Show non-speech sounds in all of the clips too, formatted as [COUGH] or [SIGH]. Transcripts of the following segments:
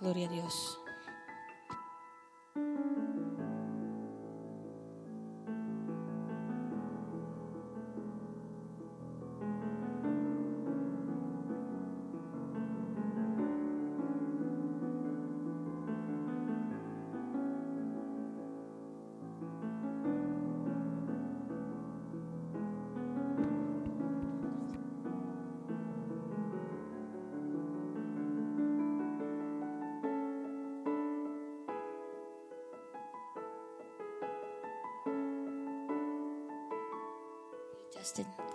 Gloria a Dios.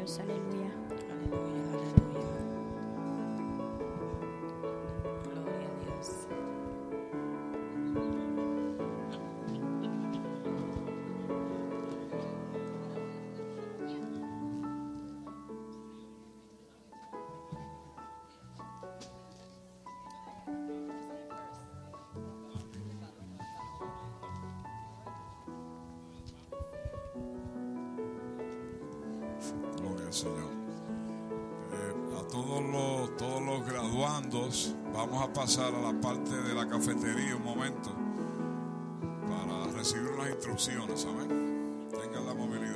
Dios, aleluya. Señor. Eh, a todos los, todos los graduandos, vamos a pasar a la parte de la cafetería un momento para recibir unas instrucciones, ¿saben? Tengan la movilidad.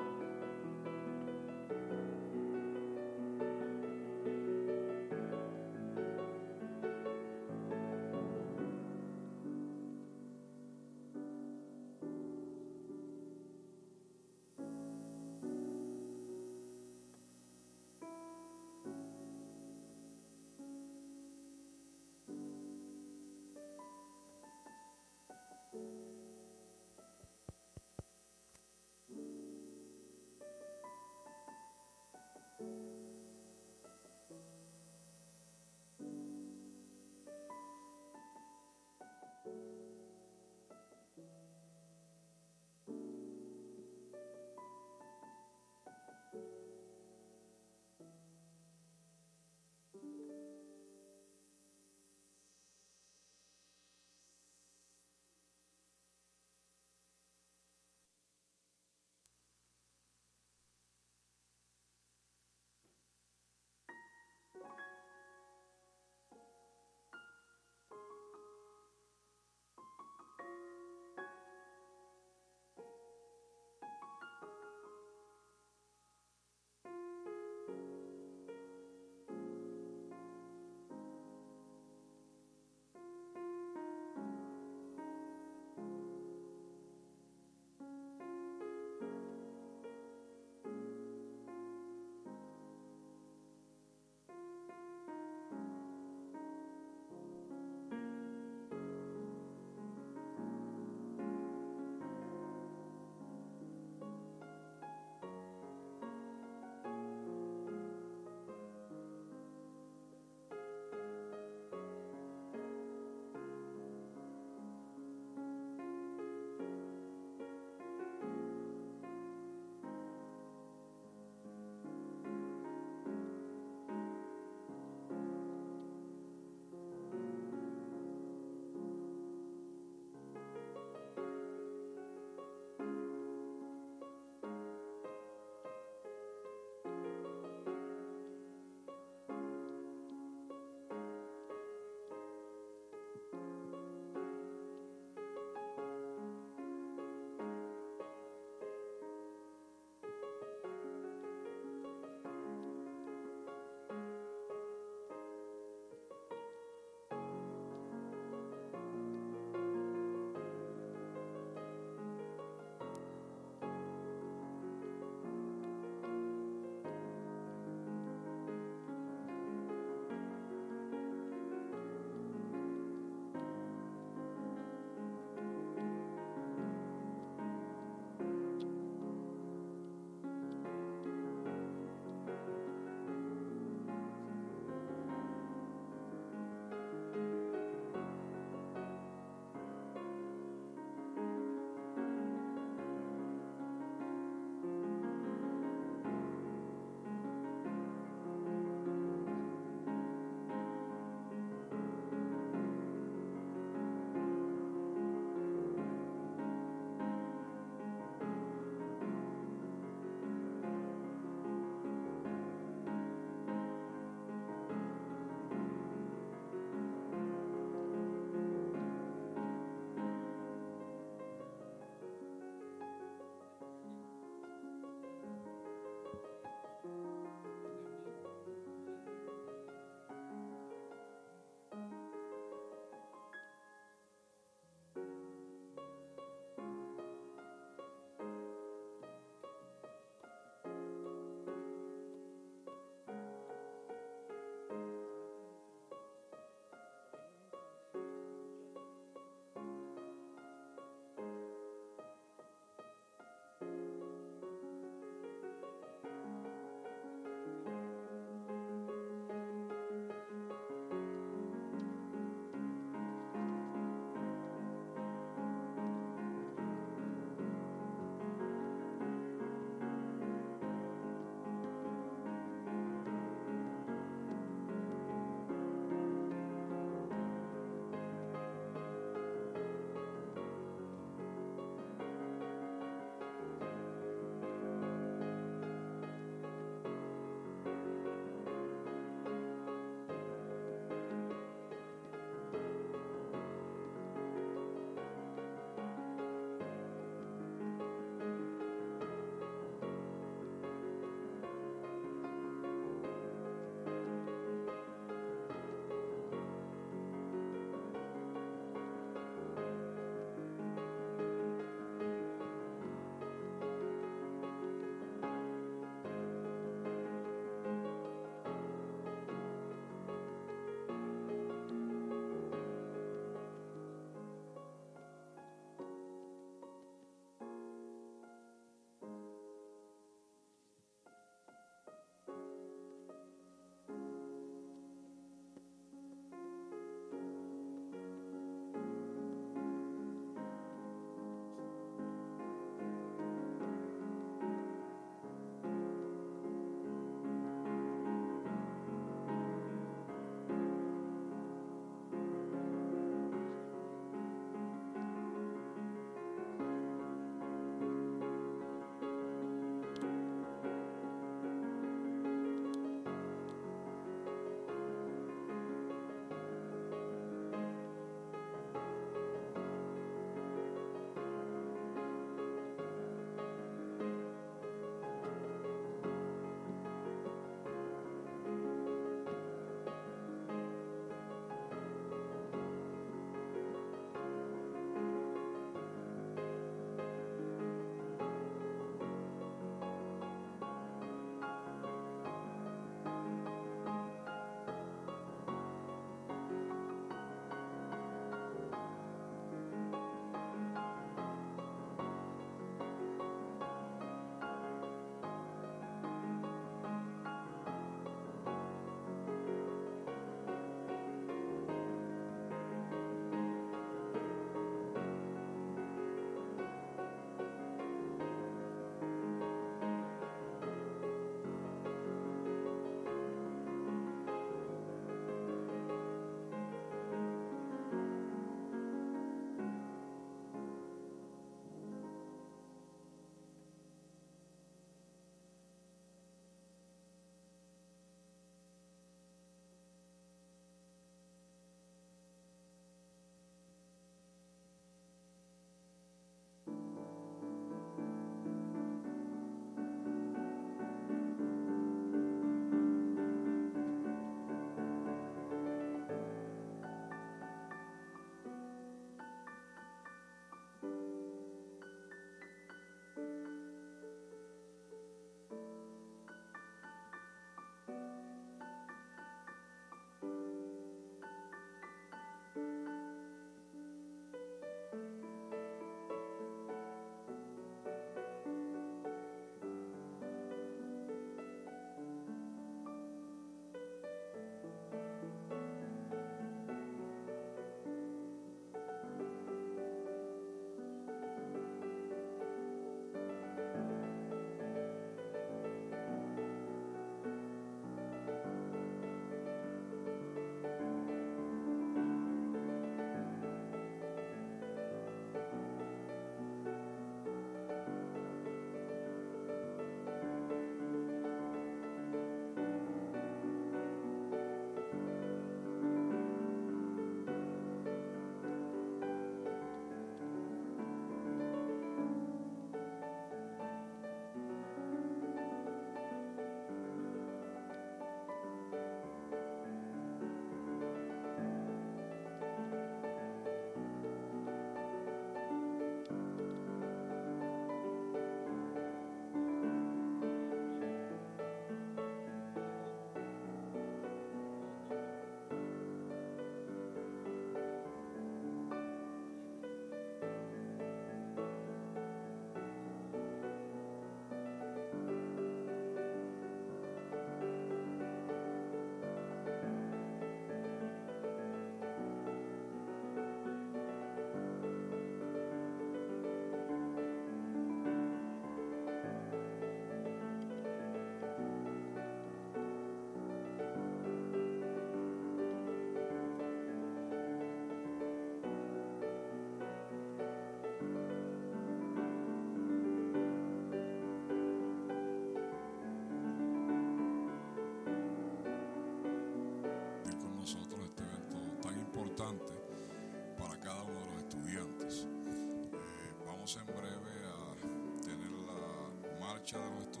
Marcha de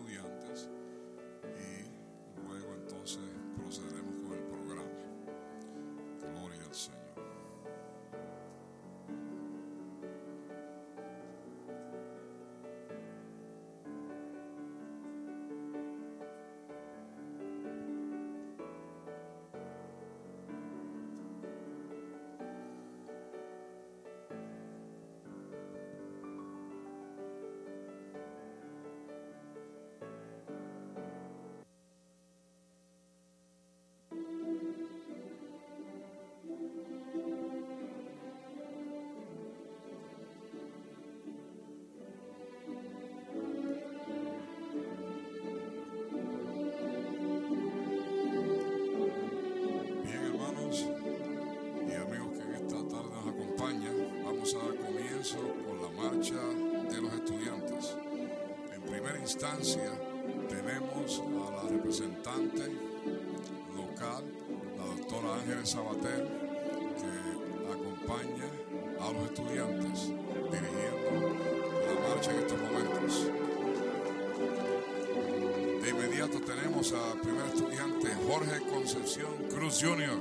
instancia, tenemos a la representante local, la doctora Ángeles Sabater, que acompaña a los estudiantes dirigiendo la marcha en estos momentos. De inmediato tenemos al primer estudiante, Jorge Concepción Cruz Jr.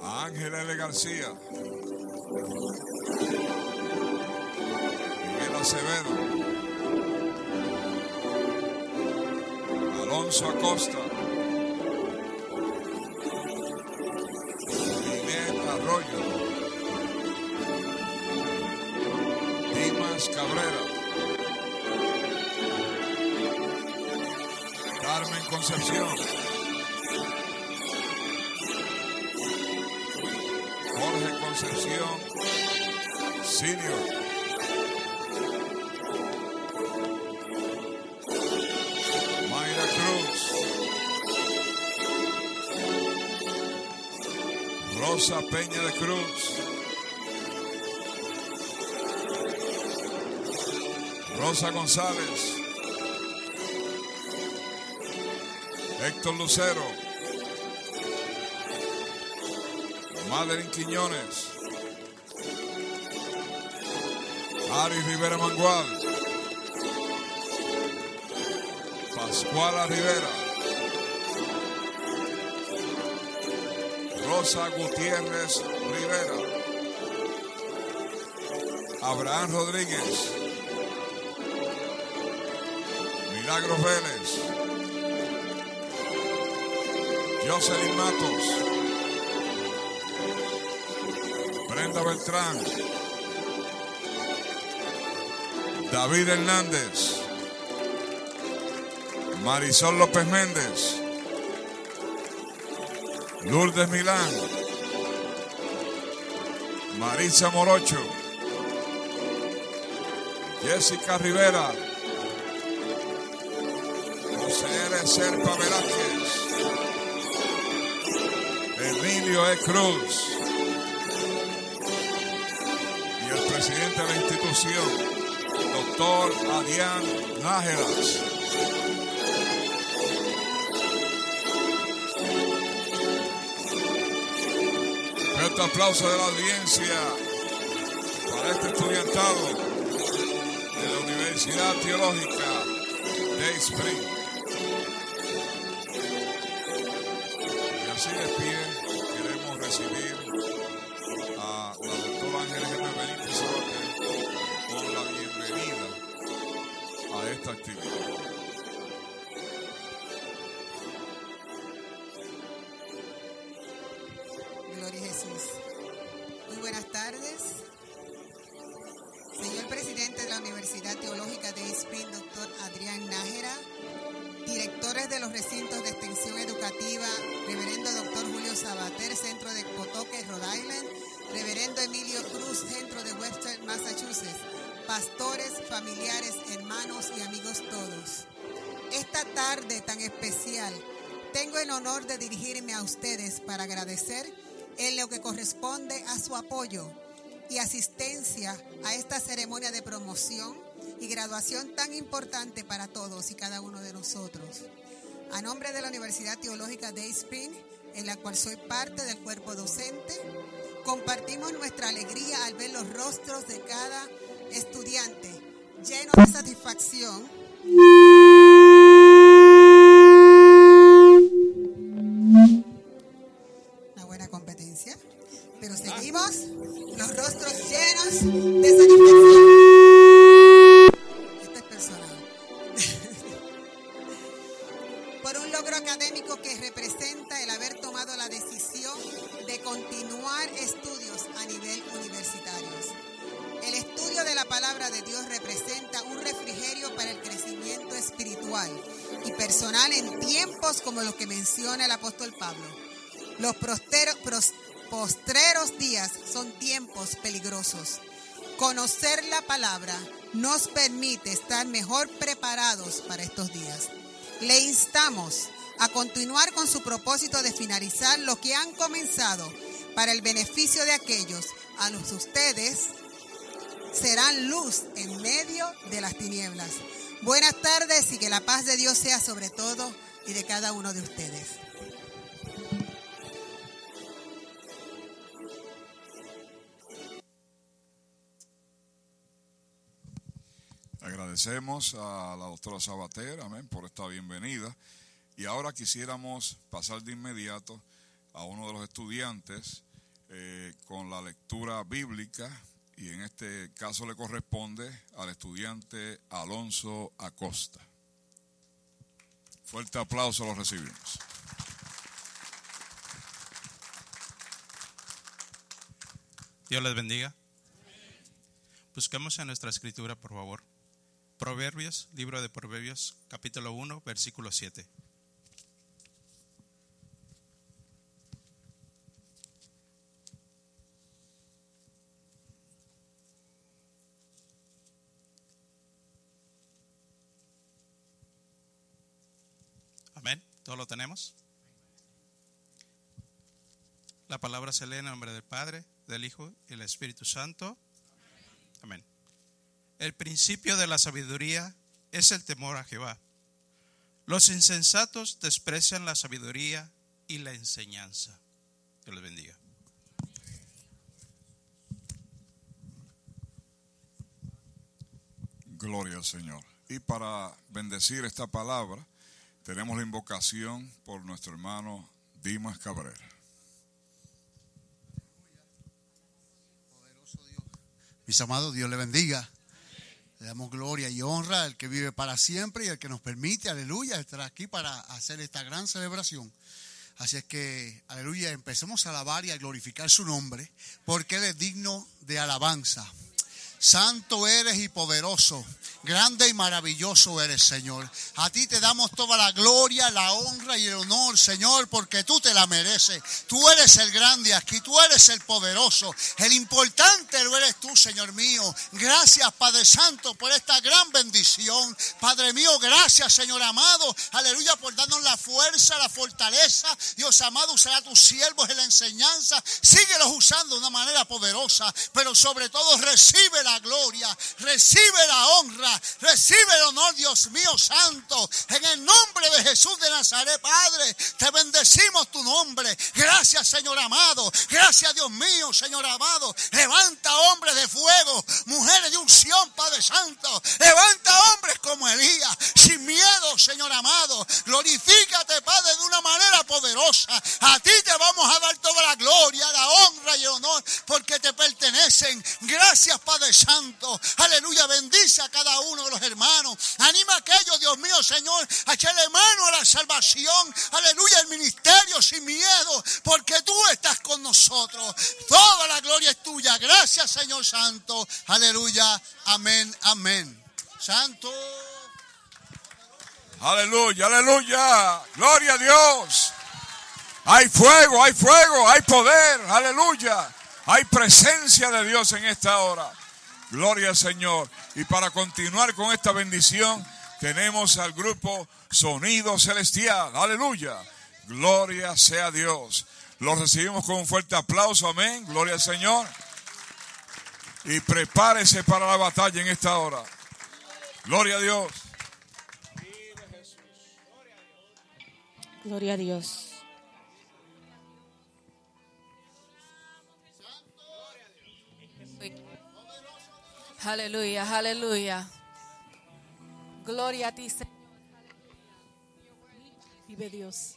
A Ángel L. García. Acevedo. Alonso Acosta. Peña de Cruz. Rosa González. Héctor Lucero. Madeline Quiñones. Ari Rivera Mangual. Pascuala Rivera. Rosa Gutiérrez Rivera. Abraham Rodríguez. Milagros Vélez. Jocelyn Matos. Brenda Beltrán. David Hernández. Marisol López Méndez. Lourdes Milán. Marisa Morocho. Jessica Rivera. José L. Serpa Velázquez. Emilio E. Cruz. Y el presidente de la institución, doctor Adrián Nájeras. Aplauso de la audiencia para este estudiantado de la Universidad Teológica de Spring. Muy buenas tardes. Señor presidente de la Universidad Teológica de Spring, doctor Adrián Nájera, directores de los recintos de extensión educativa, reverendo doctor Julio Sabater, centro de Potoque, Rhode Island, reverendo Emilio Cruz, centro de Webster, Massachusetts, pastores, familiares, hermanos y amigos todos. Esta tarde tan especial, tengo el honor de dirigirme a ustedes para agradecer en lo que corresponde a su apoyo y asistencia a esta ceremonia de promoción y graduación tan importante para todos y cada uno de nosotros. A nombre de la Universidad Teológica de Spring, en la cual soy parte del cuerpo docente, compartimos nuestra alegría al ver los rostros de cada estudiante lleno de satisfacción, los rostros llenos de satisfacción. Peligrosos. Conocer la palabra nos permite estar mejor preparados para estos días. Le instamos a continuar con su propósito de finalizar lo que han comenzado para el beneficio de aquellos a los ustedes serán luz en medio de las tinieblas. Buenas tardes y que la paz de Dios sea sobre todo y de cada uno de ustedes. Agradecemos a la doctora Sabater, amén, por esta bienvenida. Y ahora quisiéramos pasar de inmediato a uno de los estudiantes eh, con la lectura bíblica y en este caso le corresponde al estudiante Alonso Acosta. Fuerte aplauso lo recibimos. Dios les bendiga. Busquemos en nuestra escritura, por favor. Proverbios, libro de Proverbios, capítulo 1, versículo 7. Amén. ¿Todo lo tenemos? La palabra se lee en nombre del Padre, del Hijo y del Espíritu Santo. Amén. El principio de la sabiduría es el temor a Jehová. Los insensatos desprecian la sabiduría y la enseñanza. Dios les bendiga. Gloria al Señor. Y para bendecir esta palabra, tenemos la invocación por nuestro hermano Dimas Cabrera. Mis amados, Dios le bendiga. Le damos gloria y honra al que vive para siempre y al que nos permite, aleluya, estar aquí para hacer esta gran celebración. Así es que, aleluya, empecemos a alabar y a glorificar su nombre, porque Él es digno de alabanza. Santo eres y poderoso, grande y maravilloso eres, Señor. A ti te damos toda la gloria, la honra y el honor, Señor, porque tú te la mereces. Tú eres el grande aquí, tú eres el poderoso. El importante lo eres tú, Señor mío. Gracias, Padre Santo, por esta gran bendición. Padre mío, gracias, Señor amado. Aleluya, por darnos la fuerza, la fortaleza. Dios amado, usará a tus siervos en la enseñanza. Síguelos usando de una manera poderosa, pero sobre todo recibe la gloria, recibe la honra, recibe el honor, Dios mío santo. En el nombre de Jesús de Nazaret, Padre, te bendecimos tu nombre. Gracias, Señor amado. Gracias, Dios mío, Señor amado. Levanta hombres de fuego, mujeres de unción, Padre Santo. Levanta hombres como Elías, sin miedo, Señor amado. Glorifícate, Padre, de una manera poderosa. A ti te vamos a dar toda la gloria, la honra y el honor, porque te pertenecen. Gracias, Padre Santo. Aleluya, bendice a cada uno de los hermanos. Anima a aquellos, Dios mío, Señor, a echarle mano a la salvación. Aleluya, el ministerio sin miedo, porque tú estás con nosotros. Toda la gloria es tuya. Gracias, Señor Santo. Aleluya, amén, amén. Santo. Aleluya, aleluya. Gloria a Dios. Hay fuego, hay fuego, hay poder. Aleluya. Hay presencia de Dios en esta hora. Gloria al Señor. Y para continuar con esta bendición, tenemos al grupo Sonido Celestial. Aleluya. Gloria sea Dios. Los recibimos con un fuerte aplauso. Amén. Gloria al Señor. Y prepárese para la batalla en esta hora. Gloria a Dios. Gloria a Dios. Aleluya, aleluya. Gloria a ti, Señor. Vive Dios.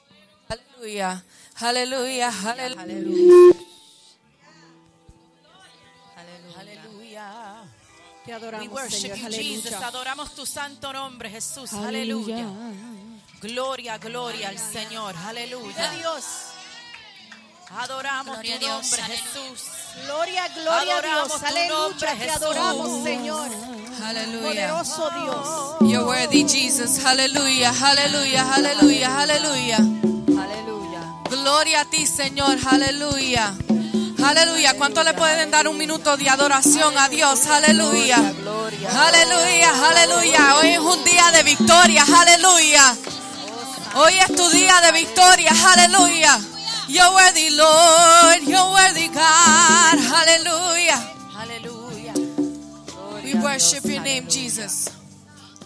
Aleluya, aleluya, aleluya. Aleluya. Te We adoramos, worship Señor. you, Jesus. Aleluya. Adoramos tu santo nombre, Jesús. Aleluya. Gloria, gloria al Señor. Aleluya. Dios. Adoramos Gloria tu Dios, nombre. Jesús. Gloria, gloria a Dios. Aleluya. nombre, Te adoramos, Señor. Aleluya. Poderoso Dios. You're worthy, Jesus. Aleluya, aleluya, aleluya, aleluya. Aleluya. Gloria a ti, Señor. Aleluya. Aleluya. ¿Cuánto le pueden dar un minuto de adoración a Dios? Aleluya. Aleluya, aleluya. Hoy es un día de victoria. Aleluya. Hoy es tu día de victoria. Aleluya. You're worthy, Lord. You're worthy, God. Aleluya. Aleluya. We worship your name, Jesus.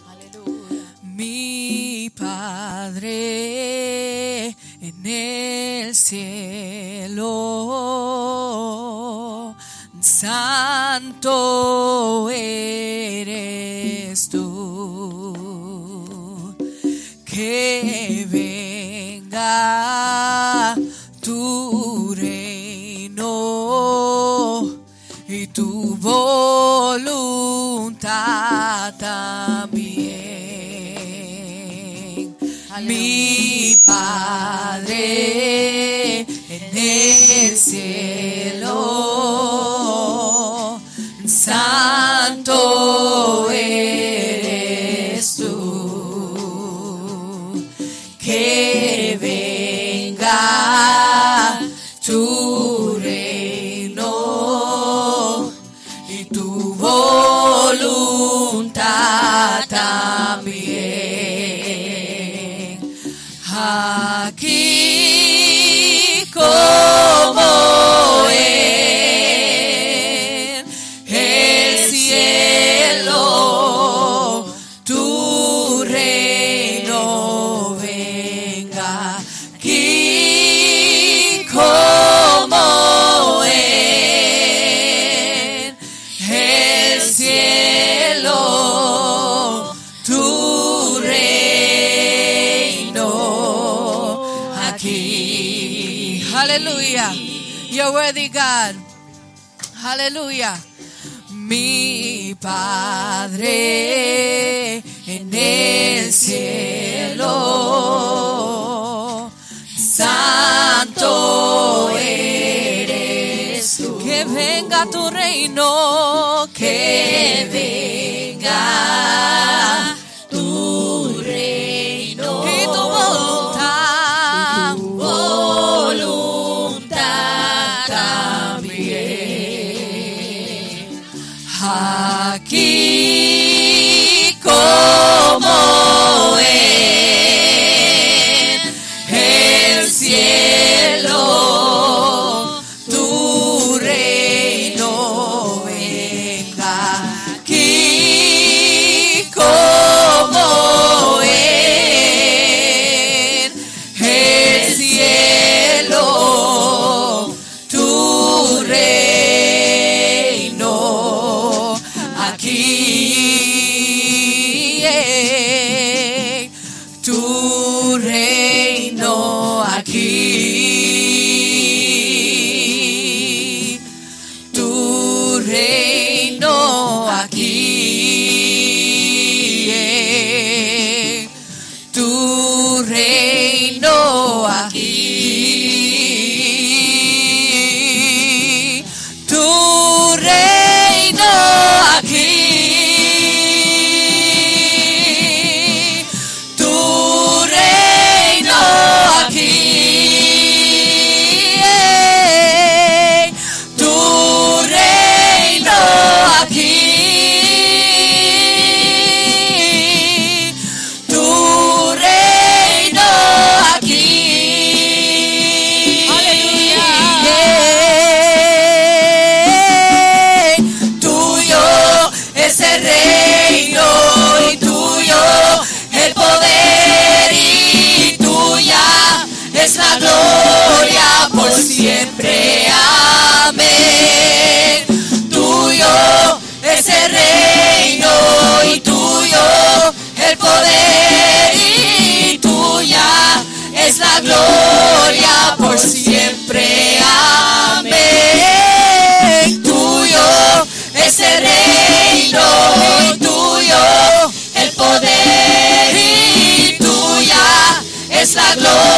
Aleluya. Mi Padre en el cielo, santo eres tú, que venga tu reino y tu voluntad también. Mi Padre en el cielo, voluntad You're worthy, God. Aleluya. Mi Padre en el cielo, santo eres tú. Que venga tu reino, que venga siempre. Amén. Tuyo es el reino y tuyo el poder y tuya es la gloria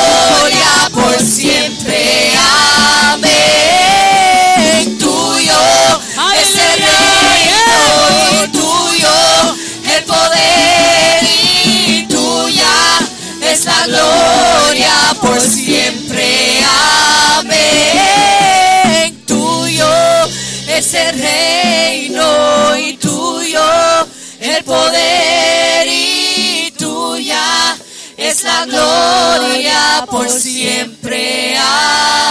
gloria por siempre.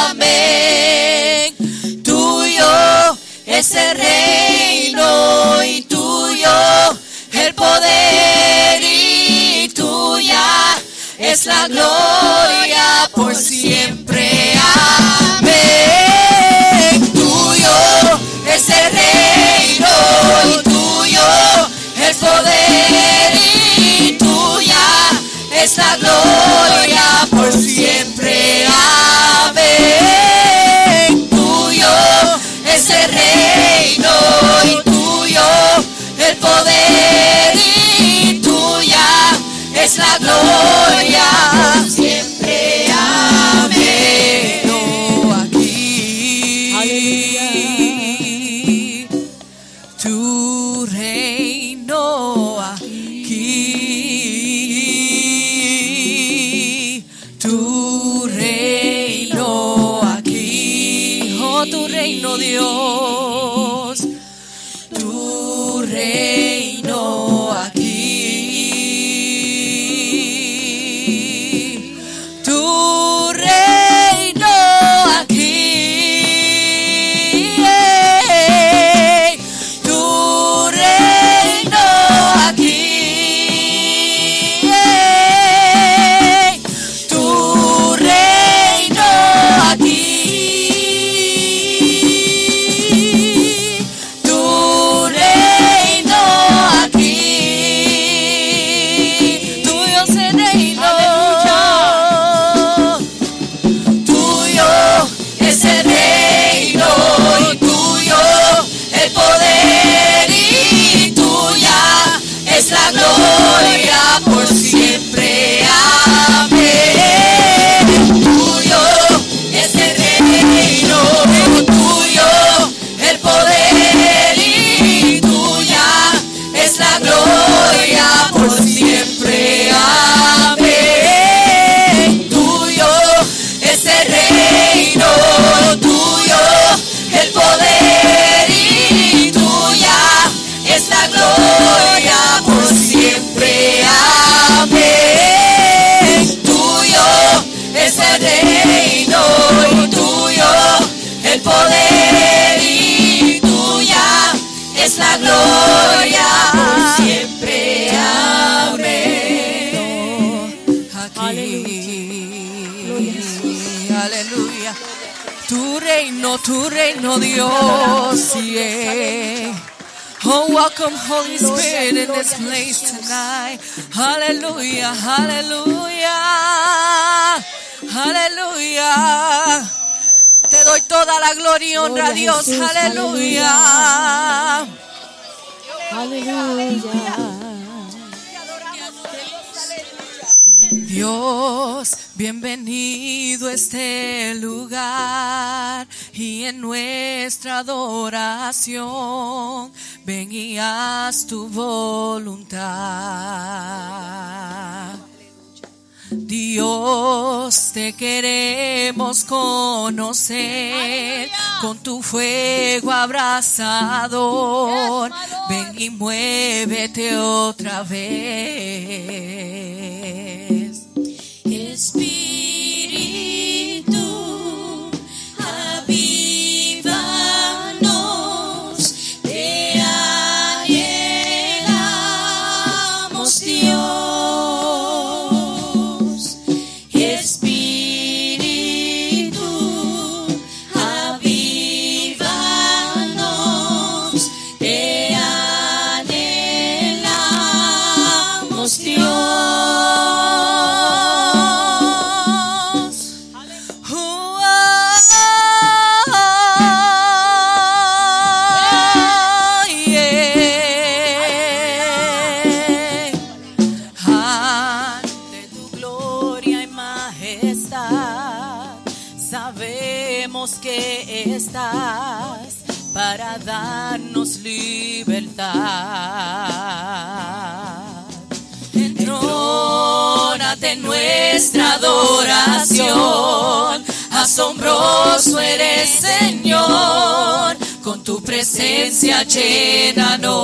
Amén. Tuyo es el reino y tuyo el poder y tuya es la gloria por siempre. Amén. Tu reino, Dios. Yeah. Oh, welcome, Holy Spirit, in this place tonight. Hallelujah, hallelujah, hallelujah. Te doy toda la gloria y honra a Dios. Aleluya. Dios, bienvenido a este lugar y en nuestra adoración ven y haz tu voluntad. Dios, te queremos conocer con tu fuego abrasador. Ven y muévete otra vez. Espíritu, asombroso eres Señor, con tu presencia llénanos.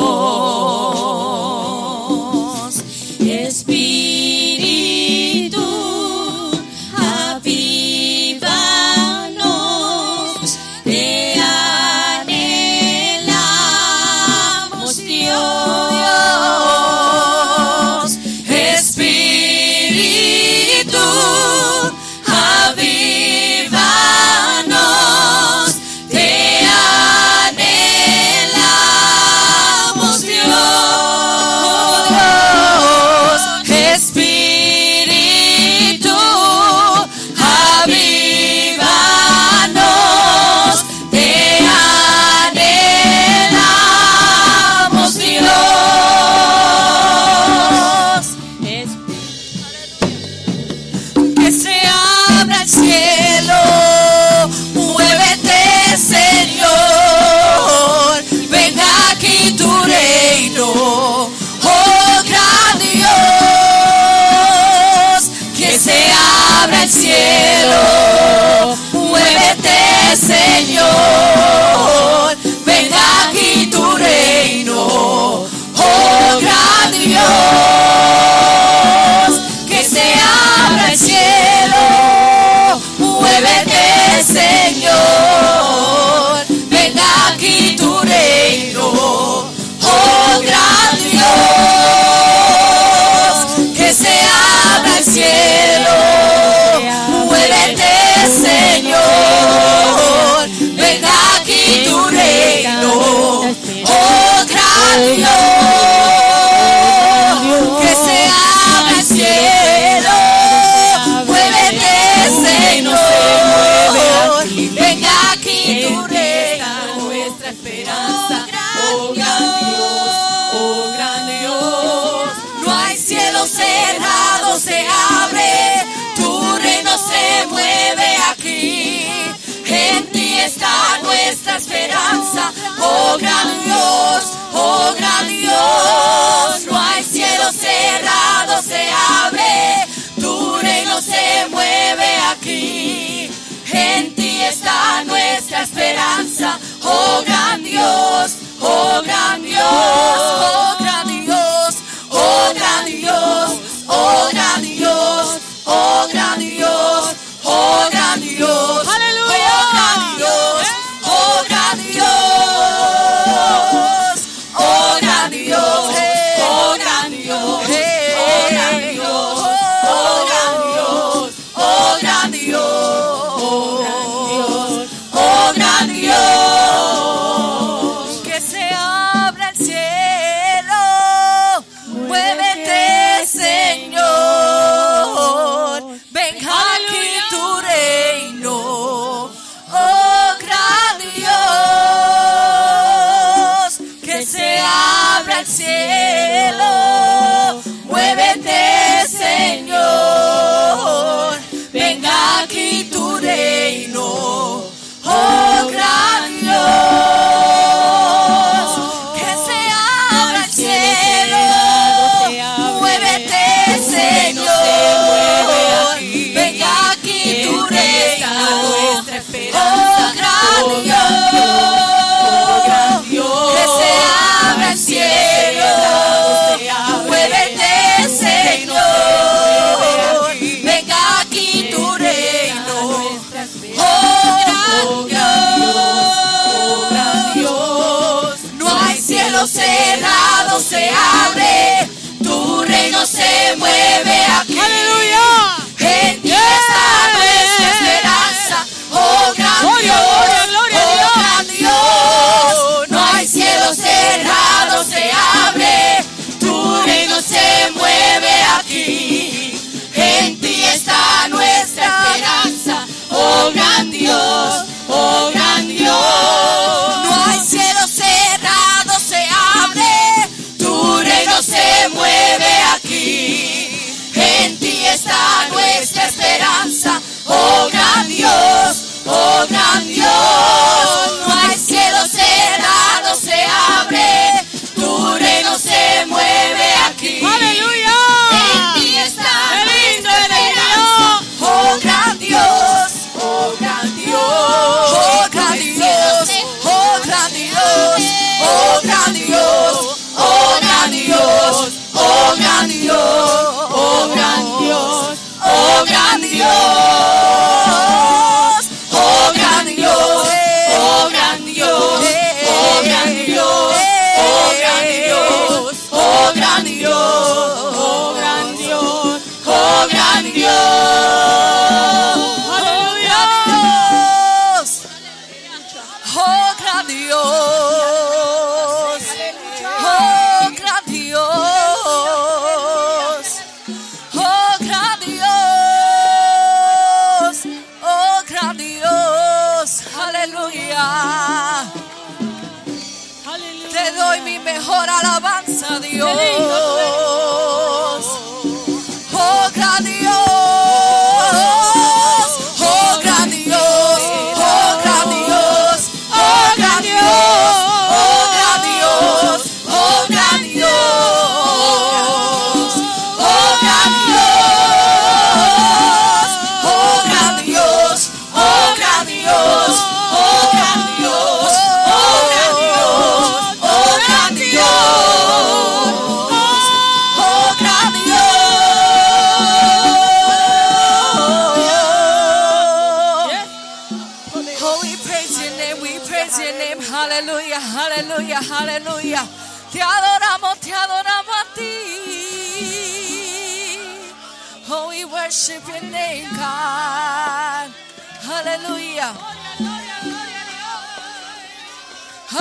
oh gran Dios, oh gran Dios.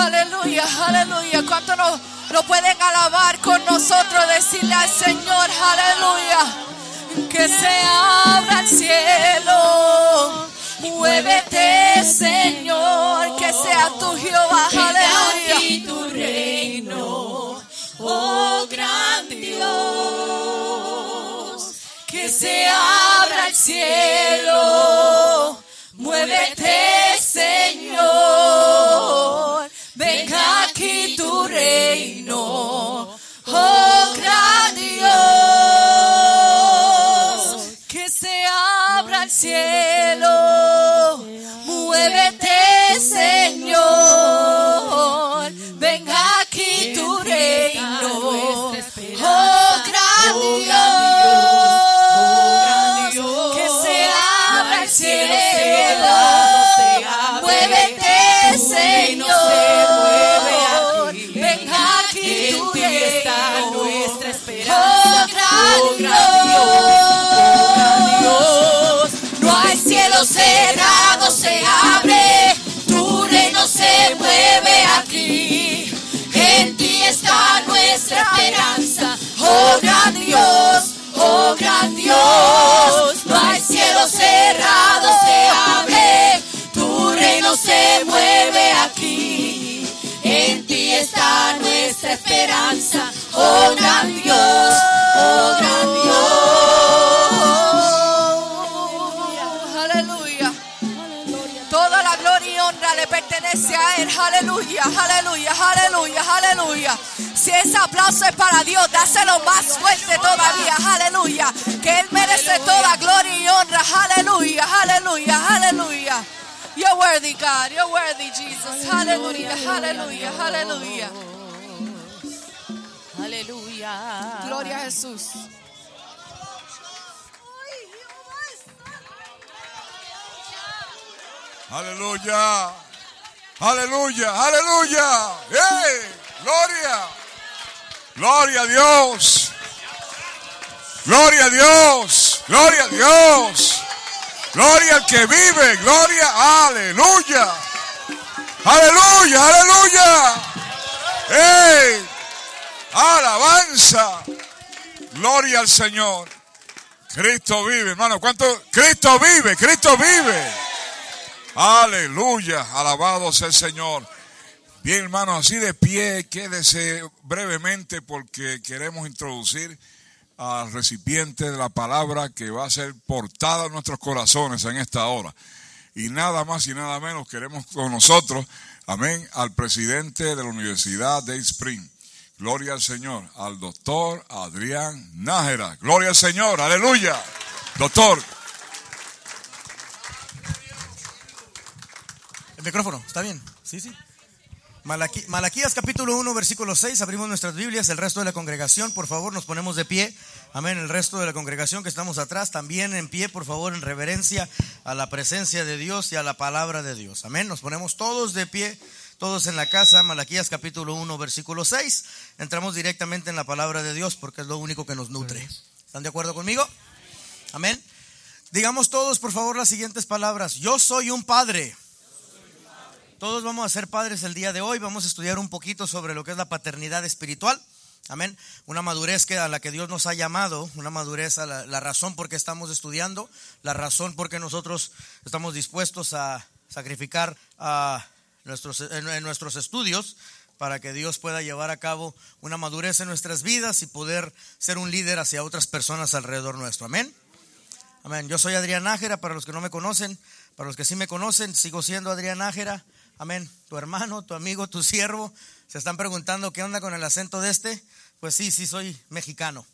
Aleluya, aleluya. ¿Cuánto nos lo pueden alabar con nosotros? Decirle al Señor, aleluya. Que se abra el cielo. Muévete, Señor. Que sea tu Jehová. Aleluya. y tu reino, oh gran Dios, que se abra el cielo. Muévete, Señor. Venga aquí tu reino. Oh, gran Dios. Que se abra el cielo. Nuestra esperanza. Oh, gran Dios. Oh, gran Dios. Aleluya. Toda la gloria y honra le pertenece a Él. Aleluya, aleluya, aleluya, aleluya. Si ese aplauso es para Dios, dáselo más fuerte todavía. Aleluya. Que Él merece toda gloria y honra. Aleluya, aleluya, aleluya. You're worthy, God. You're worthy, Jesus. Aleluya, aleluya, aleluya. Aleluya. Gloria a Jesús. Aleluya. Aleluya. Aleluya. ¡Ey! Gloria. Gloria a Dios. Gloria a Dios. Gloria a Dios. Gloria al que vive. Gloria. Aleluya. Aleluya. Aleluya. ¡Ey! Alabanza. Gloria al Señor. Cristo vive, hermano. ¿Cuánto? Cristo vive. Cristo vive. Aleluya, alabado sea el Señor. Bien, hermanos, así de pie, quédese brevemente porque queremos introducir al recipiente de la palabra que va a ser portada en nuestros corazones en esta hora. Y nada más y nada menos queremos con nosotros, amén, al presidente de la Universidad de Spring. Gloria al Señor, al doctor Adrián Nájera. Gloria al Señor, aleluya. Doctor, El micrófono, ¿está bien? Sí, sí. Malaquí- Malaquías capítulo 1, versículo 6, abrimos nuestras Biblias, el resto de la congregación, por favor, nos ponemos de pie. Amén, el resto de la congregación que estamos atrás, también en pie, por favor, en reverencia a la presencia de Dios y a la palabra de Dios. Amén, nos ponemos todos de pie, todos en la casa, Malaquías capítulo 1, versículo 6. Entramos directamente en la palabra de Dios porque es lo único que nos nutre. ¿Están de acuerdo conmigo? Amén. Digamos todos, por favor, las siguientes palabras. Yo soy un padre. Todos vamos a ser padres el día de hoy. Vamos a estudiar un poquito sobre lo que es la paternidad espiritual. Amén. Una madurez que a la que Dios nos ha llamado, una madurez a la, la razón por qué estamos estudiando, la razón por qué nosotros estamos dispuestos a sacrificar a nuestros, en, nuestros estudios para que Dios pueda llevar a cabo una madurez en nuestras vidas y poder ser un líder hacia otras personas alrededor nuestro. Amén. Amén. Yo soy Adrián Nájera, para los que no me conocen, para los que sí me conocen, sigo siendo Adrián Nájera. Amén. Tu hermano, tu amigo, tu siervo. Se están preguntando qué onda con el acento de este. Pues sí, sí soy mexicano.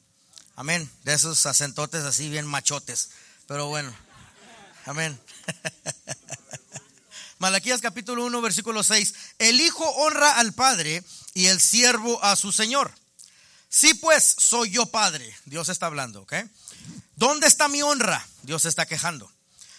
Amén. De esos acentotes así bien machotes. Pero bueno. Amén. [LAUGHS] Malaquías capítulo 1, versículo 6. El hijo honra al padre y el siervo a su señor. Sí, pues soy yo padre. Dios está hablando, ¿ok? ¿Dónde está mi honra? Dios está quejando.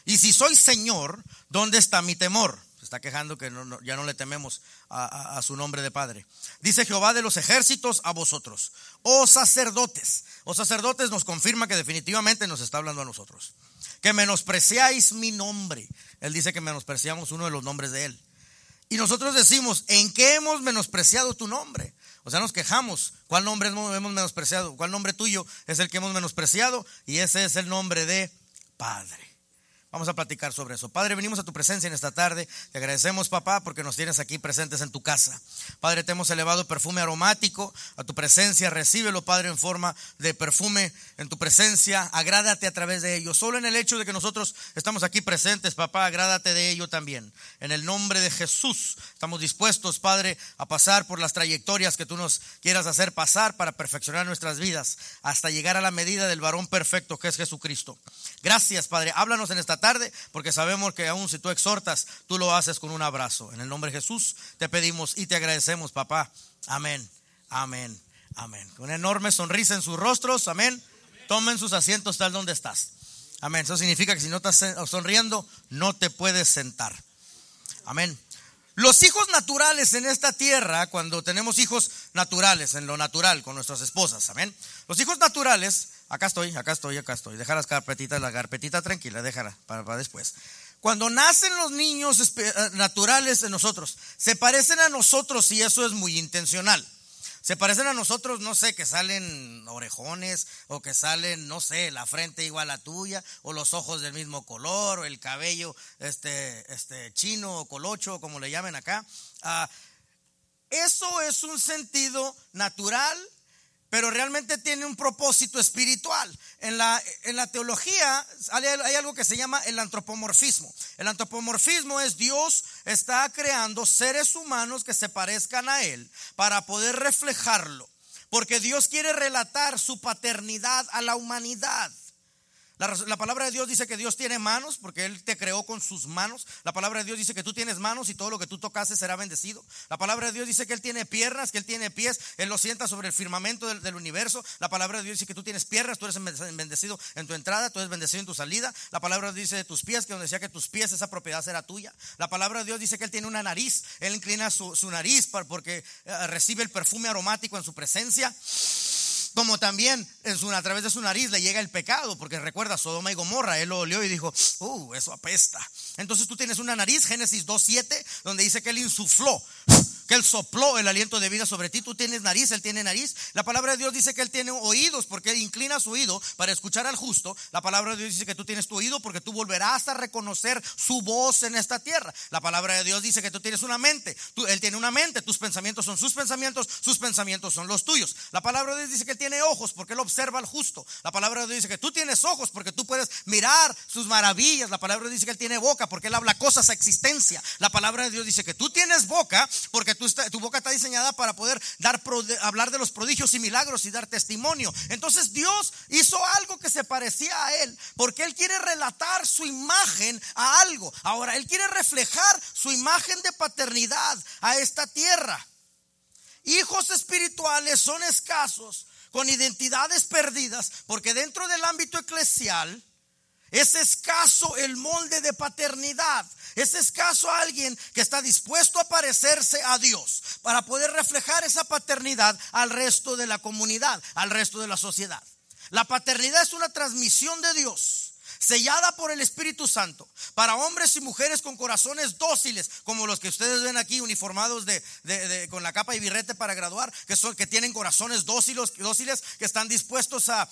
Y si soy señor, ¿dónde está mi temor? Se está quejando que ya no le tememos a, a- a su nombre de padre. Dice Jehová de los ejércitos a vosotros, oh sacerdotes. Oh sacerdotes nos confirma que definitivamente nos está hablando a nosotros. Que menospreciáis mi nombre. Él dice que menospreciamos uno de los nombres de él. Y nosotros decimos, ¿en qué hemos menospreciado tu nombre? O sea, nos quejamos. ¿Cuál nombre hemos menospreciado? ¿Cuál nombre tuyo es el que hemos menospreciado? Y ese es el nombre de Padre. Vamos a platicar sobre eso. Padre, venimos a tu presencia en esta tarde. Te agradecemos, papá, porque nos tienes aquí presentes en tu casa. Padre, te hemos elevado perfume aromático a tu presencia. Recíbelo, Padre, en forma de perfume en tu presencia. Agrádate a través de ello. Solo en el hecho de que nosotros estamos aquí presentes, papá, agrádate de ello también. En el nombre de Jesús, estamos dispuestos, Padre, a pasar por las trayectorias que tú nos quieras hacer pasar para perfeccionar nuestras vidas hasta llegar a la medida del varón perfecto que es Jesucristo. Gracias, Padre. Háblanos en esta tarde, porque sabemos que aún si tú exhortas, tú lo haces con un abrazo. En el nombre de Jesús te pedimos y te agradecemos, papá. Amén, amén, amén. Con enorme sonrisa en sus rostros, amén. Tomen sus asientos tal donde estás. Amén. Eso significa que si no estás sonriendo, no te puedes sentar. Amén. Los hijos naturales en esta tierra, cuando tenemos hijos naturales, en lo natural, con nuestras esposas, amén. Los hijos naturales, acá estoy, acá estoy, acá estoy. Deja las carpetitas, la carpetita tranquila, déjala para, después. Cuando nacen los niños eh, naturales en nosotros, se parecen a nosotros y eso es muy intencional. Se parecen a nosotros, no sé, que salen orejones o que salen, no sé, la frente igual a tuya o los ojos del mismo color o el cabello este, este chino o colocho, como le llamen acá. Ah, eso es un sentido natural, pero realmente tiene un propósito espiritual. En la, en la teología hay, hay algo que se llama el antropomorfismo. El antropomorfismo es Dios está creando seres humanos que se parezcan a Él para poder reflejarlo. Porque Dios quiere relatar su paternidad a la humanidad. La, palabra de Dios dice que Dios tiene manos porque Él te creó con sus manos. La palabra de Dios dice que tú tienes manos y todo lo que tú tocases será bendecido. La palabra de Dios dice que Él tiene piernas, que Él tiene pies. Él lo sienta sobre el firmamento del, universo. La palabra de Dios dice que tú tienes piernas, tú eres ben- bendecido en tu entrada, tú eres bendecido en tu salida. La palabra de Dios dice de tus pies, que donde decía que tus pies esa propiedad será tuya. La palabra de Dios dice que Él tiene una nariz. Él inclina su, nariz porque eh, recibe el perfume aromático en su presencia como también a través de su nariz le llega el pecado, porque recuerda Sodoma y Gomorra, él lo olió y dijo, uh, eso apesta. Entonces tú tienes una nariz, Génesis 2.7, donde dice que él insufló, que él sopló el aliento de vida sobre ti, tú tienes nariz, él tiene nariz. La palabra de Dios dice que él tiene oídos, porque él inclina su oído para escuchar al justo. La palabra de Dios dice que tú tienes tu oído, porque tú volverás a reconocer su voz en esta tierra. La palabra de Dios dice que tú tienes una mente, tú- él tiene una mente, tus pensamientos son sus pensamientos, sus pensamientos son los tuyos. La palabra de Dios dice que él tiene ojos, porque él observa al justo. La palabra de Dios dice que tú tienes ojos, porque tú puedes mirar sus maravillas. La palabra de Dios dice que él tiene boca, porque él habla cosas a existencia. La palabra de Dios dice que tú tienes boca, porque tú tu boca está diseñada para poder dar hablar de los prodigios y milagros y dar testimonio. Entonces Dios hizo algo que se parecía a él, porque él quiere relatar su imagen a algo. Ahora, él quiere reflejar su imagen de paternidad a esta tierra. Hijos espirituales son escasos, con identidades perdidas, porque dentro del ámbito eclesial es escaso el molde de paternidad. Es escaso alguien que está dispuesto a parecerse a Dios para poder reflejar esa paternidad al resto de la comunidad, al resto de la sociedad. La paternidad es una transmisión de Dios. Sellada por el Espíritu Santo, para hombres y mujeres con corazones dóciles, como los que ustedes ven aquí uniformados con la capa y birrete para graduar, que son que tienen corazones dóciles, que están dispuestos a,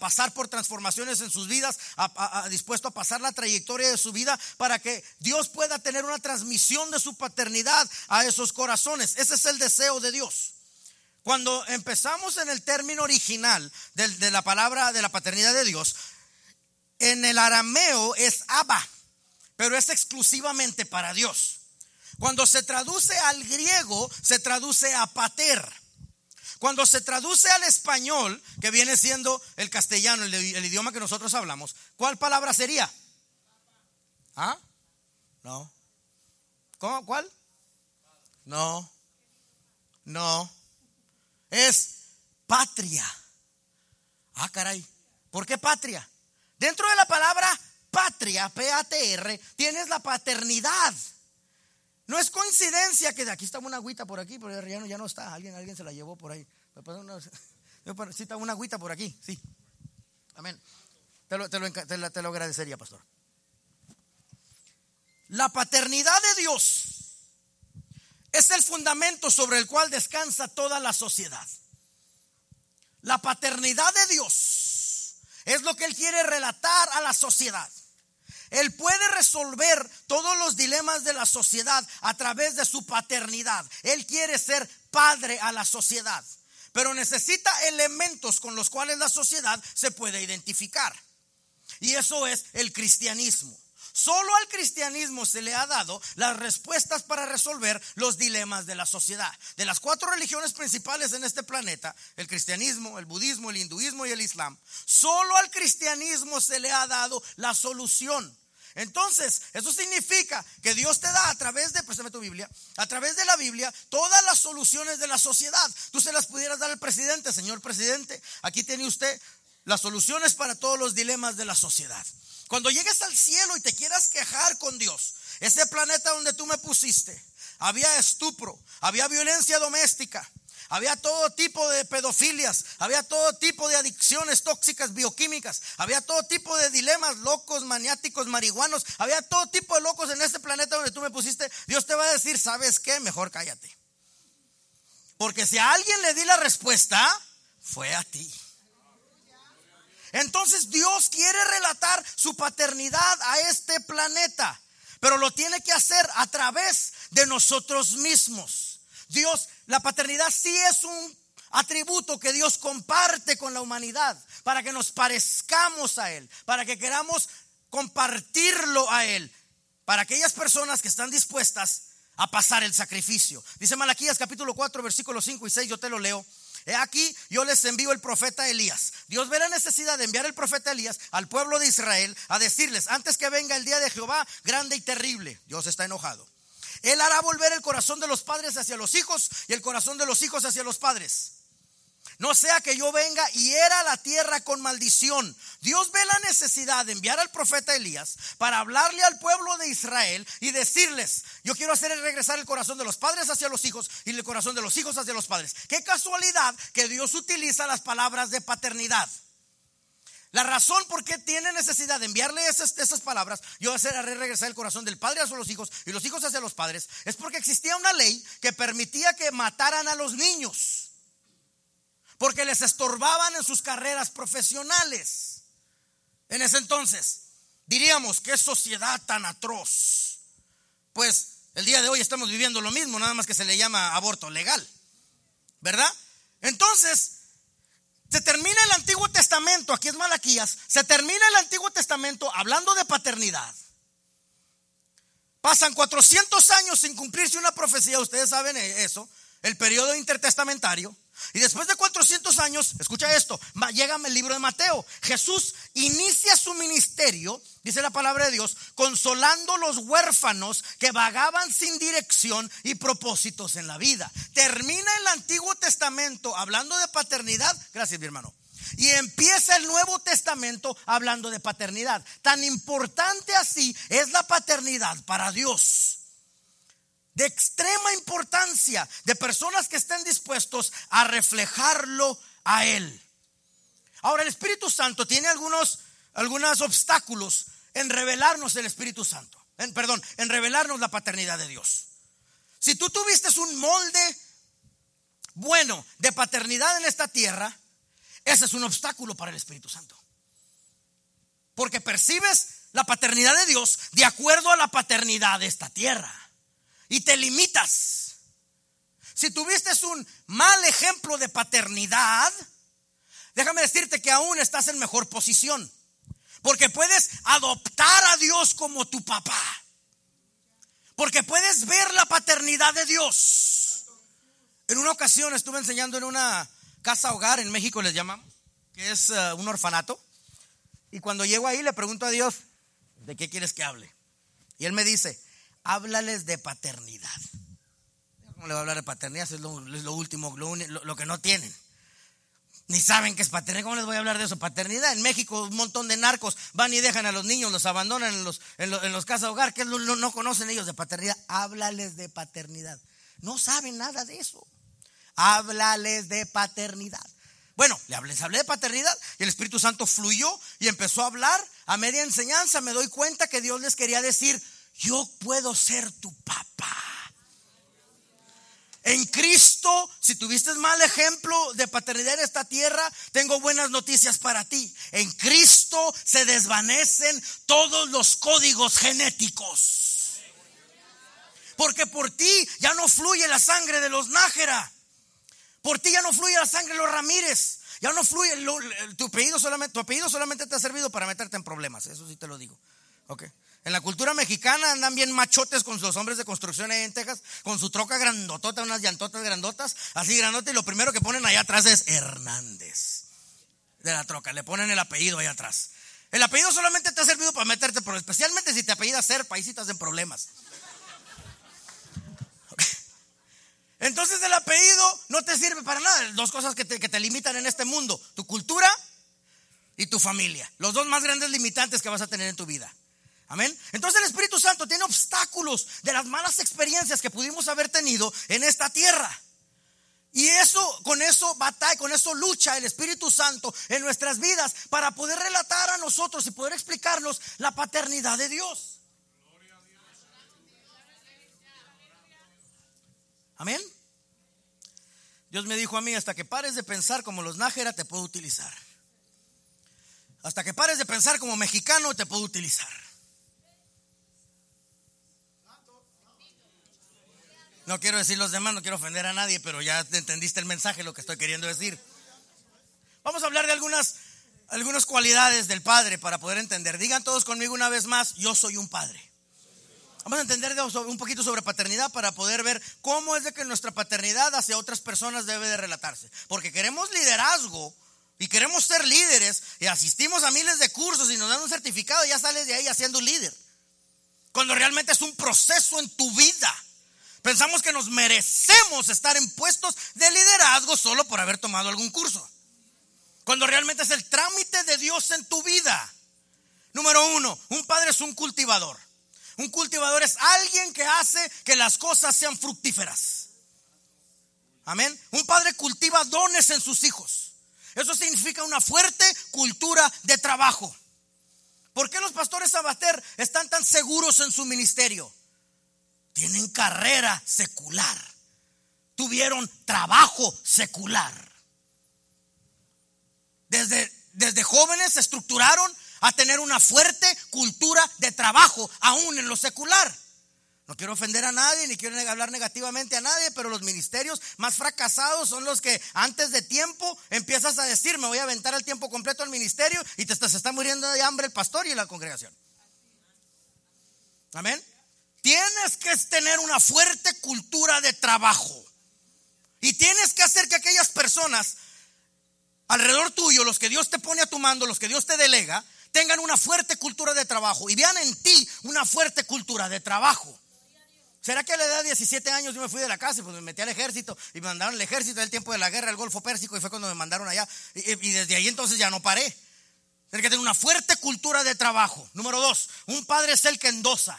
pasar por transformaciones en sus vidas, a, a- a- pasar la trayectoria de su vida para que Dios pueda tener una transmisión de su paternidad a esos corazones. Ese es el deseo de Dios. Cuando empezamos en el término original de, la palabra de la paternidad de Dios, en el arameo es Abba, pero es exclusivamente para Dios. Cuando se traduce al griego, se traduce a pater. Cuando se traduce al español, que viene siendo el castellano, el, el idioma que nosotros hablamos, ¿cuál palabra sería? ¿Ah? No. ¿Cómo? ¿Cuál? No. No. Es patria. Ah, caray. ¿Por qué patria? Dentro de la palabra patria, P-A-T-R, tienes la paternidad. No es coincidencia que de aquí estaba una agüita por aquí, pero ya no, ya no está. Alguien, alguien se la llevó por ahí. Me pasa una- [LAUGHS] Sí, está una agüita por aquí, sí. Amén. Te lo, te lo te lo agradecería, pastor. La paternidad de Dios es el fundamento sobre el cual descansa toda la sociedad. La paternidad de Dios es lo que Él quiere relatar a la sociedad. Él puede resolver todos los dilemas de la sociedad a través de su paternidad. Él quiere ser padre a la sociedad, pero necesita elementos con los cuales la sociedad se puede identificar. Y eso es el cristianismo. Solo al cristianismo se le ha dado las respuestas para resolver los dilemas de la sociedad. De las cuatro religiones principales en este planeta, el cristianismo, el budismo, el hinduismo y el islam, solo al cristianismo se le ha dado la solución. Entonces, eso significa que Dios te da a través de, préstame tu Biblia, a través de la Biblia, todas las soluciones de la sociedad. Tú se las pudieras dar al presidente, señor presidente. Aquí tiene usted las soluciones para todos los dilemas de la sociedad. Cuando llegues al cielo y te quieras quejar con Dios, ese planeta donde tú me pusiste, había estupro, había violencia doméstica, había todo tipo de pedofilias, había todo tipo de adicciones tóxicas bioquímicas, había todo tipo de dilemas locos, maniáticos, marihuanos, había todo tipo de locos en este planeta donde tú me pusiste. Dios te va a decir, ¿sabes qué? Mejor cállate. Porque si a alguien le di la respuesta, fue a ti. Entonces Dios quiere relatar su paternidad a este planeta, pero lo tiene que hacer a través de nosotros mismos. Dios, la paternidad sí es un atributo que Dios comparte con la humanidad para que nos parezcamos a Él, para que queramos compartirlo a Él, para aquellas personas que están dispuestas a pasar el sacrificio. Dice Malaquías capítulo 4 versículos 5 y 6, yo te lo leo. He aquí, yo les envío el profeta Elías. Dios ve la necesidad de enviar el profeta Elías al pueblo de Israel a decirles, antes que venga el día de Jehová grande y terrible, Dios está enojado. Él hará volver el corazón de los padres hacia los hijos y el corazón de los hijos hacia los padres. No sea que yo venga y hiera la tierra con maldición. Dios ve la necesidad de enviar al profeta Elías para hablarle al pueblo de Israel y decirles, yo quiero hacer regresar el corazón de los padres hacia los hijos y el corazón de los hijos hacia los padres. Qué casualidad que Dios utiliza las palabras de paternidad. La razón por qué tiene necesidad de enviarle esas, palabras, yo haré regresar el corazón del padre hacia los hijos y los hijos hacia los padres, es porque existía una ley que permitía que mataran a los niños porque les estorbaban en sus carreras profesionales. En ese entonces, diríamos, qué sociedad tan atroz. Pues el día de hoy estamos viviendo lo mismo, nada más que se le llama aborto legal. ¿Verdad? Entonces, se termina el Antiguo Testamento, aquí es Malaquías, se termina el Antiguo Testamento hablando de paternidad. Pasan 400 años sin cumplirse una profecía, ustedes saben eso, el periodo intertestamentario. Y después de 400 años, escucha esto, llega el libro de Mateo. Jesús inicia su ministerio, dice la palabra de Dios, consolando los huérfanos que vagaban sin dirección y propósitos en la vida. Termina el Antiguo Testamento hablando de paternidad, gracias mi hermano. Y empieza el Nuevo Testamento hablando de paternidad. Tan importante así es la paternidad para Dios de extrema importancia, de personas que estén dispuestos a reflejarlo a Él. Ahora, el Espíritu Santo tiene algunos, algunos obstáculos en revelarnos el Espíritu Santo. En, perdón, en revelarnos la paternidad de Dios. Si tú tuviste un molde bueno de paternidad en esta tierra, ese es un obstáculo para el Espíritu Santo. Porque percibes la paternidad de Dios de acuerdo a la paternidad de esta tierra. Y te limitas. Si tuviste un mal ejemplo de paternidad, déjame decirte que aún estás en mejor posición. Porque puedes adoptar a Dios como tu papá. Porque puedes ver la paternidad de Dios. En una ocasión estuve enseñando en una casa hogar, en México les llamamos, que es uh, un orfanato. Y cuando llego ahí le pregunto a Dios, ¿de qué quieres que hable? Y él me dice, háblales de paternidad. ¿Cómo le va a hablar de paternidad? Es lo, lo último, lo, que no tienen. Ni saben qué es paternidad. ¿Cómo les voy a hablar de eso? Paternidad. En México un montón de narcos van y dejan a los niños, los abandonan en los, en los, en los casas hogar. que no, no conocen ellos de paternidad? Háblales de paternidad. No saben nada de eso. Háblales de paternidad. Bueno, les hablé de paternidad y el Espíritu Santo fluyó y empezó a hablar. A media enseñanza me doy cuenta que Dios les quería decir, yo puedo ser tu papá. En Cristo, si tuviste mal ejemplo de paternidad en esta tierra, tengo buenas noticias para ti. En Cristo se desvanecen todos los códigos genéticos. Porque por ti ya no fluye la sangre de los Nájera. Por ti ya no fluye la sangre de los Ramírez. Ya no fluye. Tu, apellido solamente, tu apellido solamente te ha servido para meterte en problemas. Eso sí te lo digo. Ok. En la cultura mexicana andan bien machotes con los hombres de construcción ahí en Texas, con su troca grandotota, unas llantotas grandotas, así grandotas, y lo primero que ponen allá atrás es Hernández de la troca. Le ponen el apellido ahí atrás. El apellido solamente te ha servido para meterte, pero especialmente si te apellidas Serpa, ahí sí en problemas. Entonces el apellido no te sirve para nada. Dos cosas que te, que te limitan en este mundo, tu cultura y tu familia. Los dos más grandes limitantes que vas a tener en tu vida. Amén. Entonces el Espíritu Santo tiene obstáculos de las malas experiencias que pudimos haber tenido en esta tierra. Y eso, con eso batalla, con eso lucha el Espíritu Santo en nuestras vidas para poder relatar a nosotros y poder explicarnos la paternidad de Dios. Amén. Dios me dijo a mí, hasta que pares de pensar como los Nájera, te puedo utilizar. Hasta que pares de pensar como mexicano, te puedo utilizar. No quiero decir los demás, no quiero ofender a nadie, pero ya entendiste el mensaje, lo que estoy queriendo decir. Vamos a hablar de algunas, algunas cualidades del Padre para poder entender. Digan todos conmigo una vez más, yo soy un Padre. Vamos a entender un poquito sobre paternidad para poder ver cómo es de que nuestra paternidad hacia otras personas debe de relatarse. Porque queremos liderazgo y queremos ser líderes y asistimos a miles de cursos y nos dan un certificado y ya sales de ahí haciendo un líder. Cuando realmente es un proceso en tu vida. Pensamos que nos merecemos estar en puestos de liderazgo solo por haber tomado algún curso. Cuando realmente es el trámite de Dios en tu vida. Número uno, un padre es un cultivador. Un cultivador es alguien que hace que las cosas sean fructíferas. Amén. Un padre cultiva dones en sus hijos. Eso significa una fuerte cultura de trabajo. ¿Por qué los pastores Sabater están tan seguros en su ministerio? Tienen carrera secular. Tuvieron trabajo secular. Desde, desde jóvenes se estructuraron a tener una fuerte cultura de trabajo, aún en lo secular. No quiero ofender a nadie ni quiero hablar negativamente a nadie, pero los ministerios más fracasados son los que antes de tiempo empiezas a decir, me voy a aventar el tiempo completo al ministerio y te, se está muriendo de hambre el pastor y la congregación. Amén. Tienes que tener una fuerte cultura de trabajo. Y tienes que hacer que aquellas personas alrededor tuyo, los que Dios te pone a tu mando, los que Dios te delega, tengan una fuerte cultura de trabajo y vean en ti una fuerte cultura de trabajo. ¿Será que a la edad de 17 años yo me fui de la casa y pues me metí al ejército y me mandaron al ejército del tiempo de la guerra, el Golfo Pérsico y fue cuando me mandaron allá y, y desde ahí entonces ya no paré. Tiene que tener una fuerte cultura de trabajo. Número dos, un padre es el que endosa.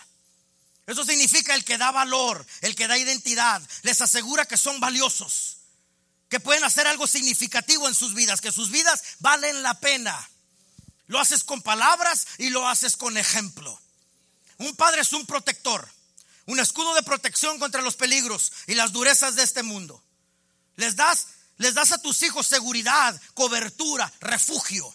Eso significa el que da valor, el que da identidad, les asegura que son valiosos, que pueden hacer algo significativo en sus vidas, que sus vidas valen la pena. Lo haces con palabras y lo haces con ejemplo. Un padre es un protector, un escudo de protección contra los peligros y las durezas de este mundo. Les das, les das a tus hijos seguridad, cobertura, refugio.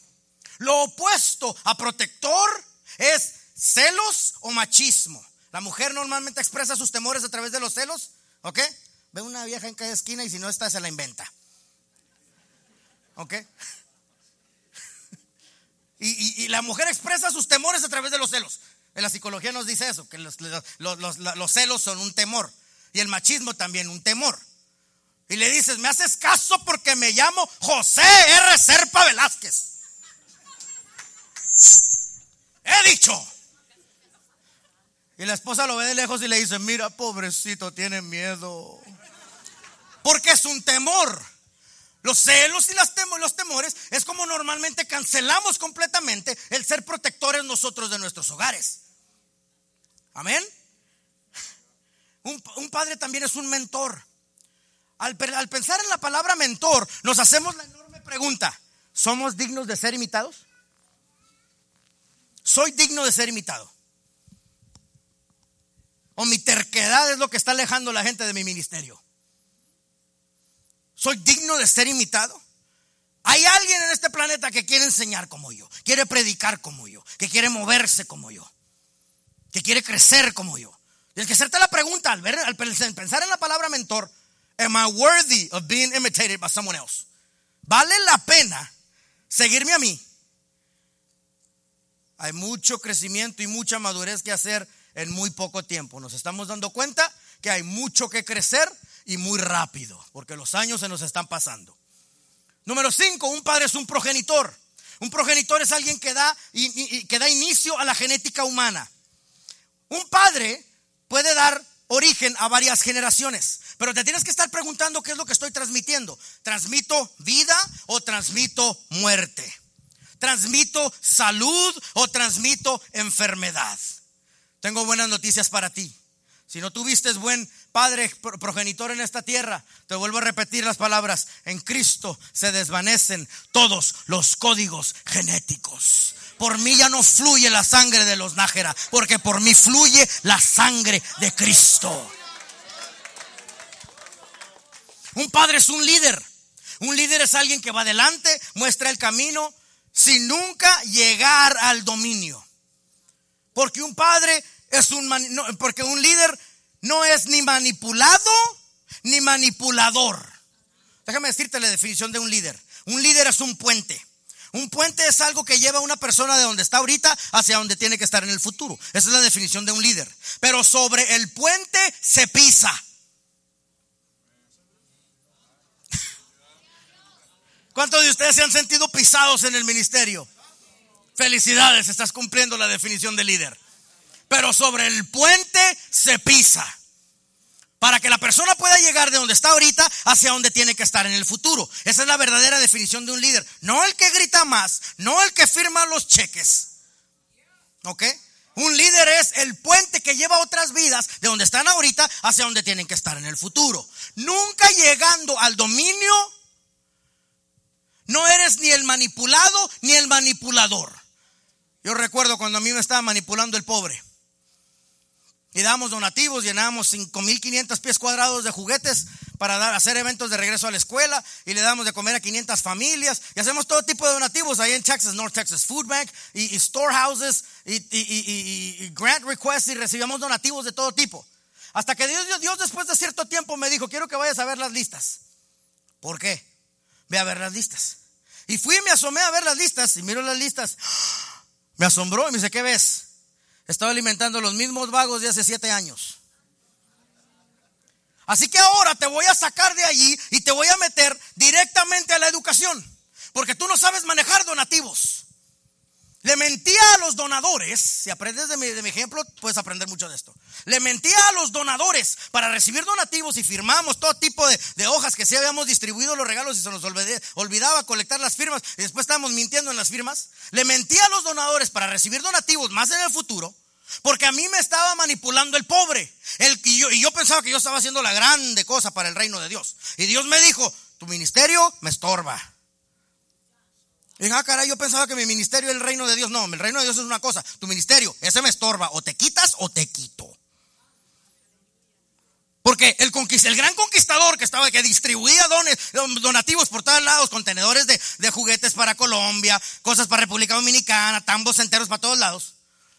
Lo opuesto a protector es celos o machismo. La mujer normalmente expresa sus temores a través de los celos, ¿ok? Ve una vieja en cada esquina y si no está se la inventa. ¿Ok? [LAUGHS] Y, la mujer expresa sus temores a través de los celos. En la psicología nos dice eso, que los- los celos son un temor. Y el machismo también un temor. Y le dices, me haces caso porque me llamo José R. Serpa Velázquez. [LAUGHS] He dicho. Y la esposa lo ve de lejos y le dice, mira, pobrecito, tiene miedo. Porque es un temor. Los celos y las temo- los temores es como normalmente cancelamos completamente el ser protectores nosotros de nuestros hogares. Amén. Un, padre también es un mentor. Al pensar en la palabra mentor, nos hacemos la enorme pregunta, ¿somos dignos de ser imitados? ¿Soy digno de ser imitado? ¿O mi terquedad es lo que está alejando a la gente de mi ministerio? ¿Soy digno de ser imitado? Hay alguien en este planeta que quiere enseñar como yo, quiere predicar como yo, que quiere moverse como yo, que quiere crecer como yo. Tienes que hacerte la pregunta al, ver, al pensar en la palabra mentor, am I worthy of being imitated by someone else? ¿Vale la pena seguirme a mí? Hay mucho crecimiento y mucha madurez que hacer en muy poco tiempo. Nos estamos dando cuenta que hay mucho que crecer y muy rápido, porque los años se nos están pasando. Número cinco, un padre es un progenitor. Un progenitor es alguien que da, que da inicio a la genética humana. Un padre puede dar origen a varias generaciones, pero te tienes que estar preguntando qué es lo que estoy transmitiendo. ¿Transmito vida o transmito muerte? ¿Transmito salud o transmito enfermedad? Tengo buenas noticias para ti. Si no tuviste buen padre pro- progenitor en esta tierra, te vuelvo a repetir las palabras. En Cristo se desvanecen todos los códigos genéticos. Por mí ya no fluye la sangre de los Nájera, porque por mí fluye la sangre de Cristo. Un padre es un líder. Un líder es alguien que va adelante, muestra el camino, sin nunca llegar al dominio. Porque un padre es un no, porque un líder no es ni manipulado ni manipulador. Déjame decirte la definición de un líder. Un líder es un puente. Un puente es algo que lleva a una persona de donde está ahorita hacia donde tiene que estar en el futuro. Esa es la definición de un líder. Pero sobre el puente se pisa. ¿Cuántos de ustedes se han sentido pisados en el ministerio? Felicidades, estás cumpliendo la definición de líder. Pero sobre el puente se pisa. Para que la persona pueda llegar de donde está ahorita hacia donde tiene que estar en el futuro. Esa es la verdadera definición de un líder. No el que grita más, no el que firma los cheques. ¿Ok? Un líder es el puente que lleva otras vidas de donde están ahorita hacia donde tienen que estar en el futuro. Nunca llegando al dominio, no eres ni el manipulado ni el manipulador. Yo recuerdo cuando a mí me estaba manipulando el pobre. Y dábamos donativos, llenábamos 5.500 pies cuadrados de juguetes para hacer eventos de regreso a la escuela y le damos de comer a 500 familias y hacemos todo tipo de donativos ahí en Texas, North Texas Food Bank y, storehouses y, grant requests y recibíamos donativos de todo tipo. Hasta que Dios, Dios, después de cierto tiempo me dijo, quiero que vayas a ver las listas. ¿Por qué? Ve a ver las listas. Y fui y me asomé a ver las listas y miro las listas. Me asombró y me dice, ¿qué ves? Estaba alimentando los mismos vagos de hace siete años. Así que ahora te voy a sacar de allí y te voy a meter directamente a la educación. Porque tú no sabes manejar donativos. Le mentía a los donadores. Si aprendes de mi, de mi ejemplo, puedes aprender mucho de esto. Le mentía a los donadores para recibir donativos y firmamos todo tipo de, de hojas que sí habíamos distribuido los regalos y se nos olvidaba colectar las firmas y después estábamos mintiendo en las firmas. Le mentía a los donadores para recibir donativos más en el futuro. Porque a mí me estaba manipulando el pobre. El, y, yo, y yo pensaba que yo estaba haciendo la grande cosa para el reino de Dios. Y Dios me dijo, tu ministerio me estorba. Y dije, ah, caray, yo pensaba que mi ministerio es el reino de Dios. No, el reino de Dios es una cosa. Tu ministerio, ese me estorba. O te quitas o te quito. Porque el, el gran conquistador que estaba, que distribuía dones, donativos por todos lados, contenedores de, juguetes para Colombia, cosas para República Dominicana, tambos enteros para todos lados.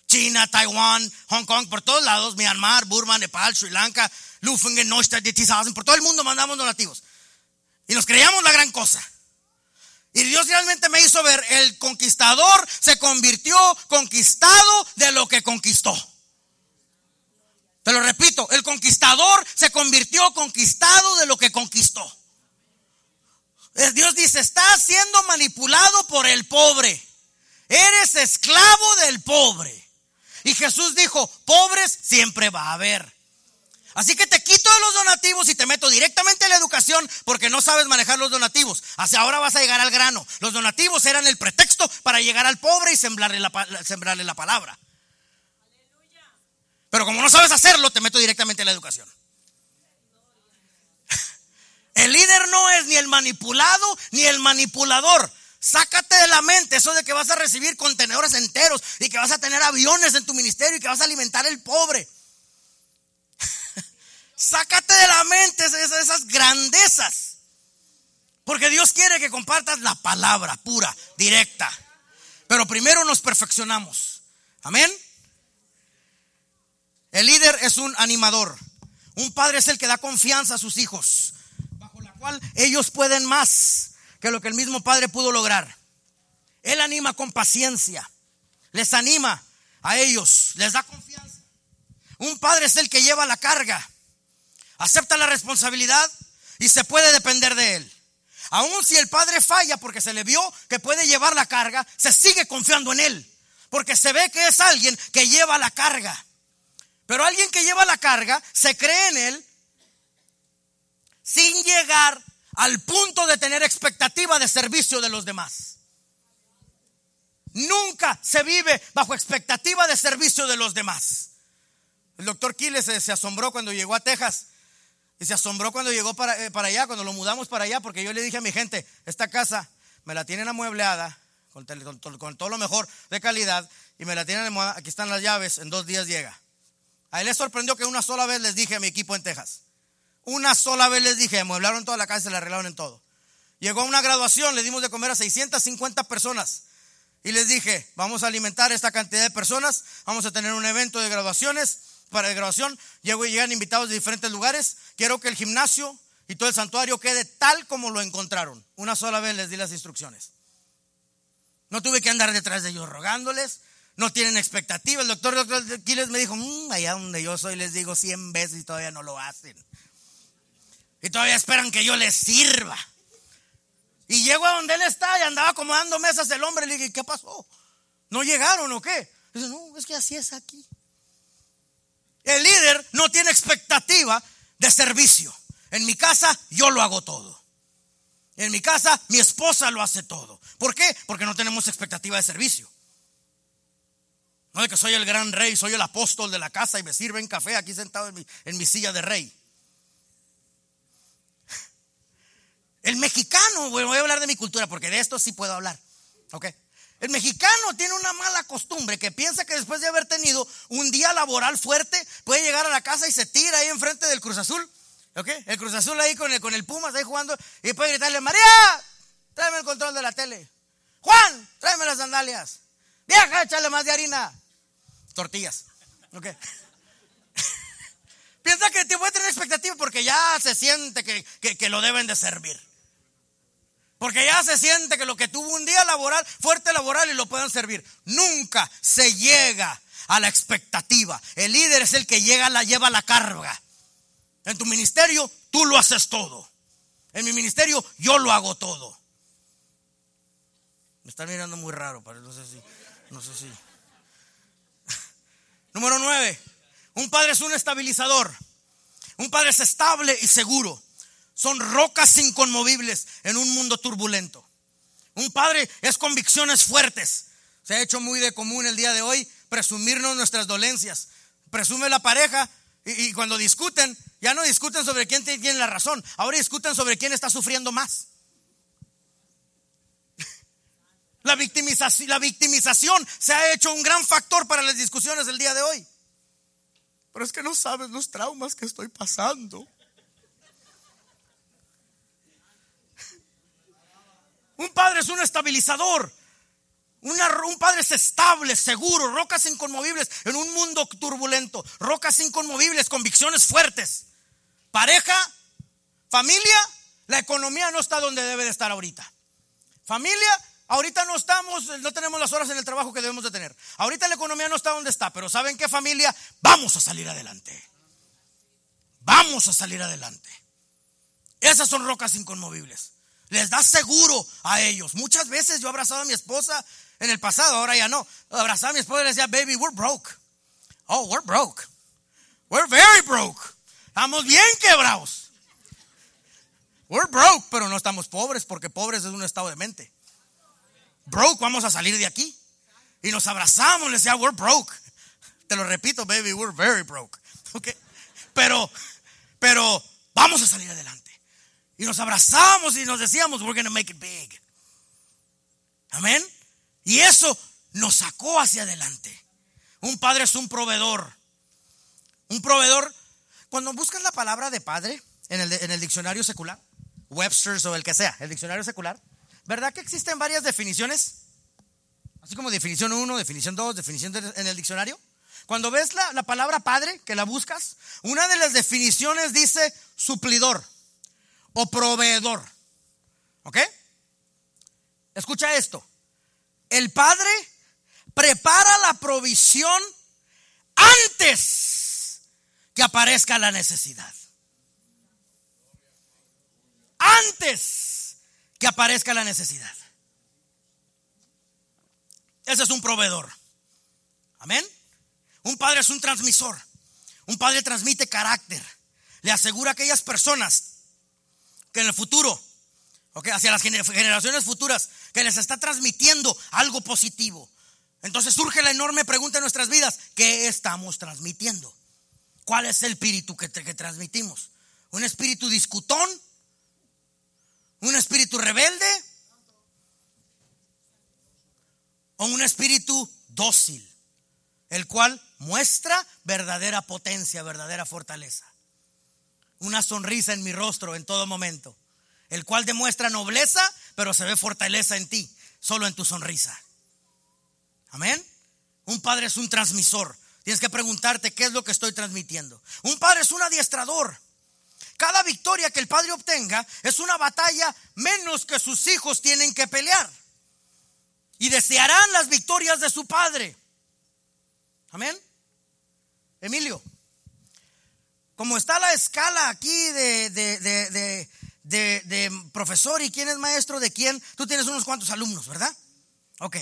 China, Taiwán, Hong Kong, por todos lados, Myanmar, Burma, Nepal, Sri Lanka, Lufingen, Neustadt, Dietishausen, por todo el mundo mandamos donativos. Y nos creíamos la gran cosa. Y Dios realmente me hizo ver, el conquistador se convirtió conquistado de lo que conquistó. Te lo repito, el conquistador se convirtió conquistado de lo que conquistó. Eh, Dios dice, estás siendo manipulado por el pobre. Eres esclavo del pobre. Y Jesús dijo, pobres siempre va a haber. Así que te quito de los donativos y te meto directamente en la educación porque no sabes manejar los donativos. Hacia ahora vas a llegar al grano. Los donativos eran el pretexto para llegar al pobre y sembrarle la, sembrarle la palabra. Pero como no sabes hacerlo, te meto directamente en la educación. [LAUGHS] El líder no es ni el manipulado ni el manipulador. Sácate de la mente eso de que vas a recibir contenedores enteros y que vas a tener aviones en tu ministerio y que vas a alimentar al pobre. [LAUGHS] Sácate de la mente esas grandezas. Porque Dios quiere que compartas la palabra pura, directa. Pero primero nos perfeccionamos. Amén. Es un animador. Un padre es el que da confianza a sus hijos, bajo la cual ellos pueden más que lo que el mismo padre pudo lograr. Él anima con paciencia, les anima a ellos, les da confianza. Un padre es el que lleva la carga, acepta la responsabilidad y se puede depender de él. Aun si el padre falla porque se le vio que puede llevar la carga, se sigue confiando en él, porque se ve que es alguien que lleva la carga. Pero alguien que lleva la carga se cree en él sin llegar al punto de tener expectativa de servicio de los demás. Nunca se vive bajo expectativa de servicio de los demás. El doctor Quiles se, asombró cuando llegó a Texas y se asombró cuando llegó para, eh, para allá, cuando lo mudamos para allá, porque yo le dije a mi gente, esta casa me la tienen amuebleada con, con to- con todo lo mejor de calidad y me la tienen aquí están las llaves, en dos días llega. A él le sorprendió que una sola vez les dije a mi equipo en Texas. Una sola vez les dije, amueblaron toda la casa se la arreglaron en todo. Llegó a una graduación, le dimos de comer a 650 personas. Y les dije, vamos a alimentar esta cantidad de personas, vamos a tener un evento de graduaciones, para de graduación, llego y llegan invitados de diferentes lugares, quiero que el gimnasio y todo el santuario quede tal como lo encontraron. Una sola vez les di las instrucciones. No tuve que andar detrás de ellos rogándoles, no tienen expectativa. El doctor, doctor Quiles me dijo, "Mm, allá donde yo soy les digo 100 veces y todavía no lo hacen. Y todavía esperan que yo les sirva. Y llego a donde él está y andaba acomodando mesas el hombre. Le dije, ¿qué pasó? ¿No llegaron o qué? Dice, no, es que así es aquí. El líder no tiene expectativa de servicio. En mi casa yo lo hago todo. En mi casa mi esposa lo hace todo. ¿Por qué? Porque no tenemos expectativa de servicio. No de que soy el gran rey, soy el apóstol de la casa y me sirven café aquí sentado en mi, en mi silla de rey. El mexicano, bueno, voy a hablar de mi cultura porque de esto sí puedo hablar. ¿Ok? El mexicano tiene una mala costumbre que piensa que después de haber tenido un día laboral fuerte, puede llegar a la casa y se tira ahí enfrente del Cruz Azul. ¿Ok? El Cruz Azul ahí con el, con el Pumas ahí jugando y puede gritarle, María, tráeme el control de la tele. Juan, tráeme las sandalias. Vieja, échale más de harina. Tortillas. ¿Ok? [LAUGHS] Piensa que te puede tener expectativa porque ya se siente que, que- que lo deben de servir. Porque ya se siente que lo que tuvo un día laboral, fuerte laboral y lo puedan servir. Nunca se llega a la expectativa. El líder es el que llega, la lleva la carga. En tu ministerio tú lo haces todo. En mi ministerio yo lo hago todo. Me están mirando muy raro, pero no sé si. No sé si. Número nueve. Un padre es un estabilizador. Un padre es estable y seguro. Son rocas inconmovibles en un mundo turbulento. Un padre es convicciones fuertes. Se ha hecho muy de común el día de hoy presumirnos nuestras dolencias. Presume la pareja y, y cuando discuten, ya no discuten sobre quién tiene la razón. Ahora discuten sobre quién está sufriendo más. La victimización, la victimización se ha hecho un gran factor para las discusiones del día de hoy. Pero es que no sabes los traumas que estoy pasando. Un padre es un estabilizador. Una- un padre es estable, seguro, rocas inconmovibles en un mundo turbulento, rocas inconmovibles, convicciones fuertes. Pareja, familia, la economía no está donde debe de estar ahorita. Familia, ahorita no estamos, no tenemos las horas en el trabajo que debemos de tener. Ahorita la economía no está donde está, pero ¿saben qué familia? Vamos a salir adelante. Vamos a salir adelante. Esas son rocas inconmovibles. Les da seguro a ellos. Muchas veces yo he abrazado a mi esposa en el pasado, ahora ya no. Abrazaba a mi esposa y le decía, baby, we're broke. Oh, we're broke. We're very broke. Estamos bien quebrados. We're broke, pero no estamos pobres, porque pobres es un estado de mente. Broke, vamos a salir de aquí. Y nos abrazamos, le decía, we're broke. Te lo repito, baby, we're very broke. [LAUGHS] Ok. Pero, pero vamos a salir adelante. Y nos abrazamos y nos decíamos, we're going to make it big. Amén. Y eso nos sacó hacia adelante. Un padre es un proveedor. Un proveedor, cuando buscas la palabra de padre en el, en el diccionario secular, Webster's o el que sea, el diccionario secular, ¿verdad que existen varias definiciones? Así como definición 1, definición 2, definición de- en el diccionario. Cuando ves la, la palabra padre, que la buscas, una de las definiciones dice suplidor o proveedor. ¿Ok? Escucha esto. El padre prepara la provisión antes que aparezca la necesidad. Antes que aparezca la necesidad. Ese es un proveedor. Amén. Un padre es un transmisor. Un padre transmite carácter. Le asegura a aquellas personas que en el futuro, ok, hacia las gener- generaciones futuras, que les está transmitiendo algo positivo. Entonces surge la enorme pregunta en nuestras vidas, ¿qué estamos transmitiendo? ¿Cuál es el espíritu que, que transmitimos? ¿Un espíritu discutón? ¿Un espíritu rebelde? ¿O un espíritu dócil? El cual muestra verdadera potencia, verdadera fortaleza. Una sonrisa en mi rostro en todo momento. El cual demuestra nobleza, pero se ve fortaleza en ti, solo en tu sonrisa. Amén. Un padre es un transmisor. Tienes que preguntarte qué es lo que estoy transmitiendo. Un padre es un adiestrador. Cada victoria que el padre obtenga es una batalla menos que sus hijos tienen que pelear. Y desearán las victorias de su padre. Amén. Emilio, como está la escala aquí de, de, de, de, profesor y quién es maestro de quién, tú tienes unos cuantos alumnos, ¿verdad? Ok.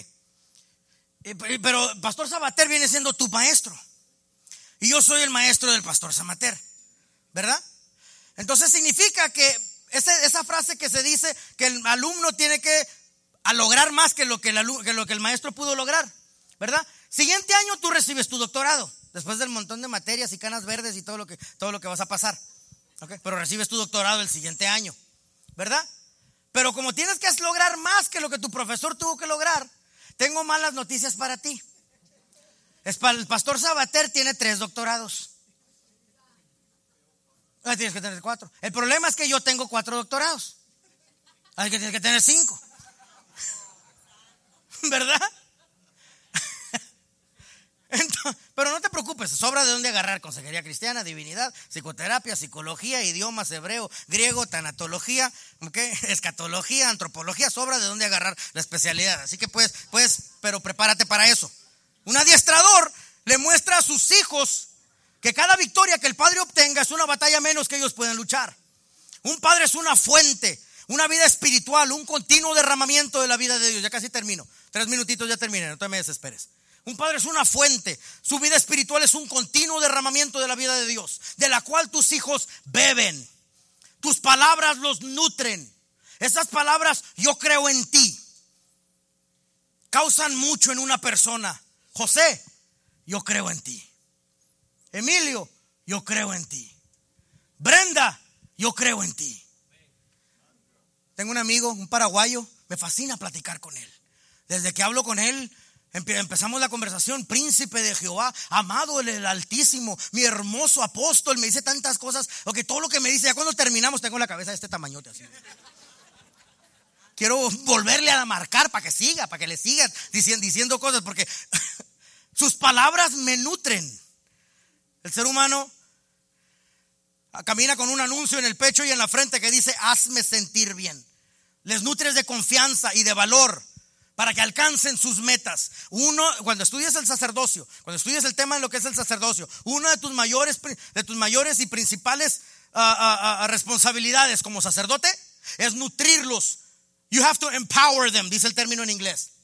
Eh, pe- Pero Pastor Sabater viene siendo tu maestro. Y yo soy el maestro del Pastor Sabater, ¿verdad? Entonces significa que esa frase que se dice que el alumno tiene que lograr más que lo que, el maestro pudo lograr, ¿verdad? Siguiente año tú recibes tu doctorado, después del montón de materias y canas verdes y todo lo que, todo lo que vas a pasar. ¿ok? Pero recibes tu doctorado el siguiente año, ¿verdad? Pero como tienes que lograr más que lo que tu profesor tuvo que lograr, tengo malas noticias para ti. El pastor Sabater tiene tres doctorados. Ah, tienes que tener cuatro. El problema es que yo tengo cuatro doctorados. Hay que tienes que tener cinco. [LAUGHS] ¿Verdad? [LAUGHS] Pero no te preocupes, sobra de dónde agarrar consejería cristiana, divinidad, psicoterapia, psicología, idiomas, hebreo, griego, tanatología, ¿ok? [LAUGHS] escatología, antropología, sobra de dónde agarrar la especialidad. Así que pues, pues, pero prepárate para eso. Un adiestrador le muestra a sus hijos que cada victoria que el padre obtenga es una batalla menos que ellos pueden luchar. Un padre es una fuente, una vida espiritual, un continuo derramamiento de la vida de Dios. Ya casi termino. Tres minutitos ya terminé, no te me desesperes. Un padre es una fuente. Su vida espiritual es un continuo derramamiento de la vida de Dios, de la cual tus hijos beben. Tus palabras los nutren. Esas palabras, yo creo en ti, causan mucho en una persona. José, yo creo en ti. Emilio, yo creo en ti. Brenda, yo creo en ti. Tengo un amigo, un paraguayo, me fascina platicar con él. Desde que hablo con él, empe- empezamos la conversación, príncipe de Jehová, amado el, Altísimo, mi hermoso apóstol, me dice tantas cosas, o que todo lo que me dice, ya cuando terminamos tengo la cabeza de este tamañote así. Quiero volverle a marcar para que siga, para que le sigan diciendo, diciendo cosas, porque [LAUGHS] sus palabras me nutren. El ser humano camina con un anuncio en el pecho y en la frente que dice, hazme sentir bien. Les nutres de confianza y de valor para que alcancen sus metas. Uno, cuando estudias el sacerdocio, cuando estudias el tema de lo que es el sacerdocio, una de tus mayores, de tus mayores y principales ah, ah, ah, responsabilidades como sacerdote es nutrirlos. You have to empower them, dice el término en inglés.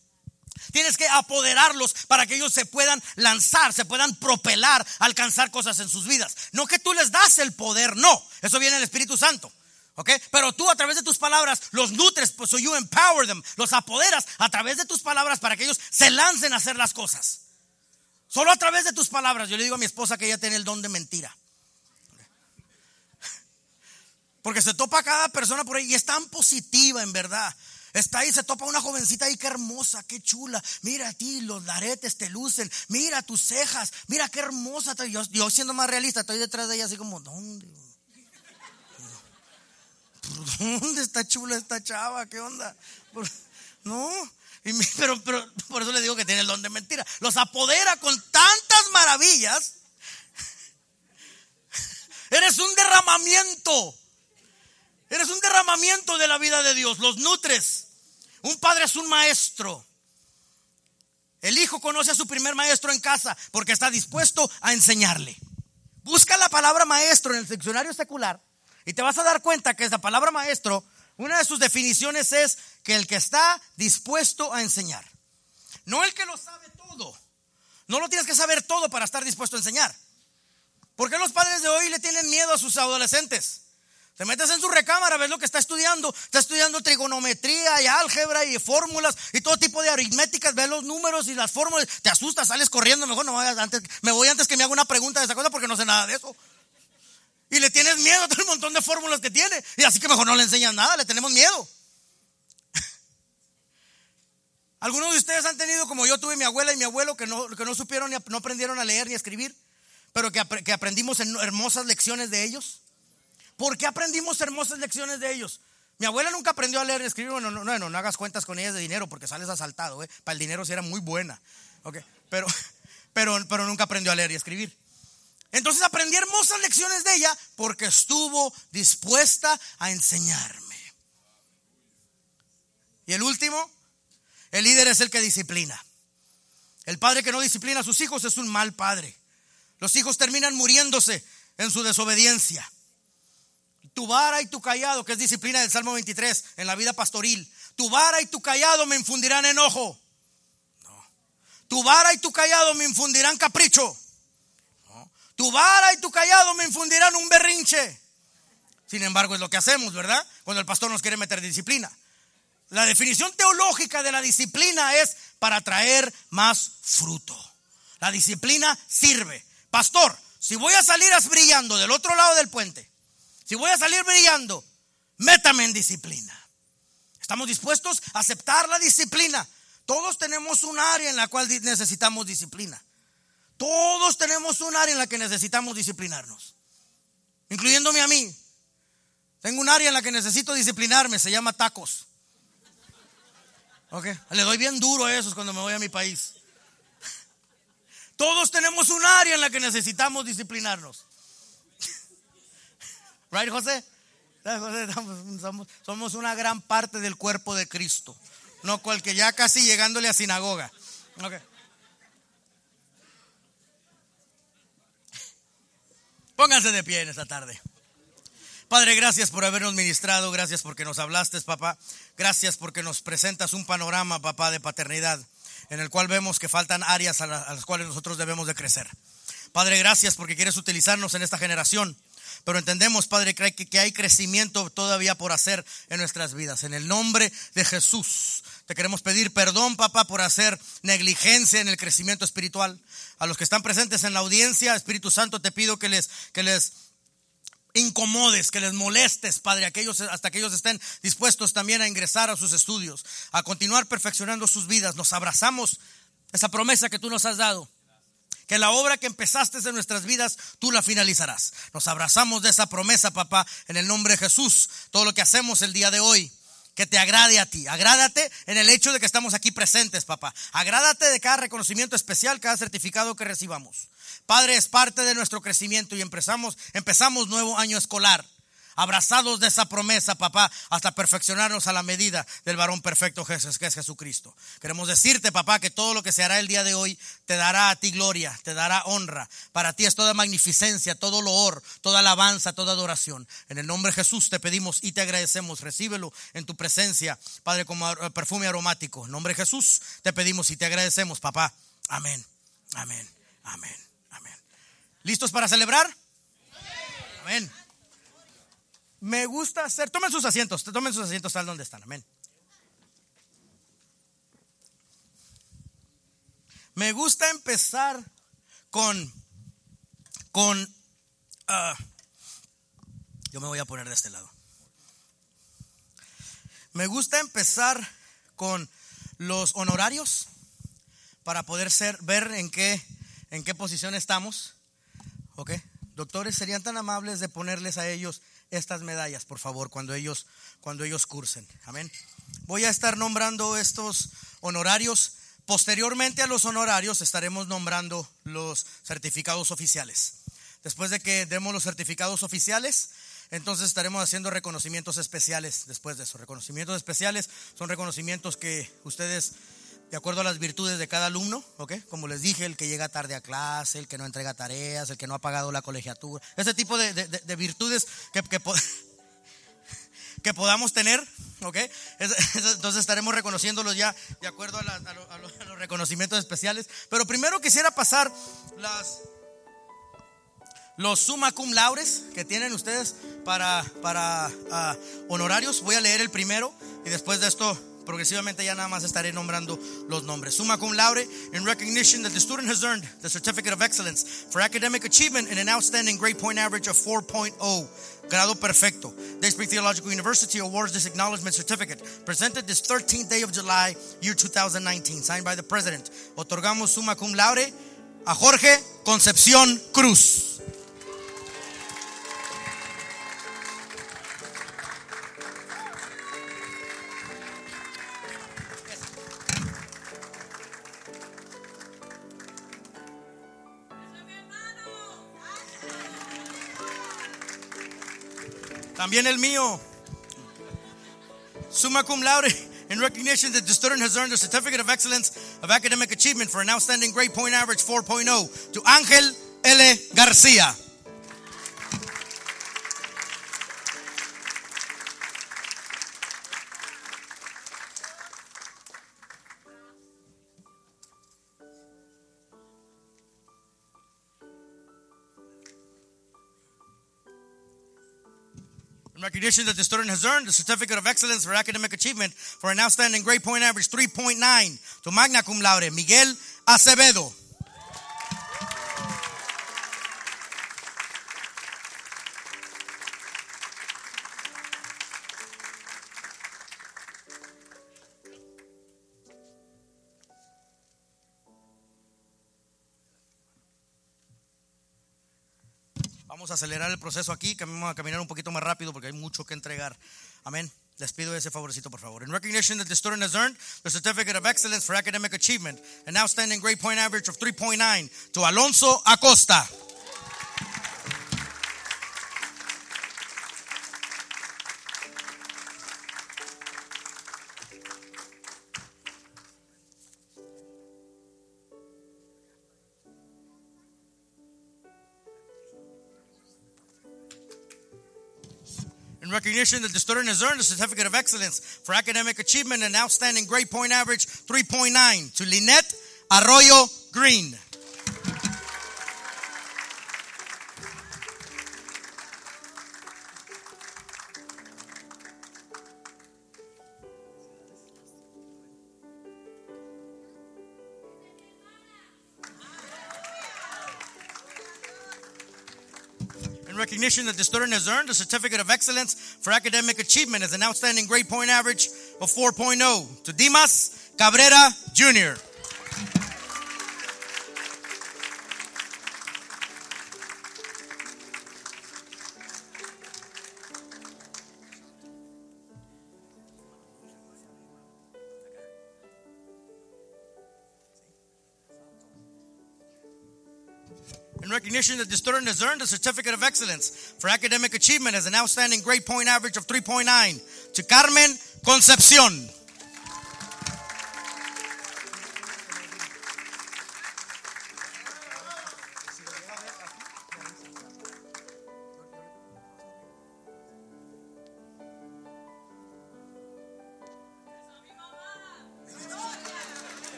Tienes que apoderarlos para que ellos se puedan lanzar, se puedan propelar, alcanzar cosas en sus vidas. No que tú les das el poder, no. Eso viene del Espíritu Santo. ¿Ok? Pero tú a través de tus palabras los nutres, pues so you empower them, los apoderas a través de tus palabras para que ellos se lancen a hacer las cosas. Solo a través de tus palabras. Yo le digo a mi esposa que ella tiene el don de mentira. Porque se topa cada persona por ahí y es tan positiva en verdad. Está ahí, se topa una jovencita ahí, qué hermosa, qué chula. Mira a ti, los aretes te lucen. Mira tus cejas, mira qué hermosa. Yo, yo siendo más realista, estoy detrás de ella así como, ¿dónde? ¿Por dónde está chula esta chava? ¿Qué onda? No, y pero, pero por eso le digo que tiene el don de mentira. Los apodera con tantas maravillas. Eres un derramamiento. Eres un derramamiento de la vida de Dios. Los nutres. Un padre es un maestro. El hijo conoce a su primer maestro en casa porque está dispuesto a enseñarle. Busca la palabra maestro en el diccionario secular y te vas a dar cuenta que esa palabra maestro, una de sus definiciones es que el que está dispuesto a enseñar. No el que lo sabe todo. No lo tienes que saber todo para estar dispuesto a enseñar. ¿Por qué los padres de hoy le tienen miedo a sus adolescentes? Te metes en su recámara, ves lo que está estudiando. Está estudiando trigonometría y álgebra y fórmulas y todo tipo de aritméticas. Ves los números y las fórmulas. Te asustas, sales corriendo. Mejor no vayas antes. Me voy antes que me haga una pregunta de esa cosa porque no sé nada de eso. Y le tienes miedo a todo el montón de fórmulas que tiene. Y así que mejor no le enseñas nada, le tenemos miedo. [LAUGHS] Algunos de ustedes han tenido, como yo tuve mi abuela y mi abuelo, que no, que no supieron, ni, no aprendieron a leer ni a escribir, pero que, que aprendimos en hermosas lecciones de ellos. ¿Por qué aprendimos hermosas lecciones de ellos? Mi abuela nunca aprendió a leer y escribir. Bueno, no, no, no, no hagas cuentas con ellas de dinero porque sales asaltado. ¿eh? Para el dinero sí era muy buena. Ok, Pero, [LAUGHS] pero, pero nunca aprendió a leer y escribir. Entonces aprendí hermosas lecciones de ella porque estuvo dispuesta a enseñarme. Y el último, el líder es el que disciplina. El padre que no disciplina a sus hijos es un mal padre. Los hijos terminan muriéndose en su desobediencia. Tu vara y tu callado, que es disciplina del Salmo 23 en la vida pastoril. Tu vara y tu callado me infundirán enojo. No. Tu vara y tu callado me infundirán capricho. Tu vara y tu callado me infundirán un berrinche. Sin embargo, es lo que hacemos, ¿verdad? Cuando el pastor nos quiere meter disciplina. La definición teológica de la disciplina es para traer más fruto. La disciplina sirve. Pastor, si voy a salir brillando del otro lado del puente, si voy a salir brillando, métame en disciplina. ¿Estamos dispuestos a aceptar la disciplina? Todos tenemos un área en la cual necesitamos disciplina. Todos tenemos un área en la que necesitamos disciplinarnos, incluyéndome a mí. Tengo un área en la que necesito disciplinarme, se llama tacos. Ok, le doy bien duro a esos cuando me voy a mi país. [LAUGHS] Todos tenemos un área en la que necesitamos disciplinarnos. Right, José? Somos, una gran parte del cuerpo de Cristo. No cual que ya casi llegándole a sinagoga. Pónganse de pie en esta tarde. Padre, gracias por habernos ministrado, gracias porque nos hablaste, papá. Gracias porque nos presentas un panorama, papá, de paternidad, en el cual vemos que faltan áreas a las cuales nosotros debemos de crecer. Padre, gracias porque quieres utilizarnos en esta generación. Pero entendemos, Padre, que hay, crecimiento todavía por hacer en nuestras vidas. En el nombre de Jesús, te queremos pedir perdón, papá, por hacer negligencia en el crecimiento espiritual. A los que están presentes en la audiencia, Espíritu Santo, te pido que les, que les incomodes, que les molestes, Padre, aquellos, hasta que ellos estén dispuestos también a ingresar a sus estudios, a continuar perfeccionando sus vidas. Nos abrazamos esa promesa que tú nos has dado. Que la obra que empezaste en nuestras vidas, tú la finalizarás. Nos abrazamos de esa promesa, papá, en el nombre de Jesús. Todo lo que hacemos el día de hoy, que te agrade a ti. Agrádate en el hecho de que estamos aquí presentes, papá. Agrádate de cada reconocimiento especial, cada certificado que recibamos. Padre, es parte de nuestro crecimiento y empezamos, empezamos nuevo año escolar. Abrazados de esa promesa, papá, hasta perfeccionarnos a la medida del varón perfecto que es Jesucristo. Queremos decirte, papá, que todo lo que se hará el día de hoy te dará a ti gloria, te dará honra. Para ti es toda magnificencia, todo loor, toda alabanza, toda adoración. En el nombre de Jesús te pedimos y te agradecemos. Recíbelo en tu presencia, Padre, como perfume aromático. En nombre de Jesús te pedimos y te agradecemos, papá. Amén, amén, amén, amén. ¿Listos para celebrar? Amén. Me gusta hacer, tomen sus asientos, tomen sus asientos tal donde están, amén. Me gusta empezar con, con, ah, yo me voy a poner de este lado. Me gusta empezar con los honorarios para poder ser, ver en qué, en qué posición estamos. ¿Ok? Doctores, serían tan amables de ponerles a ellos estas medallas, por favor, cuando ellos, cuando ellos cursen. Amén. Voy a estar nombrando estos honorarios. Posteriormente a los honorarios estaremos nombrando los certificados oficiales. Después de que demos los certificados oficiales, entonces estaremos haciendo reconocimientos especiales después de eso. Reconocimientos especiales son reconocimientos que ustedes, de acuerdo a las virtudes de cada alumno, ¿ok? Como les dije, el que llega tarde a clase, el que no entrega tareas, el que no ha pagado la colegiatura, ese tipo de, de- de- de virtudes que, que, [LAUGHS] que podamos tener, ¿ok? Es- [LAUGHS] es- Entonces estaremos reconociéndolos ya de acuerdo a, los reconocimientos especiales. Pero primero quisiera pasar las, los summa cum laudes que tienen ustedes para, para ah, honorarios. Voy a leer el primero y después de esto progresivamente ya nada más estaré nombrando los nombres. Summa cum laude in recognition that the student has earned the certificate of excellence for academic achievement and an outstanding grade point average of 4.0. Grado perfecto. Day Theological University awards this acknowledgement certificate presented this 13th day of July, year 2019, signed by the president. Otorgamos summa cum laude a Jorge Concepción Cruz. También el mío. Summa cum laude in recognition that the student has earned a certificate of excellence of academic achievement for an outstanding grade point average 4.0 to Ángel L. García. Recognition that the student has earned the certificate of excellence for academic achievement for an outstanding grade point average 3.9 to magna cum laude Miguel Acevedo. Acelerar el proceso aquí, que vamos a caminar un poquito más rápido porque hay mucho que entregar. Amén. Les pido ese favorecito, por favor. In recognition that the student has earned the certificate of excellence for academic achievement, an outstanding grade point average of 3.9 to Alonso Acosta. Recognition that the student has earned a certificate of excellence for academic achievement and outstanding grade point average 3.9 to Lynette Arroyo Green. Recognition that the student has earned a certificate of excellence for academic achievement as an outstanding grade point average of 4.0 to Dimas Cabrera Jr. recognition that the student has earned a certificate of excellence for academic achievement as an outstanding grade point average of 3.9 to Carmen Concepcion.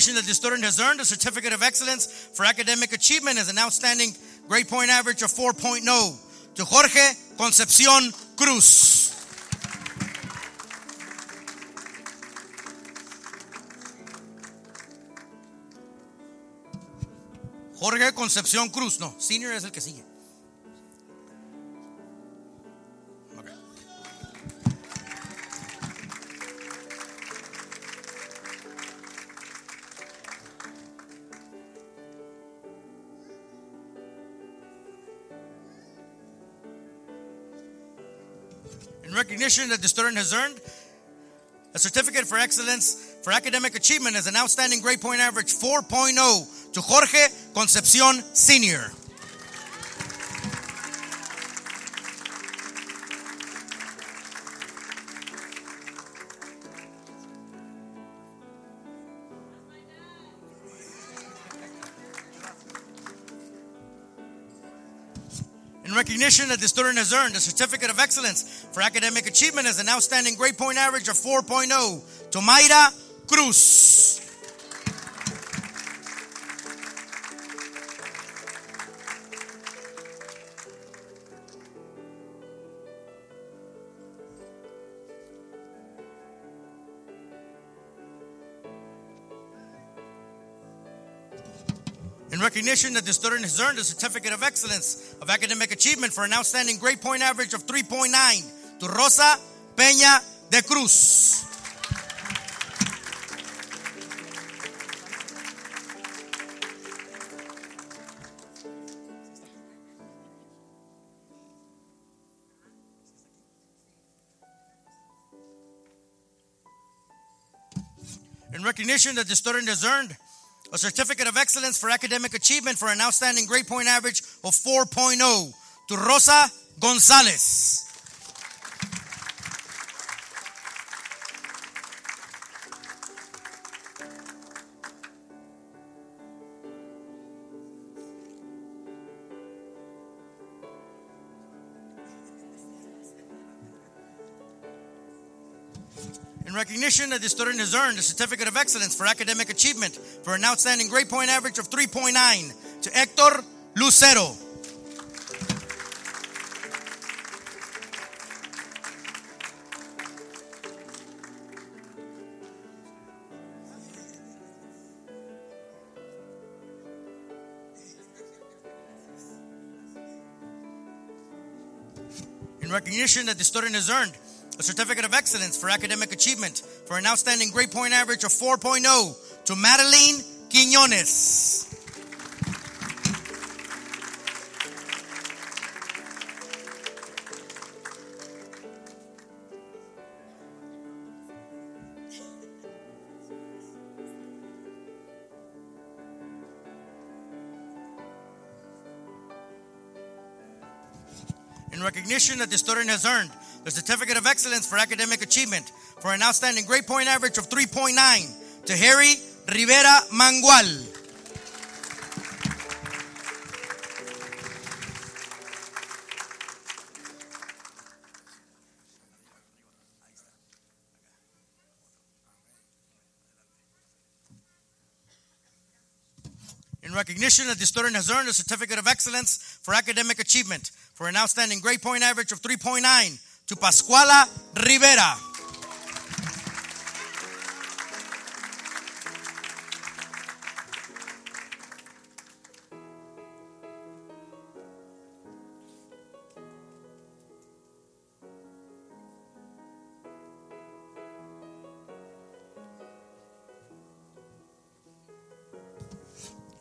Recognition that the student has earned a certificate of excellence for academic achievement as an outstanding grade point average of 4.0 to Jorge Concepcion Cruz. Jorge Concepción Cruz, no, senior es el que sigue. Recognition that the student has earned a certificate for excellence for academic achievement as an outstanding grade point average 4.0 to Jorge Concepcion Sr. recognition that the student has earned a certificate of excellence for academic achievement as an outstanding grade point average of 4.0 to Mayra Cruz. Recognition that the student has earned a certificate of excellence of academic achievement for an outstanding grade point average of 3.9 to Rosa Peña de Cruz. In recognition that the student has earned a certificate of excellence for academic achievement for an outstanding grade point average of 4.0 to Rosa Gonzalez. Recognition that the student has earned a certificate of excellence for academic achievement for an outstanding grade point average of 3.9 to Hector Lucero. In recognition that the student has earned a certificate of excellence for academic achievement for an outstanding grade point average of 4.0 to Madeline Quiñones. In recognition that the student has earned the certificate of excellence for academic achievement for an outstanding grade point average of 3.9 to Harry Rivera Mangual. In recognition that the student has earned a certificate of excellence for academic achievement for an outstanding grade point average of 3.9 Chupascuala Rivera.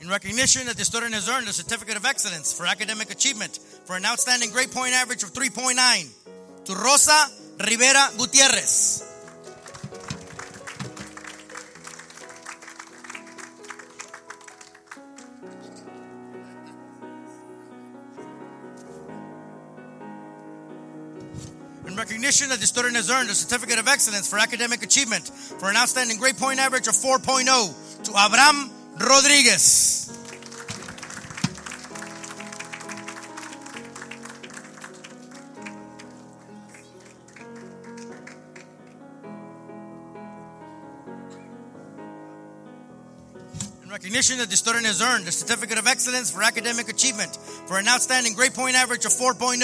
in recognition that the student has earned a certificate of excellence for academic achievement for an outstanding grade point average of 3.9. Rosa Rivera Gutierrez. In recognition that the student has earned a certificate of excellence for academic achievement for an outstanding grade point average of 4.0 to Abraham Rodriguez. Recognition that the student has earned a certificate of excellence for academic achievement for an outstanding grade point average of 4.0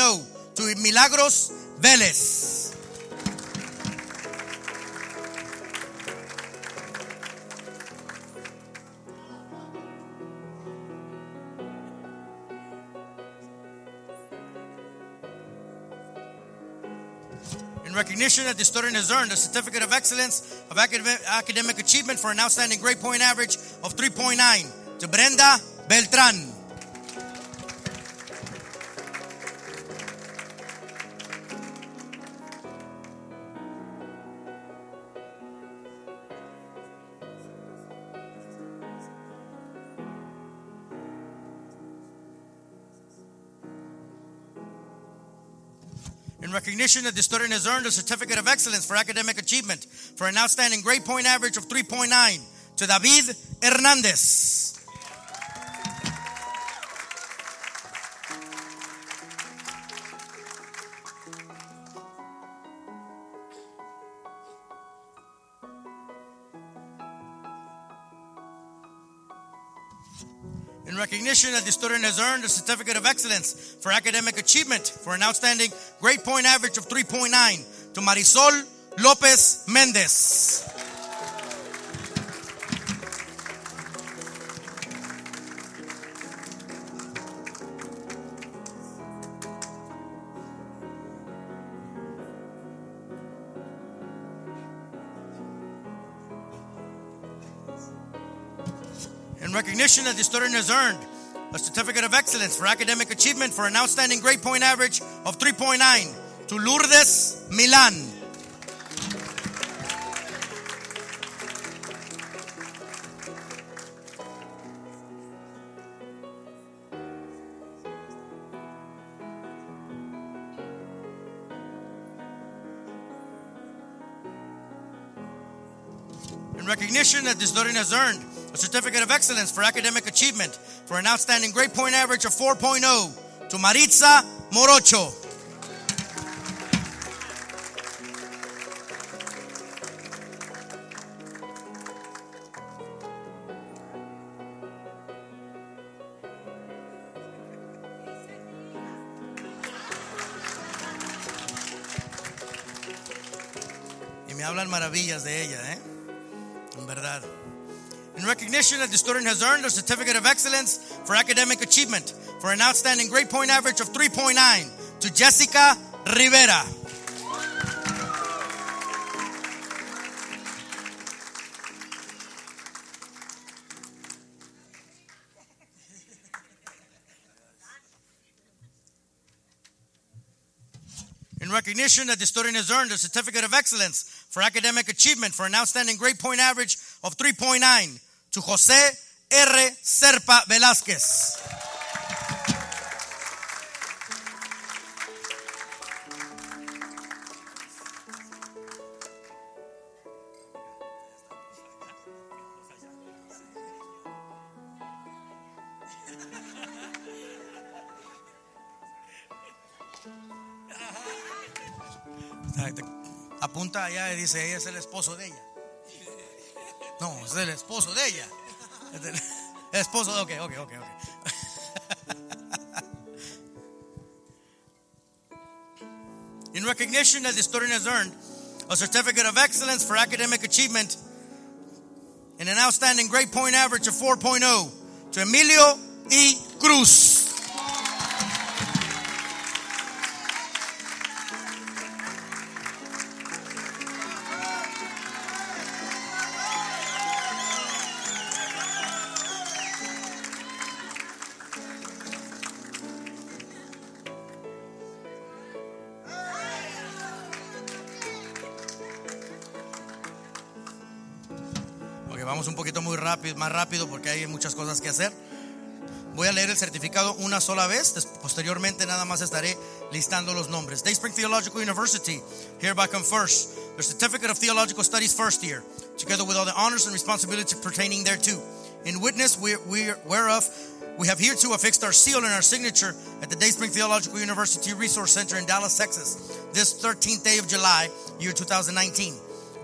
to Milagros Vélez. In recognition that the student has earned a certificate of excellence of academic achievement for an outstanding grade point average of 3.9 to Brenda Beltrán. In recognition that the student has earned a certificate of excellence for academic achievement for an outstanding grade point average of 3.9 to David Hernandez. In recognition that the student has earned a certificate of excellence for academic achievement for an outstanding grade point average of 3.9 to Marisol Lopez Mendez. Recognition that the student has earned a certificate of excellence for academic achievement for an outstanding grade point average of 3.9 to Lourdes Milan. In recognition that the student has earned a certificate of excellence for academic achievement for an outstanding grade point average of 4.0 to Maritza Morocho. Hablan maravillas de ella, ¿eh? Recognition that the student has earned a certificate of excellence for academic achievement for an outstanding grade point average of 3.9 to Jessica Rivera. In recognition that the student has earned a certificate of excellence for academic achievement for an outstanding grade point average of 3.9 to Jose R. Serpa Velázquez. Apunta allá y dice, ella es el esposo de ella. No, es el esposo de ella. El [LAUGHS] esposo, ok, ok, ok, ok. [LAUGHS] In recognition that the student has earned a certificate of excellence for academic achievement and an outstanding grade point average of 4.0 to Emilio E. Cruz. Vamos un poquito muy rápido, más rápido porque hay muchas cosas que hacer. Voy a leer el certificado una sola vez. Posteriormente nada más estaré listando los nombres. Dayspring Theological University hereby confers the Certificate of Theological Studies first year, together with all the honors and responsibilities pertaining thereto. In witness we, we, whereof we have hereto affixed our seal and our signature at the Dayspring Theological University Resource Center in Dallas, Texas, this 13th day of July, year 2019.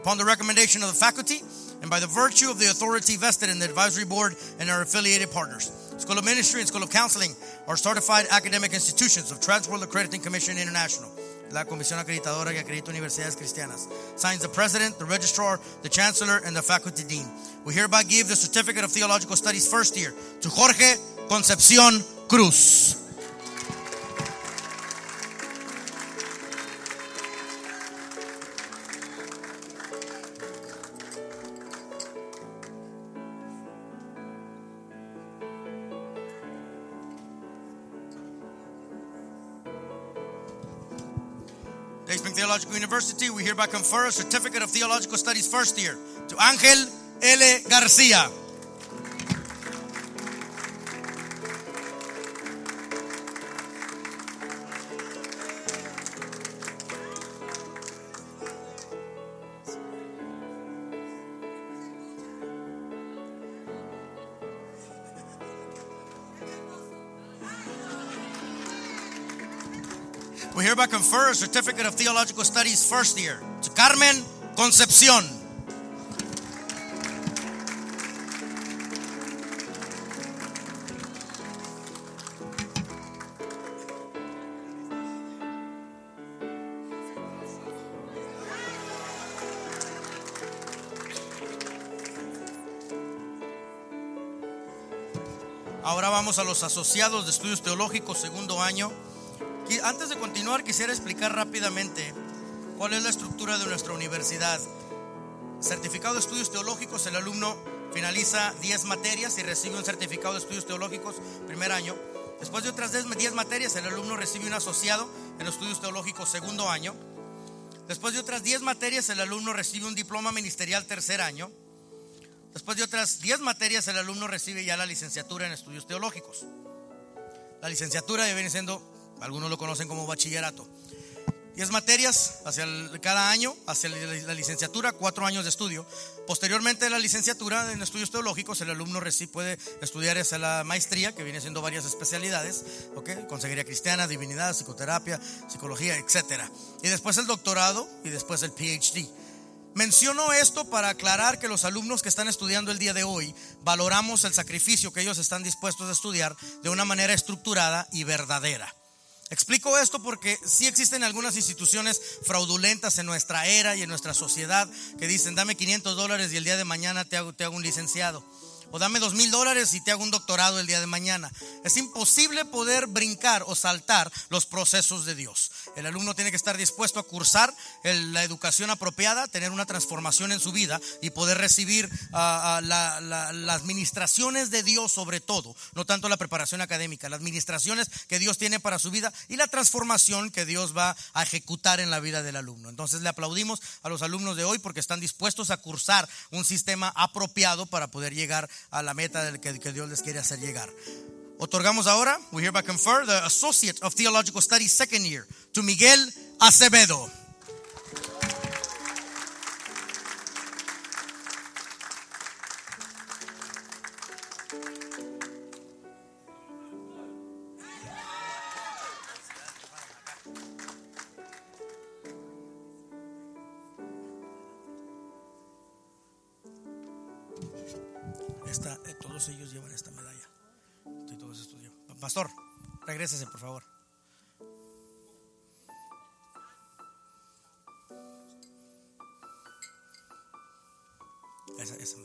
Upon the recommendation of the faculty and by the virtue of the authority vested in the advisory board and our affiliated partners. School of Ministry and School of Counseling are certified academic institutions of Transworld Accrediting Commission International. La comisión acreditadora que acredita universidades cristianas. Signs the president, the registrar, the chancellor, and the faculty dean. We hereby give the certificate of theological studies first year to Jorge Concepcion Cruz. We hereby confer a certificate of theological studies first year to Ángel L. García. Confer a certificate of theological studies first year to Carmen Concepcion. Ahora vamos a los asociados de estudios teológicos segundo año. Antes de continuar, quisiera explicar rápidamente cuál es la estructura de nuestra universidad. Certificado de estudios teológicos, el alumno finaliza 10 materias y recibe un certificado de estudios teológicos primer año. Después de otras 10 10 materias, el alumno recibe un asociado en estudios teológicos segundo año. Después de otras 10 materias, el alumno recibe un diploma ministerial tercer año. Después de otras 10 materias, el alumno recibe ya la licenciatura en estudios teológicos. La licenciatura viene siendo, algunos lo conocen como bachillerato. 10 materias hacia cada año, hacia la, licenciatura, 4 años de estudio. Posteriormente de la licenciatura en estudios teológicos, el alumno reci- puede estudiar hacia la maestría, que viene siendo varias especialidades, ¿ok? consejería cristiana, divinidad, psicoterapia, psicología, etc. Y después el doctorado y después el PhD. Menciono esto para aclarar que los alumnos que están estudiando el día de hoy valoramos el sacrificio que ellos están dispuestos a estudiar de una manera estructurada y verdadera. Explico esto porque sí existen algunas instituciones fraudulentas en nuestra era y en nuestra sociedad que dicen dame 500 dólares y el día de mañana te hago, un licenciado. O dame dos mil dólares y te hago un doctorado el día de mañana. Es imposible poder brincar o saltar los procesos de Dios. El alumno tiene que estar dispuesto a cursar la educación apropiada, tener una transformación en su vida y poder recibir ah, ah, la- la- las administraciones de Dios sobre todo, no tanto la preparación académica, las administraciones que Dios tiene para su vida y la transformación que Dios va a ejecutar en la vida del alumno. Entonces le aplaudimos a los alumnos de hoy porque están dispuestos a cursar un sistema apropiado para poder llegar a la meta del que, Dios les quiere hacer llegar. Otorgamos ahora, we hereby confer the Associate of Theological Studies second year to Miguel Acevedo. Favor. Esa, esa.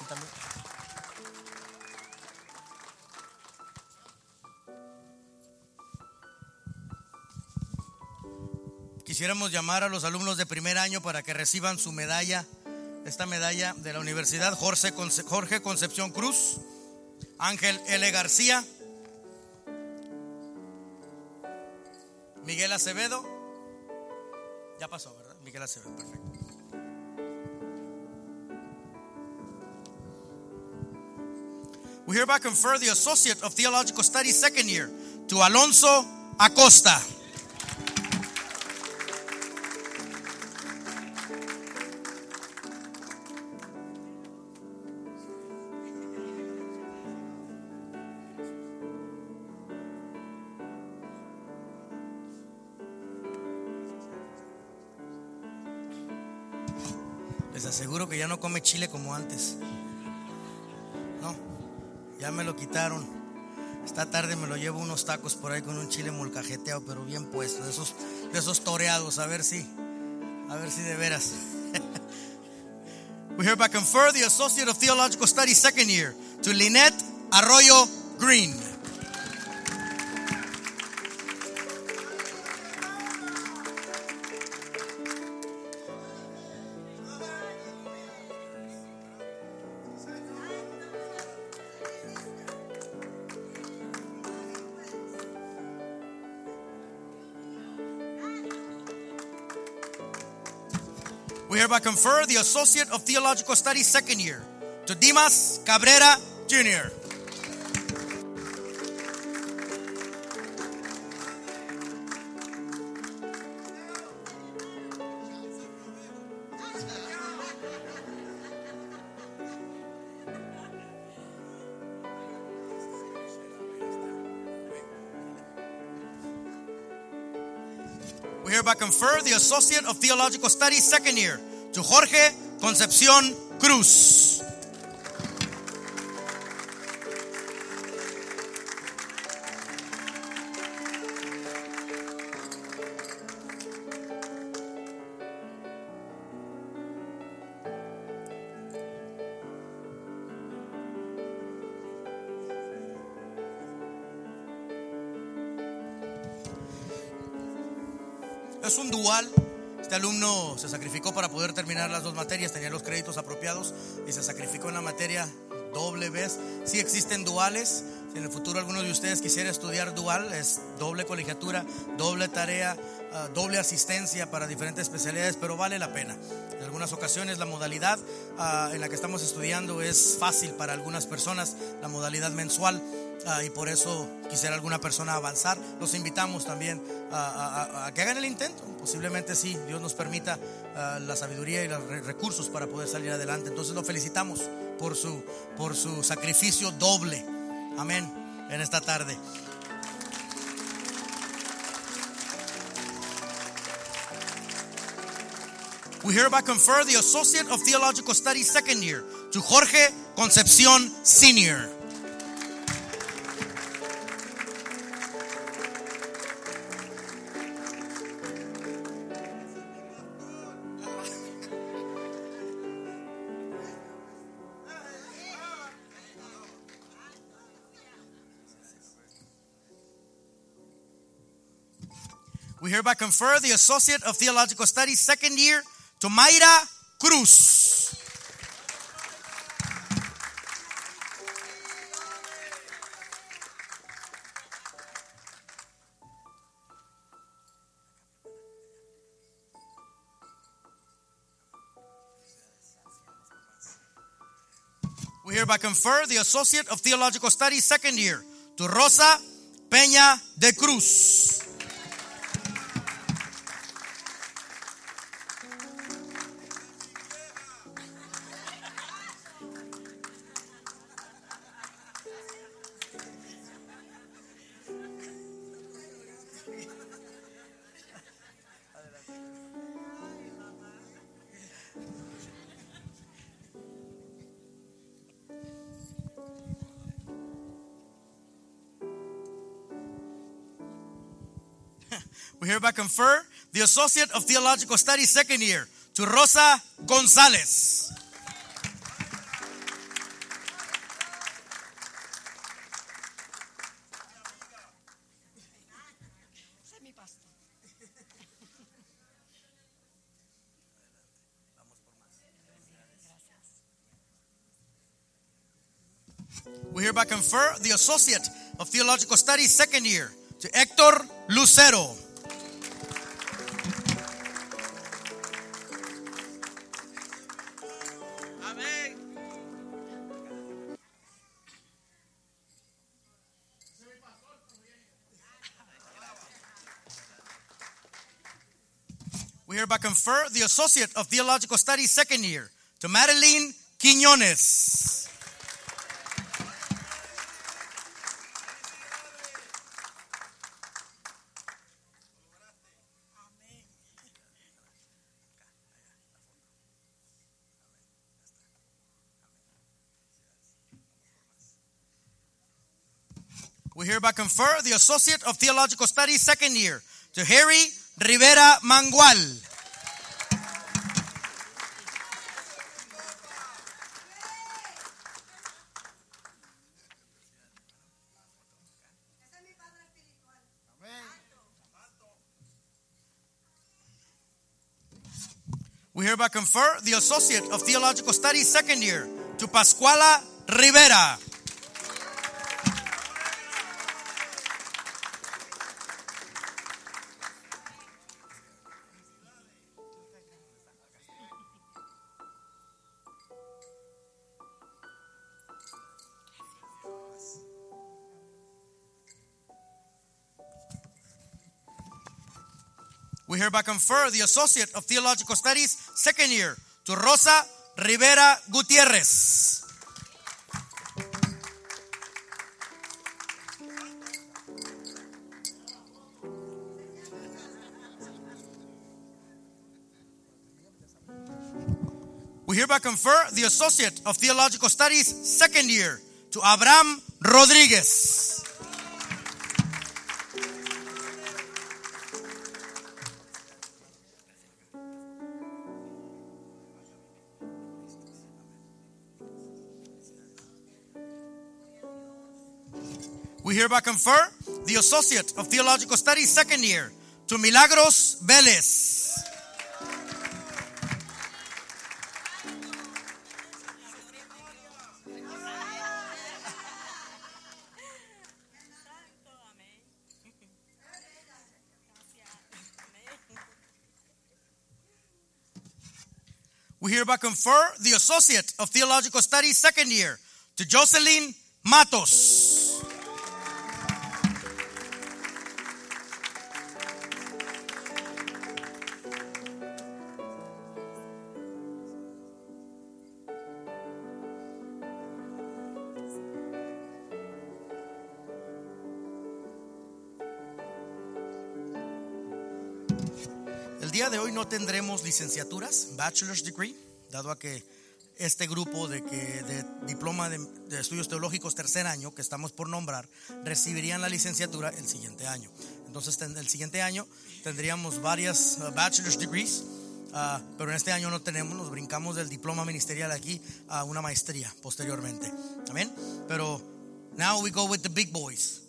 Y también- Quisiéramos llamar a los alumnos de primer año para que reciban su medalla, esta medalla de la Universidad Jorge, Conce- Jorge Concepción Cruz, Ángel L. García, Miguel Acevedo Ya pasó, ¿verdad? Miguel Acevedo, perfecto. We hereby confer the Associate of Theological Studies second year to Alonso Acosta. Come chile como antes. No, ya me lo quitaron. Esta tarde me lo llevo unos tacos por ahí con un chile molcajeteado, pero bien puesto, de esos, de esos toreados, a ver si, a ver si de veras. [LAUGHS] We hereby confer the Associate of Theological Studies second year to Lynette Arroyo Green. Hereby confer the Associate of Theological Studies second year to Dimas Cabrera Jr. We hereby confer the Associate of Theological Studies second year Jorge Concepcion Cruz. Se sacrificó para poder terminar las dos materias, tenía los créditos apropiados y se sacrificó en la materia doble vez. Sí existen duales. Si en el futuro alguno de ustedes quisiera estudiar dual, es doble colegiatura, doble tarea, ah, doble asistencia para diferentes especialidades, pero vale la pena. En algunas ocasiones la modalidad ah, en la que estamos estudiando es fácil para algunas personas, la modalidad mensual. Ah, y por eso quisiera alguna persona avanzar. Los invitamos también a que hagan el intento. Posiblemente sí, Dios nos permita ah, la sabiduría y los re- recursos para poder salir adelante. Entonces lo felicitamos por su, por su sacrificio doble. Amén. En esta tarde. We hereby confer the Associate of Theological Studies second year to Jorge Concepcion Sr. hereby confer the Associate of Theological Studies second year to Mayra Cruz. We hereby confer the Associate of Theological Studies second year to Rosa Peña de Cruz. Confer the Associate of Theological Studies second year to Rosa Gonzalez. We hereby confer the Associate of Theological Studies second year to Hector Lucero. Hereby confer the Associate of Theological Studies second year to Madeline Quiñones. We hereby confer the Associate of Theological Studies second year to Harry Rivera Mangual. Hereby confer the Associate of Theological Studies second year to Pascuala Rivera. Hereby confer the Associate of Theological Studies second year to Rosa Rivera Gutierrez. We hereby confer the Associate of Theological Studies second year to Abraham Rodriguez. Hereby confer the Associate of Theological Studies second year to Milagros Vélez. We hereby confer the Associate of Theological Studies second year to Jocelyn Matos. Licenciaturas, bachelor's degree, dado a que este grupo de, que, de diploma de, estudios teológicos tercer año que estamos por nombrar recibirían la licenciatura el siguiente año. Entonces, el siguiente año tendríamos varias uh, bachelor's degrees, uh, pero en este año no tenemos, nos brincamos del diploma ministerial aquí a una maestría posteriormente. Amén. Pero now we go with the big boys.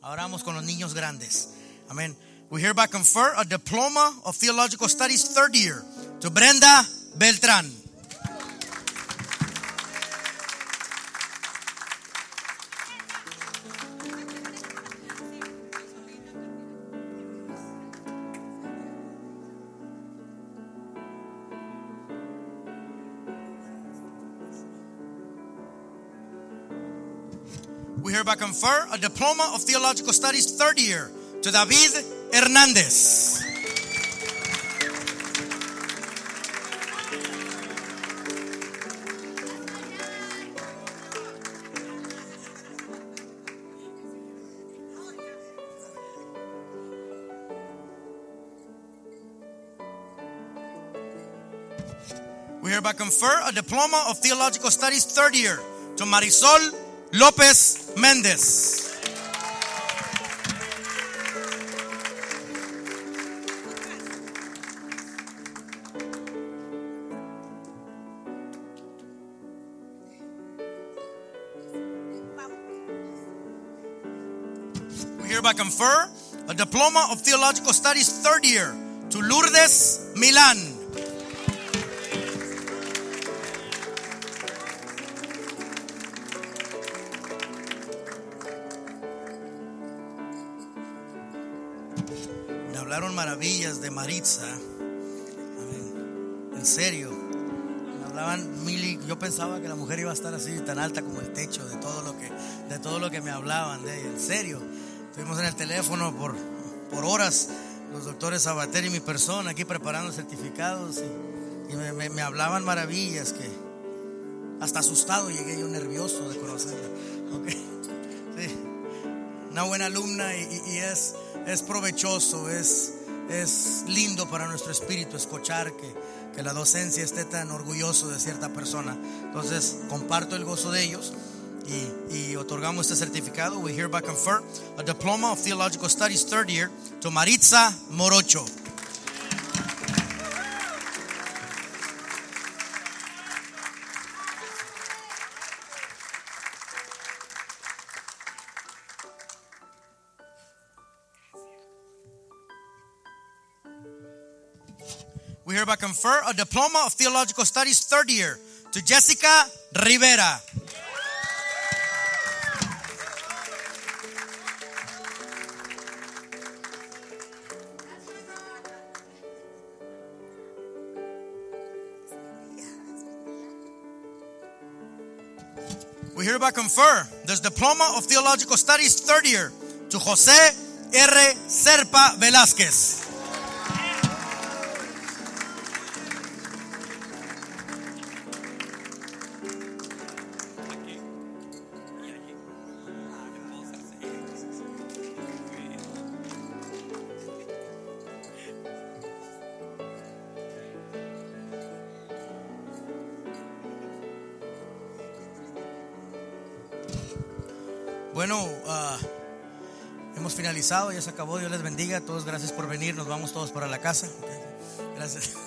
Ahora vamos con los niños grandes. Amén. We hereby confer a diploma of theological studies third year to Brenda Beltrán. We hereby confer a diploma of theological studies third year to David Hernández. We hereby confer a diploma of theological studies third year to Marisol López Méndez. Diploma of theological studies third year to Lourdes Milán. Me hablaron maravillas de Maritza. En serio. Me hablaban mil yo pensaba que la mujer iba a estar así tan alta como el techo de todo lo que de todo lo que me hablaban de ella. En serio. Estuvimos en el teléfono por, por horas los doctores Sabater y mi persona aquí preparando certificados y, y me, me- me hablaban maravillas que hasta asustado llegué yo nervioso de conocerla. Ok. Sí. Una buena alumna y- y es, es provechoso, es, es lindo para nuestro espíritu escuchar que, que la docencia esté tan orgulloso de cierta persona. Entonces comparto el gozo de ellos y, y otorgamos este certificado. We hereby confer a Diploma of Theological Studies third year to Maritza Morocho. We hereby confer a Diploma of Theological Studies third year to Jessica Rivera. Hereby confer this Diploma of Theological Studies third year to Jose R. Serpa Velázquez. Finalizado, ya se acabó, Dios les bendiga, todos gracias por venir, nos vamos todos para la casa. Gracias. [LAUGHS]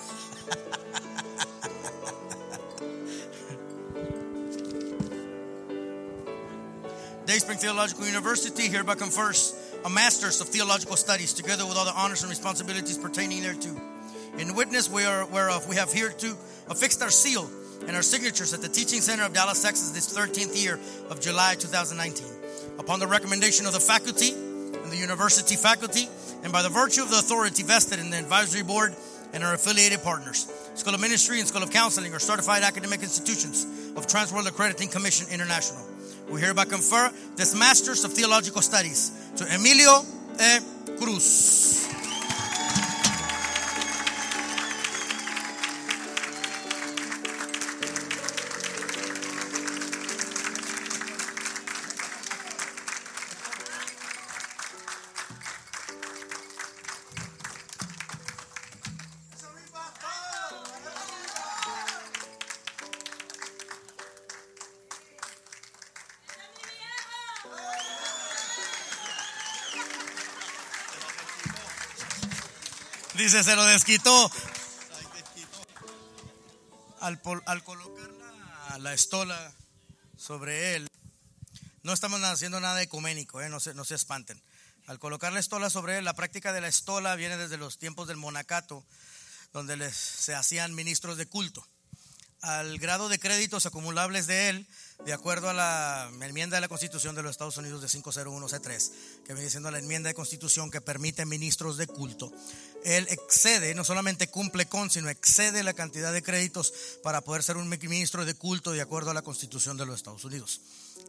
Dayspring Theological University hereby confers a Master's of Theological Studies together with all the honors and responsibilities pertaining thereto. In witness we are, whereof we have hereto affixed our seal and our signatures at the Teaching Center of Dallas, Texas, this 13th year of July 2019. Upon the recommendation of the faculty the university faculty, and by the virtue of the authority vested in the advisory board and our affiliated partners, School of Ministry and School of Counseling are certified academic institutions of Transworld Accrediting Commission International. We hereby confer this Masters of Theological Studies to Emilio E. Cruz. Dice, se lo desquitó. Al, al colocar la, la estola sobre él, no estamos haciendo nada ecuménico, ¿eh? no, se, no se espanten. Al colocar la estola sobre él, la práctica de la estola viene desde los tiempos del monacato, donde les- se hacían ministros de culto. Al grado de créditos acumulables de él, de acuerdo a la enmienda de la Constitución de los Estados Unidos de 501C3, que viene siendo la enmienda de Constitución que permite ministros de culto, él excede, no solamente cumple con, sino excede la cantidad de créditos para poder ser un ministro de culto de acuerdo a la Constitución de los Estados Unidos,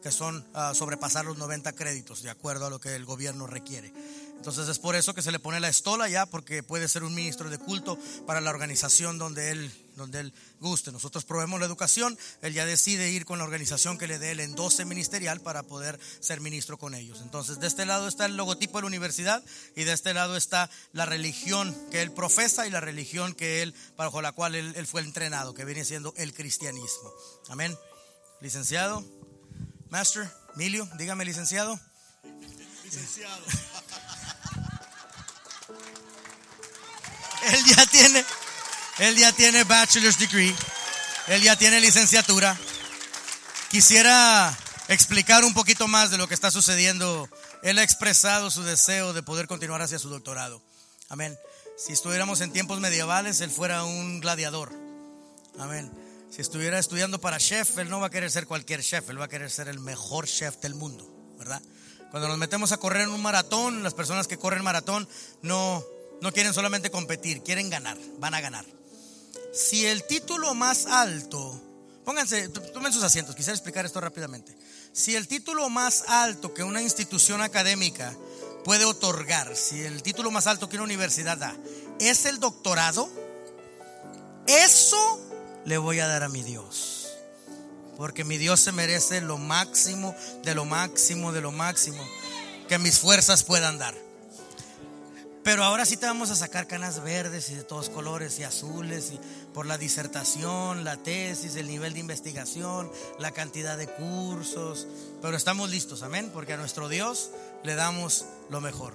que son ah, sobrepasar los 90 créditos de acuerdo a lo que el gobierno requiere. Entonces es por eso que se le pone la estola ya, porque puede ser un ministro de culto para la organización donde él, donde él guste. Nosotros probemos la educación, él ya decide ir con la organización que le dé el endoce ministerial para poder ser ministro con ellos. Entonces de este lado está el logotipo de la universidad y de este lado está la religión que él profesa y la religión que él, bajo la cual él, él fue entrenado, que viene siendo el cristianismo. Amén. Licenciado, Master, Emilio, dígame licenciado. Licenciado. Él ya tiene, él ya tiene bachelor's degree, él ya tiene licenciatura. Quisiera explicar un poquito más de lo que está sucediendo. Él ha expresado su deseo de poder continuar hacia su doctorado. Amén. Si estuviéramos en tiempos medievales, él fuera un gladiador. Amén. Si estuviera estudiando para chef, él no va a querer ser cualquier chef, él va a querer ser el mejor chef del mundo, ¿verdad? Cuando nos metemos a correr en un maratón, las personas que corren maratón no, no quieren solamente competir, quieren ganar, van a ganar. Si el título más alto, pónganse, tomen sus asientos, quisiera explicar esto rápidamente. Si el título más alto que una institución académica puede otorgar, si el título más alto que una universidad da es el doctorado, eso le voy a dar a mi Dios. Porque mi Dios se merece lo máximo, de lo máximo, de lo máximo que mis fuerzas puedan dar. Pero ahora sí te vamos a sacar canas verdes y de todos colores y azules y por la disertación, la tesis, el nivel de investigación, la cantidad de cursos. Pero estamos listos, amén, porque a nuestro Dios le damos lo mejor.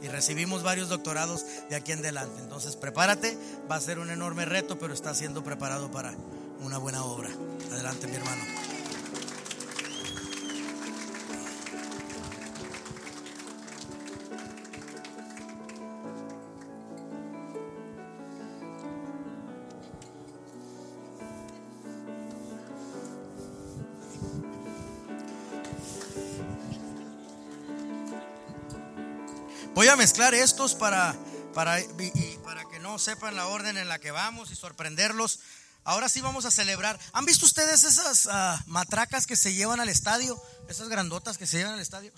Y recibimos varios doctorados de aquí en adelante. Entonces prepárate, va a ser un enorme reto, pero está siendo preparado para una buena obra. Adelante, mi hermano. Voy a mezclar estos para, para, y- para que no sepan la orden en la que vamos y sorprenderlos. Ahora sí vamos a celebrar. ¿Han visto ustedes esas ah, matracas que se llevan al estadio? Esas grandotas que se llevan al estadio.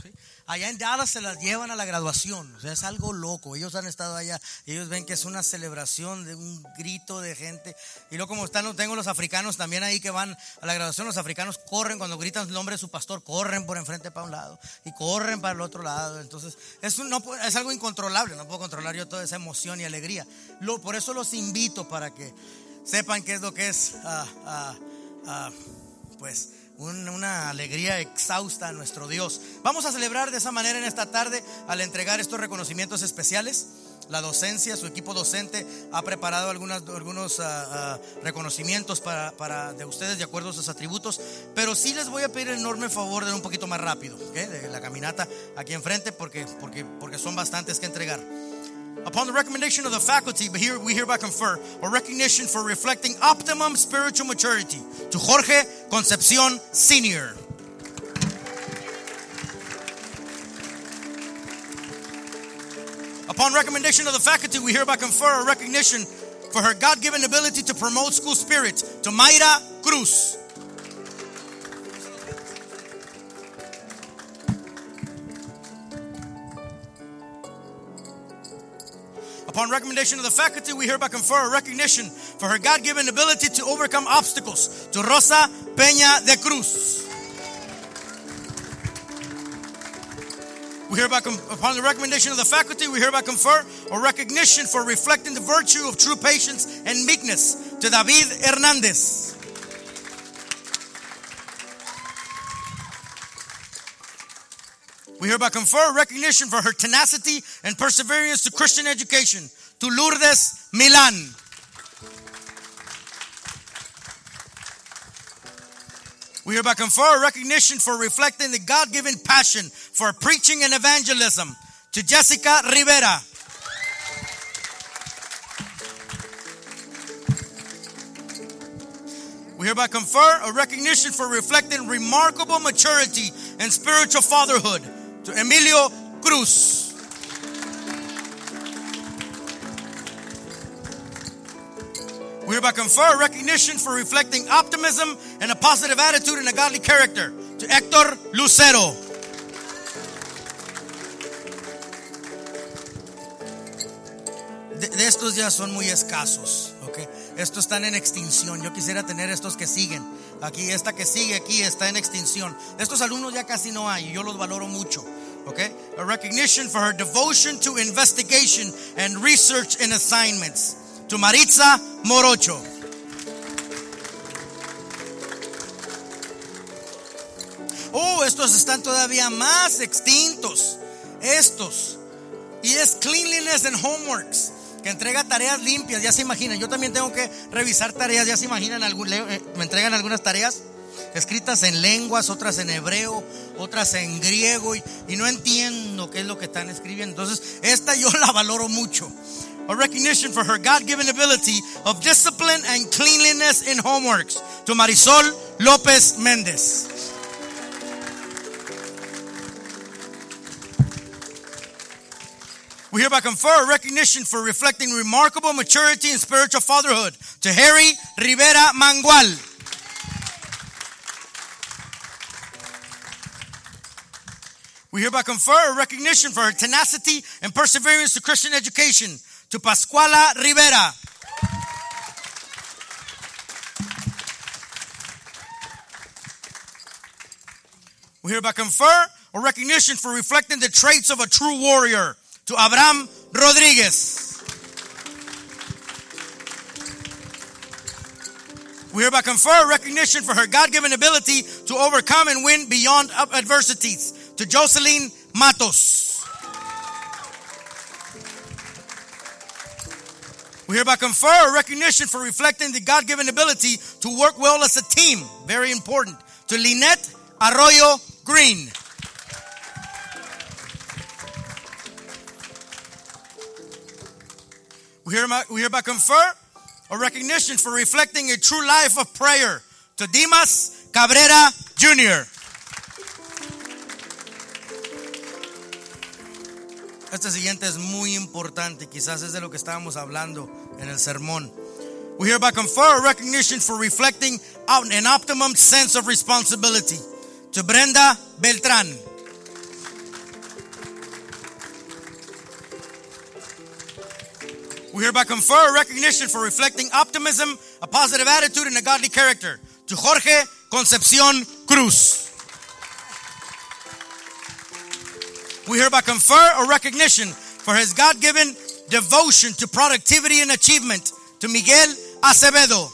Allá en Dallas se las llevan a la graduación. O sea, es algo loco. Ellos han estado allá. Ellos ven que es una celebración de un grito de gente. Y luego como están, tengo los africanos también ahí que van a la graduación. Los africanos corren cuando gritan el nombre de su pastor. Corren por enfrente para un lado y corren para el otro lado. Entonces, es algo incontrolable. No puedo controlar yo toda esa emoción y alegría. Lo, por eso los invito para que sepan qué es lo que es, ah, ah, ah, pues, un- una alegría exhausta a nuestro Dios. Vamos a celebrar de esa manera en esta tarde al entregar estos reconocimientos especiales. La docencia, su equipo docente ha preparado algunas, algunos reconocimientos para, para de ustedes de acuerdo a sus atributos, pero sí les voy a pedir el enorme favor de ir un poquito más rápido, ¿ok? de la caminata aquí enfrente, porque, porque, porque son bastantes que entregar. Upon the recommendation of the faculty, but here we hereby confer a recognition for reflecting optimum spiritual maturity to Jorge Concepcion Sr. Upon recommendation of the faculty, we hereby confer a recognition for her God given ability to promote school spirit to Mayra Cruz. Upon recommendation of the faculty, we hereby confer a recognition for her God given ability to overcome obstacles to Rosa Peña de Cruz. We hereby, upon the recommendation of the faculty, we hereby confer a recognition for reflecting the virtue of true patience and meekness to David Hernandez. We hereby confer recognition for her tenacity and perseverance to Christian education to Lourdes Milan. We hereby confer recognition for reflecting the God given passion for preaching and evangelism to Jessica Rivera. We hereby confer a recognition for reflecting remarkable maturity and spiritual fatherhood to Emilio Cruz. We hereby confer recognition for reflecting optimism and a positive attitude and a godly character to Hector Lucero. De, de estos ya son muy escasos. Estos están en extinción. Yo quisiera tener estos que siguen. Aquí, esta que sigue aquí está en extinción. Estos alumnos ya casi no hay y yo los valoro mucho. Okay? A recognition for her devotion to investigation and research and assignments. To Maritza Morocho. Oh, estos están todavía más extintos. Estos. Y es cleanliness and homeworks. Que entrega tareas limpias, ya se imaginan. Yo también tengo que revisar tareas, ya se imaginan. eh, me entregan algunas tareas escritas en lenguas, otras en hebreo, otras en griego. Y, no entiendo qué es lo que están escribiendo. Entonces, esta yo la valoro mucho. A recognition for her God given ability of discipline and cleanliness in homeworks. To Marisol López Méndez. We hereby confer a recognition for reflecting remarkable maturity and spiritual fatherhood to Harry Rivera Mangual. We hereby confer a recognition for her tenacity and perseverance to Christian education to Pascuala Rivera. We hereby confer a recognition for reflecting the traits of a true warrior to Abraham Rodriguez. We hereby confer recognition for her God given ability to overcome and win beyond adversities to Jocelyn Matos. We hereby confer recognition for reflecting the God given ability to work well as a team. Very important. To Lynette Arroyo Green. We hereby, we hereby confer a recognition for reflecting a true life of prayer to Dimas Cabrera Jr. Este siguiente es muy importante, quizás es de lo que estábamos hablando en el sermón. We hereby confer a recognition for reflecting out an optimum sense of responsibility to Brenda Beltrán. We hereby confer a recognition for reflecting optimism, a positive attitude, and a godly character to Jorge Concepcion Cruz. We hereby confer a recognition for his God given devotion to productivity and achievement to Miguel Acevedo.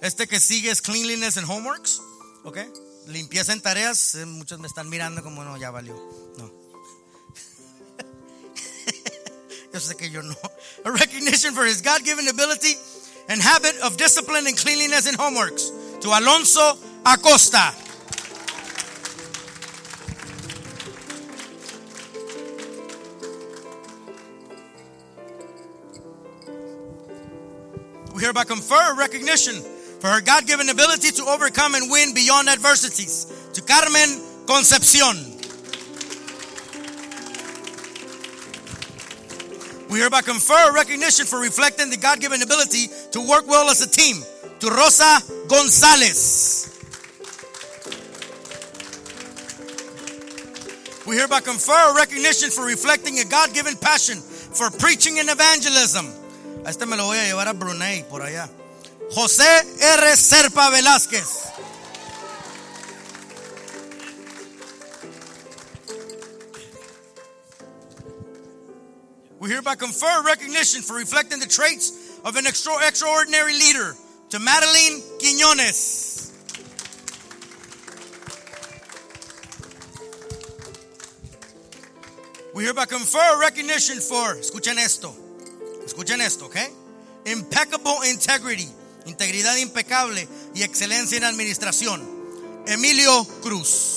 Este que sigue es cleanliness and homeworks, ¿ok? Limpieza en tareas. eh, Muchos me están mirando como no, ya valió. No. [LAUGHS] yo sé que yo no. A recognition for his God given ability and habit of discipline and cleanliness in homeworks to Alonso Acosta. We hereby confer recognition for her God given ability to overcome and win beyond adversities to Carmen Concepcion. We hereby confer recognition for reflecting the God given ability to work well as a team to Rosa Gonzalez. We hereby confer recognition for reflecting a God given passion for preaching and evangelism. Este me lo voy a llevar a Brunei, por allá. José R. Serpa Velázquez. We hereby confer recognition for reflecting the traits of an extra- extraordinary leader to Madeline Quiñones. We hereby confer recognition for, escuchen esto, escuchen esto, okay? Impeccable integrity, integridad impecable y excelencia en administración. Emilio Cruz.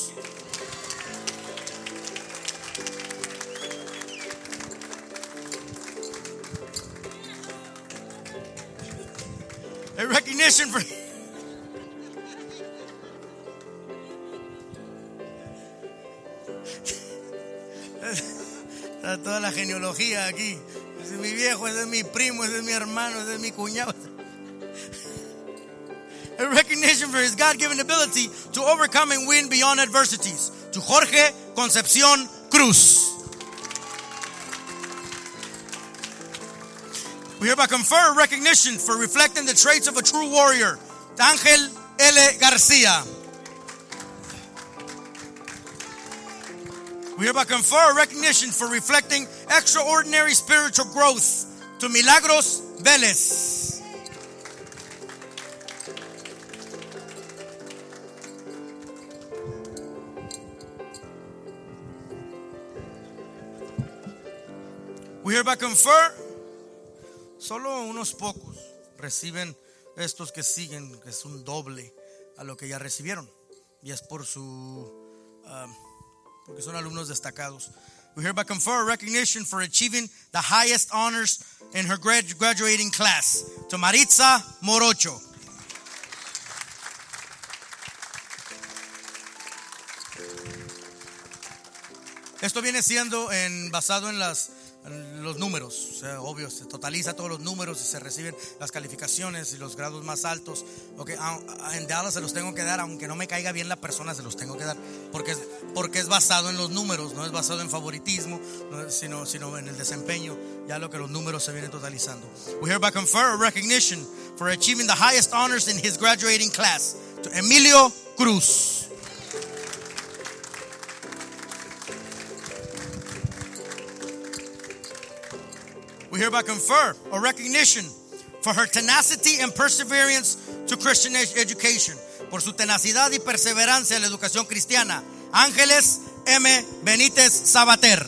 A recognition for [LAUGHS] Está toda la genealogía aquí. Ese es mi viejo, ese es mi primo, ese es mi hermano, ese es mi cuñado. A recognition for his God given ability to overcome and win beyond adversities. To Jorge Concepcion Cruz. We hereby confer recognition for reflecting the traits of a true warrior. To Ángel L. Garcia. We hereby confer recognition for reflecting extraordinary spiritual growth to Milagros Vélez. We hereby confer solo unos pocos reciben estos que siguen, que es un doble a lo que ya recibieron. Y es por su um, porque son alumnos destacados. We hereby confer recognition for achieving the highest honors in her grad- graduating class to Maritza Morocho. Esto viene siendo en, basado en las los números, o sea, obvio, se totaliza todos los números y se reciben las calificaciones y los grados más altos. Okay, en Dallas se los tengo que dar, aunque no me caiga bien la persona, se los tengo que dar, porque es, porque es basado en los números, no es basado en favoritismo, sino, sino en el desempeño, ya lo que los números se vienen totalizando. We hereby confer a recognition for achieving the highest honors in his graduating class to Emilio Cruz. We hereby confer a recognition for her tenacity and perseverance to Christian education, por su tenacidad y perseverancia en la educación cristiana. Ángeles M. Benítez Sabater.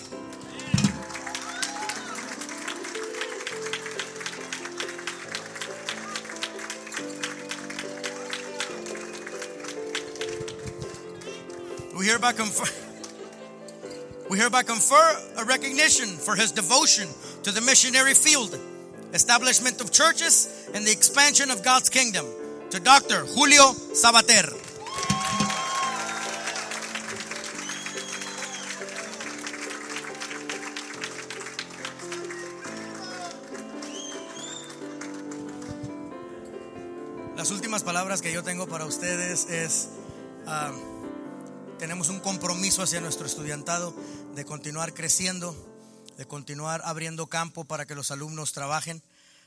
We hereby confer. We hereby confer a recognition for his devotion to the missionary field, establishment of churches, and the expansion of God's kingdom to Dr. Julio Sabater. Las últimas palabras que yo tengo para ustedes es, ah, tenemos un compromiso hacia nuestro estudiantado de continuar creciendo, de continuar abriendo campo para que los alumnos trabajen.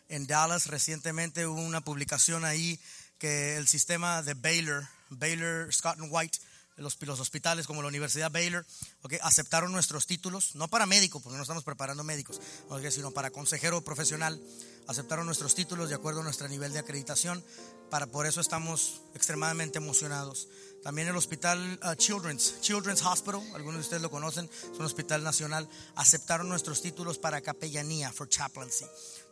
En Dallas recientemente hubo una publicación ahí que el sistema de Baylor, Baylor, Scott and White, los, los hospitales como la Universidad Baylor, ok, aceptaron nuestros títulos, no para médico, porque no estamos preparando médicos, ok, sino para consejero profesional. Aceptaron nuestros títulos de acuerdo a nuestro nivel de acreditación. Para, por eso estamos extremadamente emocionados. También el hospital uh, Children's, Children's Hospital, algunos de ustedes lo conocen, es un hospital nacional, aceptaron nuestros títulos para capellanía, for chaplaincy.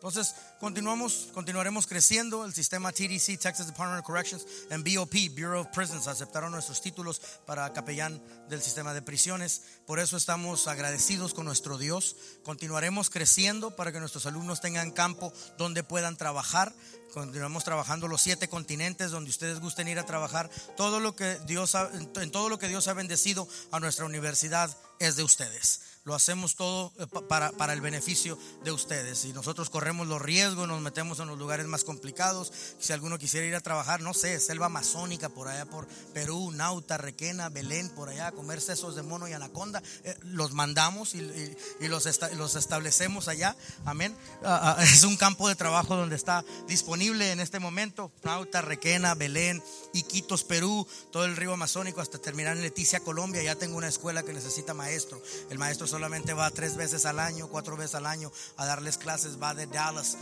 Entonces, continuamos, continuaremos creciendo. El sistema TDC, Texas Department of Corrections, en BOP, Bureau of Prisons, aceptaron nuestros títulos para capellán del sistema de prisiones. Por eso estamos agradecidos con nuestro Dios. Continuaremos creciendo para que nuestros alumnos tengan campo donde puedan trabajar. Continuamos trabajando los siete continentes donde ustedes gusten ir a trabajar. Todo lo que Dios ha- en todo lo que Dios ha bendecido a nuestra universidad es de ustedes. Lo hacemos todo eh, pa- para, para el beneficio de ustedes. Y nosotros corremos los riesgos, nos metemos en los lugares más complicados. Si alguno quisiera ir a trabajar, no sé, selva amazónica por allá por Perú, Nauta, Requena, Belén, por allá, a comer sesos de mono y anaconda, eh, los mandamos y, y- y los, esta- los establecemos allá. Amén. Ah, ah, [LAUGHS] es un campo de trabajo donde está disponible en este momento. Nauta, Requena, Belén, Iquitos, Perú, todo el río amazónico hasta terminar en Leticia, Colombia. Ya tengo una escuela que necesita maestro. El maestro solamente va tres veces al año, cuatro veces al año a darles clases. Va de Dallas,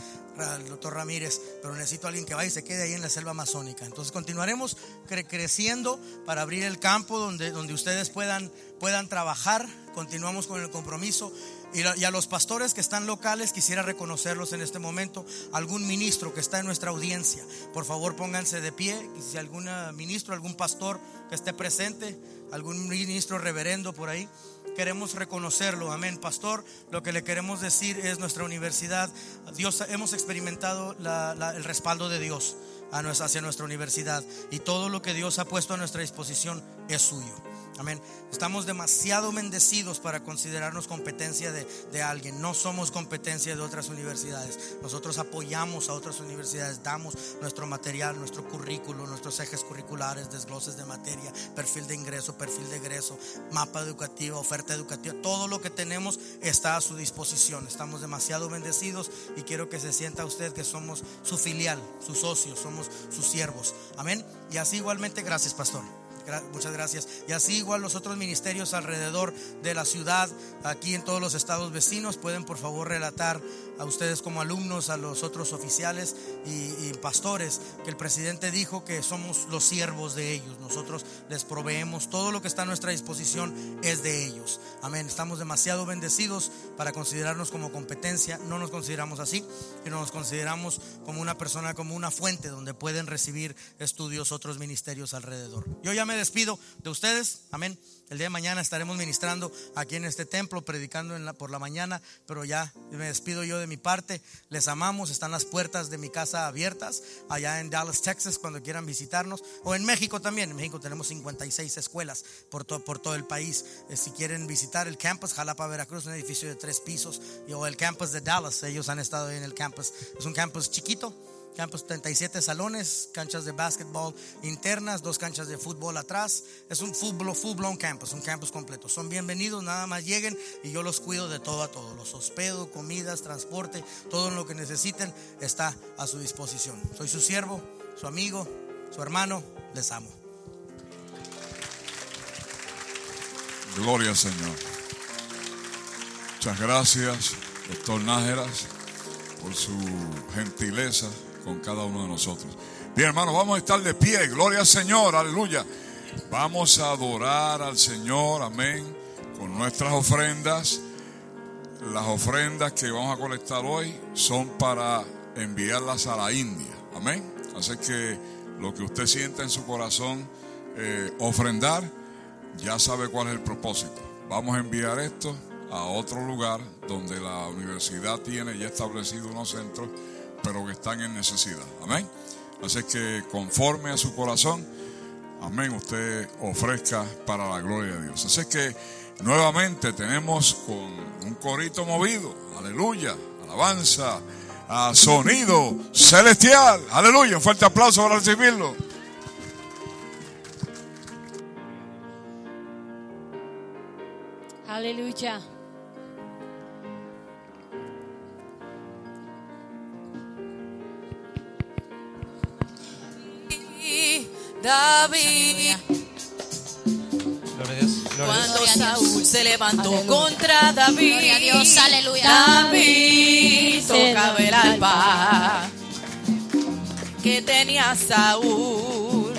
el doctor Ramírez, pero necesito a alguien que vaya y se quede ahí en la selva amazónica. Entonces continuaremos cre- creciendo para abrir el campo donde, donde ustedes puedan, puedan trabajar. Continuamos con el compromiso. Y, a los pastores que están locales, quisiera reconocerlos en este momento. Algún ministro que está en nuestra audiencia, por favor pónganse de pie. Si algún ah, ministro, algún pastor que esté presente, algún ministro reverendo por ahí, queremos reconocerlo. Amén, pastor. Lo que le queremos decir es nuestra universidad. Dios, hemos experimentado la- el respaldo de Dios hacia nuestra universidad y todo lo que Dios ha puesto a nuestra disposición es suyo. Amén. Estamos demasiado bendecidos para considerarnos competencia de, de alguien. No somos competencia de otras universidades. Nosotros apoyamos a otras universidades, damos nuestro material, nuestro currículo, nuestros ejes curriculares, desgloses de materia, perfil de ingreso, perfil de egreso, mapa educativo, oferta educativa. Todo lo que tenemos está a su disposición. Estamos demasiado bendecidos y quiero que se sienta usted que somos su filial, sus socios, somos sus siervos. Amén. Y así igualmente, gracias, pastor. Muchas gracias. Y así igual los otros ministerios alrededor de la ciudad, aquí en todos los estados vecinos, pueden por favor relatar a ustedes como alumnos, a los otros oficiales y, pastores, que el presidente dijo que somos los siervos de ellos. Nosotros les proveemos todo lo que está a nuestra disposición es de ellos. Amén. Estamos demasiado bendecidos para considerarnos como competencia. No nos consideramos así, sino nos consideramos como una persona, como una fuente donde pueden recibir estudios otros ministerios alrededor. Yo ya me me despido de ustedes. Amén. El día de mañana estaremos ministrando aquí en este templo, predicando por la mañana, pero ya me despido yo de mi parte. Les amamos, están las puertas de mi casa abiertas allá en Dallas, Texas, cuando quieran visitarnos, o en México también. En México tenemos 56 escuelas por, to- por todo el país. Eh, si quieren visitar el campus Jalapa, Veracruz, un edificio de tres pisos, o el campus de Dallas, ellos han estado ahí en el campus. Es un campus chiquito, Campus 37 salones, canchas de básquetbol internas, dos canchas de fútbol atrás. Es un full blown campus, un campus completo. Son bienvenidos, nada más lleguen y yo los cuido de todo a todo. Los hospedo, comidas, transporte, todo lo que necesiten está a su disposición. Soy su siervo, su amigo, su hermano. Les amo. Gloria al Señor. Muchas gracias, doctor Nájeras, por su gentileza con cada uno de nosotros. Bien, hermanos, vamos a estar de pie. Gloria al Señor, aleluya. Vamos a adorar al Señor, amén, con nuestras ofrendas. Las ofrendas que vamos a colectar hoy son para enviarlas a la India, amén. Así que lo que usted sienta en su corazón eh, ofrendar, ya sabe cuál es el propósito. Vamos a enviar esto a otro lugar donde la universidad tiene ya establecido unos centros, pero que están en necesidad. Amén. Así que conforme a su corazón, amén, usted ofrezca para la gloria de Dios. Así que nuevamente tenemos con un corito movido, aleluya, alabanza, a sonido celestial, aleluya, un fuerte aplauso para recibirlo. Aleluya. David, Gloria a Dios. Gloria a Dios. cuando Dios. Saúl se levantó Aleluya. contra David, Gloria a Dios, aleluya. David tocaba el el alpa que tenía Saúl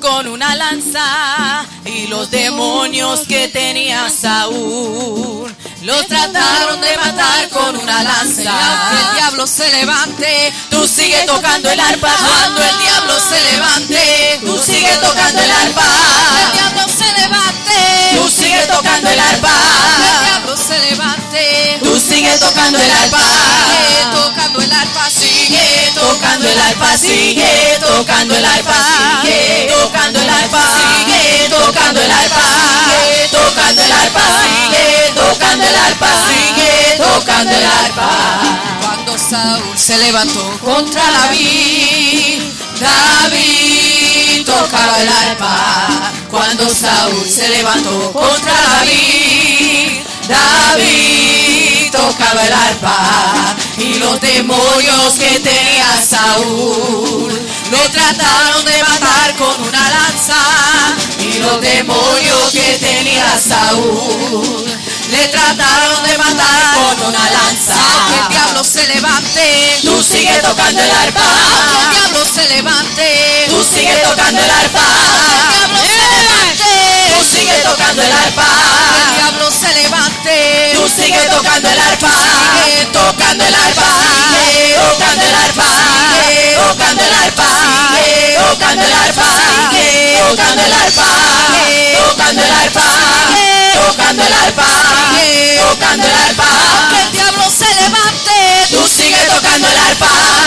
con una lanza y los demonios que tenía Saúl los trataron de matar con una lanza. El diablo se levante, Tú sigue tocando el arpa cuando el diablo se levante, Tú sigue tocando el el arpa. diablo se levante, Tú sigue tocando el arpa. el diablo se levante, Tú sigue tocando el arpa. sigue tocando el arpa, sigue Tocando el arpa, sigue tocando el arpa, sigue tocando el arpa, sigue tocando el arpa, sigue tocando el arpa, sigue tocando el arpa, sigue tocando el arpa. Cuando Saúl se levantó Contra David, David tocaba el arpa. Cuando Saúl se levantó contra David, David tocaba el arpa. Y los demonios que tenía Saúl lo trataron de matar con una lanza. Y los demonios que tenía Saúl le trataron de matar con una lanza. que el diablo se levante, Tú sigue tocando el arpa. que el diablo se levante, Tú sigue tocando el arpa. que el diablo se levante, Tú sigue tocando el arpa. que el diablo se levante, Tú sigue tocando el arpa. Sigue tocando el arpa. Sigue tocando el arpa. Sigue tocando el arpa. Sigue tocando el arpa. Sigue tocando el arpa. Tocando el arpa. Tocando el arpa. Sigue tocando el arpa. que el diablo se levante, Tú sigue tocando el arpa.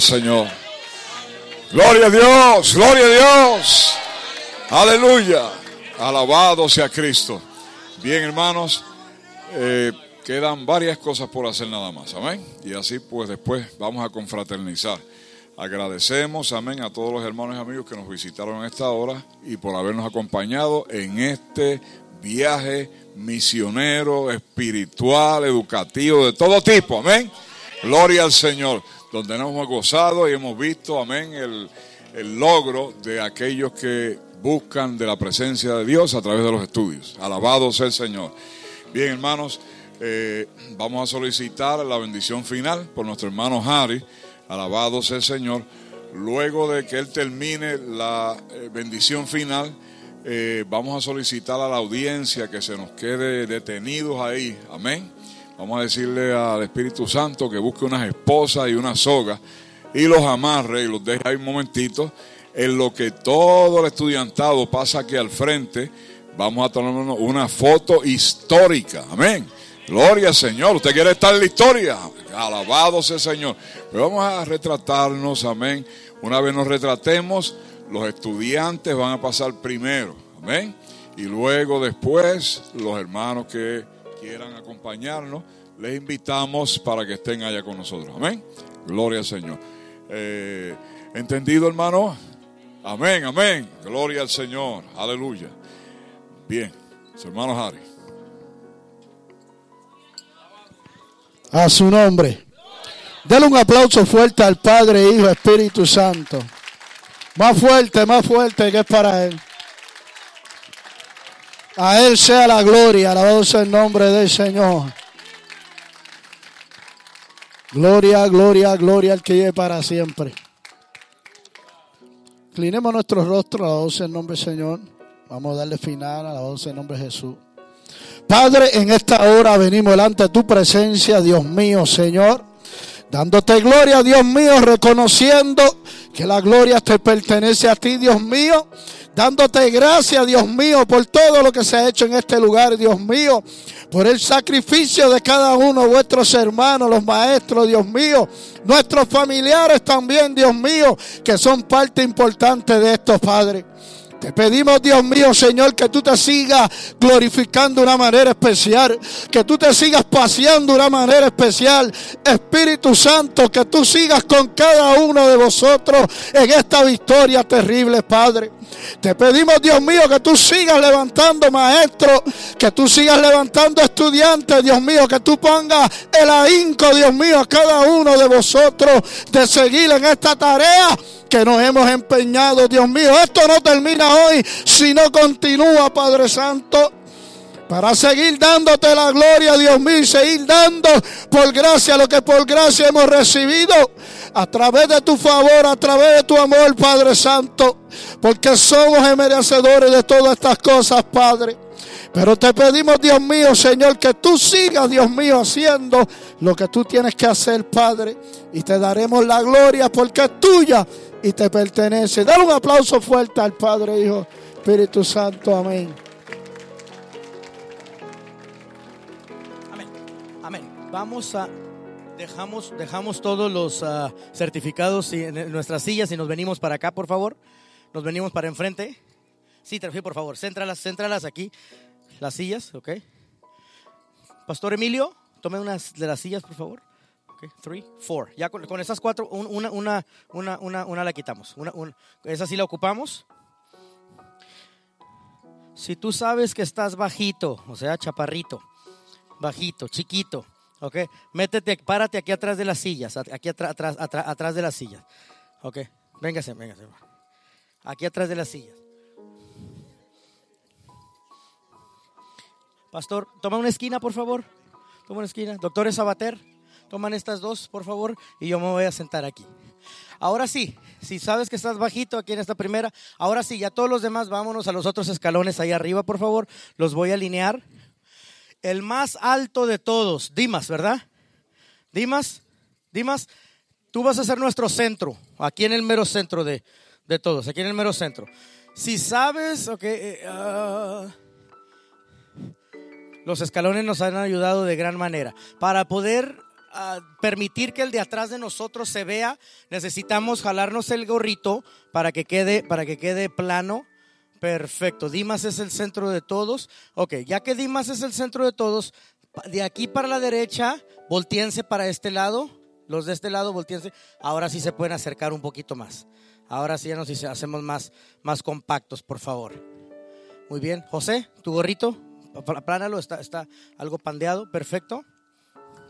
Señor. Gloria a Dios, gloria a Dios. Aleluya. Alabado sea Cristo. Bien, hermanos, eh, quedan varias cosas por hacer nada más. Amén. Y así pues después vamos a confraternizar. Agradecemos, amén, a todos los hermanos y amigos que nos visitaron en esta hora y por habernos acompañado en este viaje misionero, espiritual, educativo, de todo tipo. Amén. Gloria al Señor, donde nos hemos gozado y hemos visto, amén, el, el logro de aquellos que buscan de la presencia de Dios a través de los estudios. Alabado sea el Señor. Bien, hermanos, eh, vamos a solicitar la bendición final por nuestro hermano Harry. Alabado sea el Señor. Luego de que él termine la eh, bendición final, eh, vamos a solicitar a la audiencia que se nos quede detenidos ahí. Amén. Vamos a decirle al Espíritu Santo que busque unas esposas y una soga y los amarre y los deje ahí un momentito. En lo que todo el estudiantado pasa aquí al frente, vamos a tomarnos una foto histórica. Amén. Gloria al Señor. ¿Usted quiere estar en la historia? Alabado sea el Señor. Pero vamos a retratarnos. Amén. Una vez nos retratemos, los estudiantes van a pasar primero. Amén. Y luego después, los hermanos que quieran acompañarnos, les invitamos para que estén allá con nosotros. Amén. Gloria al Señor. Eh, ¿Entendido, hermano? Amén, amén. Gloria al Señor. Aleluya. Bien, su hermano Harry. A su nombre. Dele un aplauso fuerte al Padre, Hijo, Espíritu Santo. Más fuerte, más fuerte que es para Él. A Él sea la gloria, alabado sea el nombre del Señor. Gloria, gloria, gloria al que vive para siempre. Inclinemos nuestro rostro, alabado sea el nombre del Señor. Vamos a darle final, alabado sea el nombre de Jesús. Padre, en esta hora venimos delante de tu presencia, Dios mío, Señor. Dándote gloria, Dios mío, reconociendo que la gloria te pertenece a ti, Dios mío. Dándote gracias, Dios mío, por todo lo que se ha hecho en este lugar, Dios mío. Por el sacrificio de cada uno vuestros hermanos, los maestros, Dios mío. Nuestros familiares también, Dios mío, que son parte importante de estos padres. Te pedimos, Dios mío, Señor, que tú te sigas glorificando de una manera especial, que tú te sigas paseando de una manera especial. Espíritu Santo, que tú sigas con cada uno de vosotros en esta victoria terrible, Padre. Te pedimos, Dios mío, que tú sigas levantando maestros, que tú sigas levantando estudiantes, Dios mío, que tú pongas el ahínco, Dios mío, a cada uno de vosotros de seguir en esta tarea que nos hemos empeñado, Dios mío. Esto no termina hoy, sino continúa, Padre Santo. Para seguir dándote la gloria, Dios mío, y seguir dando por gracia lo que por gracia hemos recibido. A través de tu favor, a través de tu amor, Padre Santo. Porque somos merecedores de todas estas cosas, Padre. Pero te pedimos, Dios mío, Señor, que tú sigas, Dios mío, haciendo lo que tú tienes que hacer, Padre. Y te daremos la gloria porque es tuya y te pertenece. Dale un aplauso fuerte al Padre, Hijo, Espíritu Santo. Amén. Amén. Vamos a dejamos dejamos todos los ah, certificados en nuestras sillas y nos venimos para acá, por favor. Nos venimos para enfrente. Sí, por favor, céntralas, céntralas aquí. Las sillas, ¿ok? Pastor Emilio, tome unas de las sillas, por favor. Ok, three, four. Ya con, con esas cuatro, un- una, una, una, una, una la quitamos. Una, un- esa sí la ocupamos. Si tú sabes que estás bajito, o sea, chaparrito, bajito, chiquito, ¿ok? Métete, párate aquí atrás de las sillas, aquí atrás, atrás, atrás, atrás de las sillas, ¿ok? Véngase, véngase. Aquí atrás de las sillas. Pastor, toma una esquina, por favor. Toma una esquina. Doctores Sabater, toman estas dos, por favor, y yo me voy a sentar aquí. Ahora sí, si sabes que estás bajito aquí en esta primera, ahora sí, ya todos los demás, vámonos a los otros escalones ahí arriba, por favor. Los voy a alinear. El más alto de todos, Dimas, ¿verdad? Dimas, Dimas, tú vas a ser nuestro centro, aquí en el mero centro de, de todos, aquí en el mero centro. Si sabes, ok, ah, los escalones nos han ayudado de gran manera. Para poder ah, permitir que el de atrás de nosotros se vea, necesitamos jalarnos el gorrito para que quede, para que quede plano. Perfecto. Dimas es el centro de todos. Ok, ya que Dimas es el centro de todos, de aquí para la derecha, volteense para este lado. Los de este lado, volteense. Ahora sí se pueden acercar un poquito más. Ahora sí ya nos hacemos más, más compactos, por favor. Muy bien. José, tu gorrito, plánalo, está, está algo pandeado. Perfecto.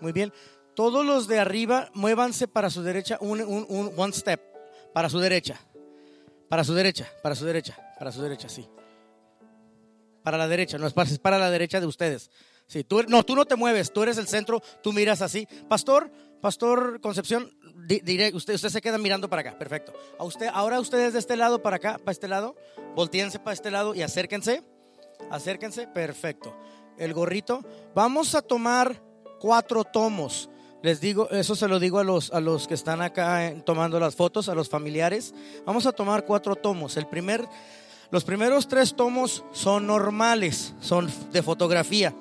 Muy bien. Todos los de arriba, muévanse para su derecha, un, un, un one step, para su derecha. Para su derecha, para su derecha, para su derecha, sí. Para la derecha, no es para, es para la derecha de ustedes. Sí, tú, no, tú no te mueves, tú eres el centro, tú miras así. Pastor, Pastor Concepción, di- diré, usted, usted se queda mirando para acá, perfecto. A usted, ahora ustedes de este lado para acá, para este lado, volteense para este lado y acérquense, acérquense, perfecto. El gorrito, vamos a tomar cuatro tomos. Les digo, eso se lo digo a los, a los que están acá eh, tomando las fotos, a los familiares. Vamos a tomar cuatro tomos. El primer, los primeros tres tomos son normales, son de fotografía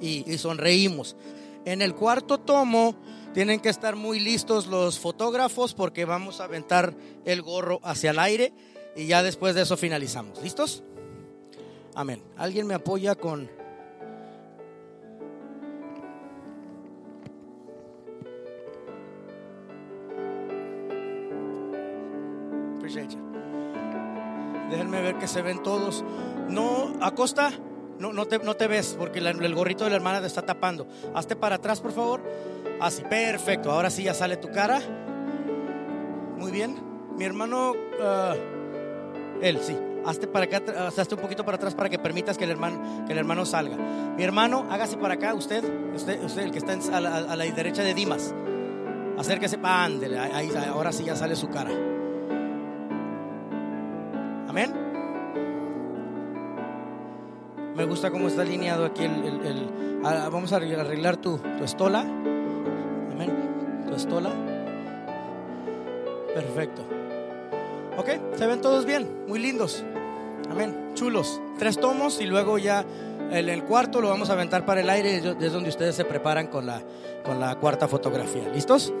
y, y sonreímos. En el cuarto tomo tienen que estar muy listos los fotógrafos porque vamos a aventar el gorro hacia el aire y ya después de eso finalizamos. ¿Listos? Amén. ¿Alguien me apoya con... Déjenme ver que se ven todos. No, Acosta, no, no, te, no te ves porque el gorrito de la hermana te está tapando. Hazte para atrás, por favor. Así, perfecto. Ahora sí ya sale tu cara. Muy bien. Mi hermano, ah, él, sí. Hazte para acá, hazte un poquito para atrás para que permitas que el hermano, salga. Mi hermano, hágase para acá, usted, usted, usted el que está a, la, derecha de Dimas. Acérquese, ándele, ahí, ahora sí ya sale su cara. Amén. Me gusta cómo está alineado aquí el... vamos a arreglar tu, tu estola. Amén. Tu estola. Perfecto. Ok, se ven todos bien, muy lindos. Amén. Chulos. Tres tomos y luego ya el, cuarto lo vamos a aventar para el aire. Es donde ustedes se preparan con la, con la cuarta fotografía. ¿Listos?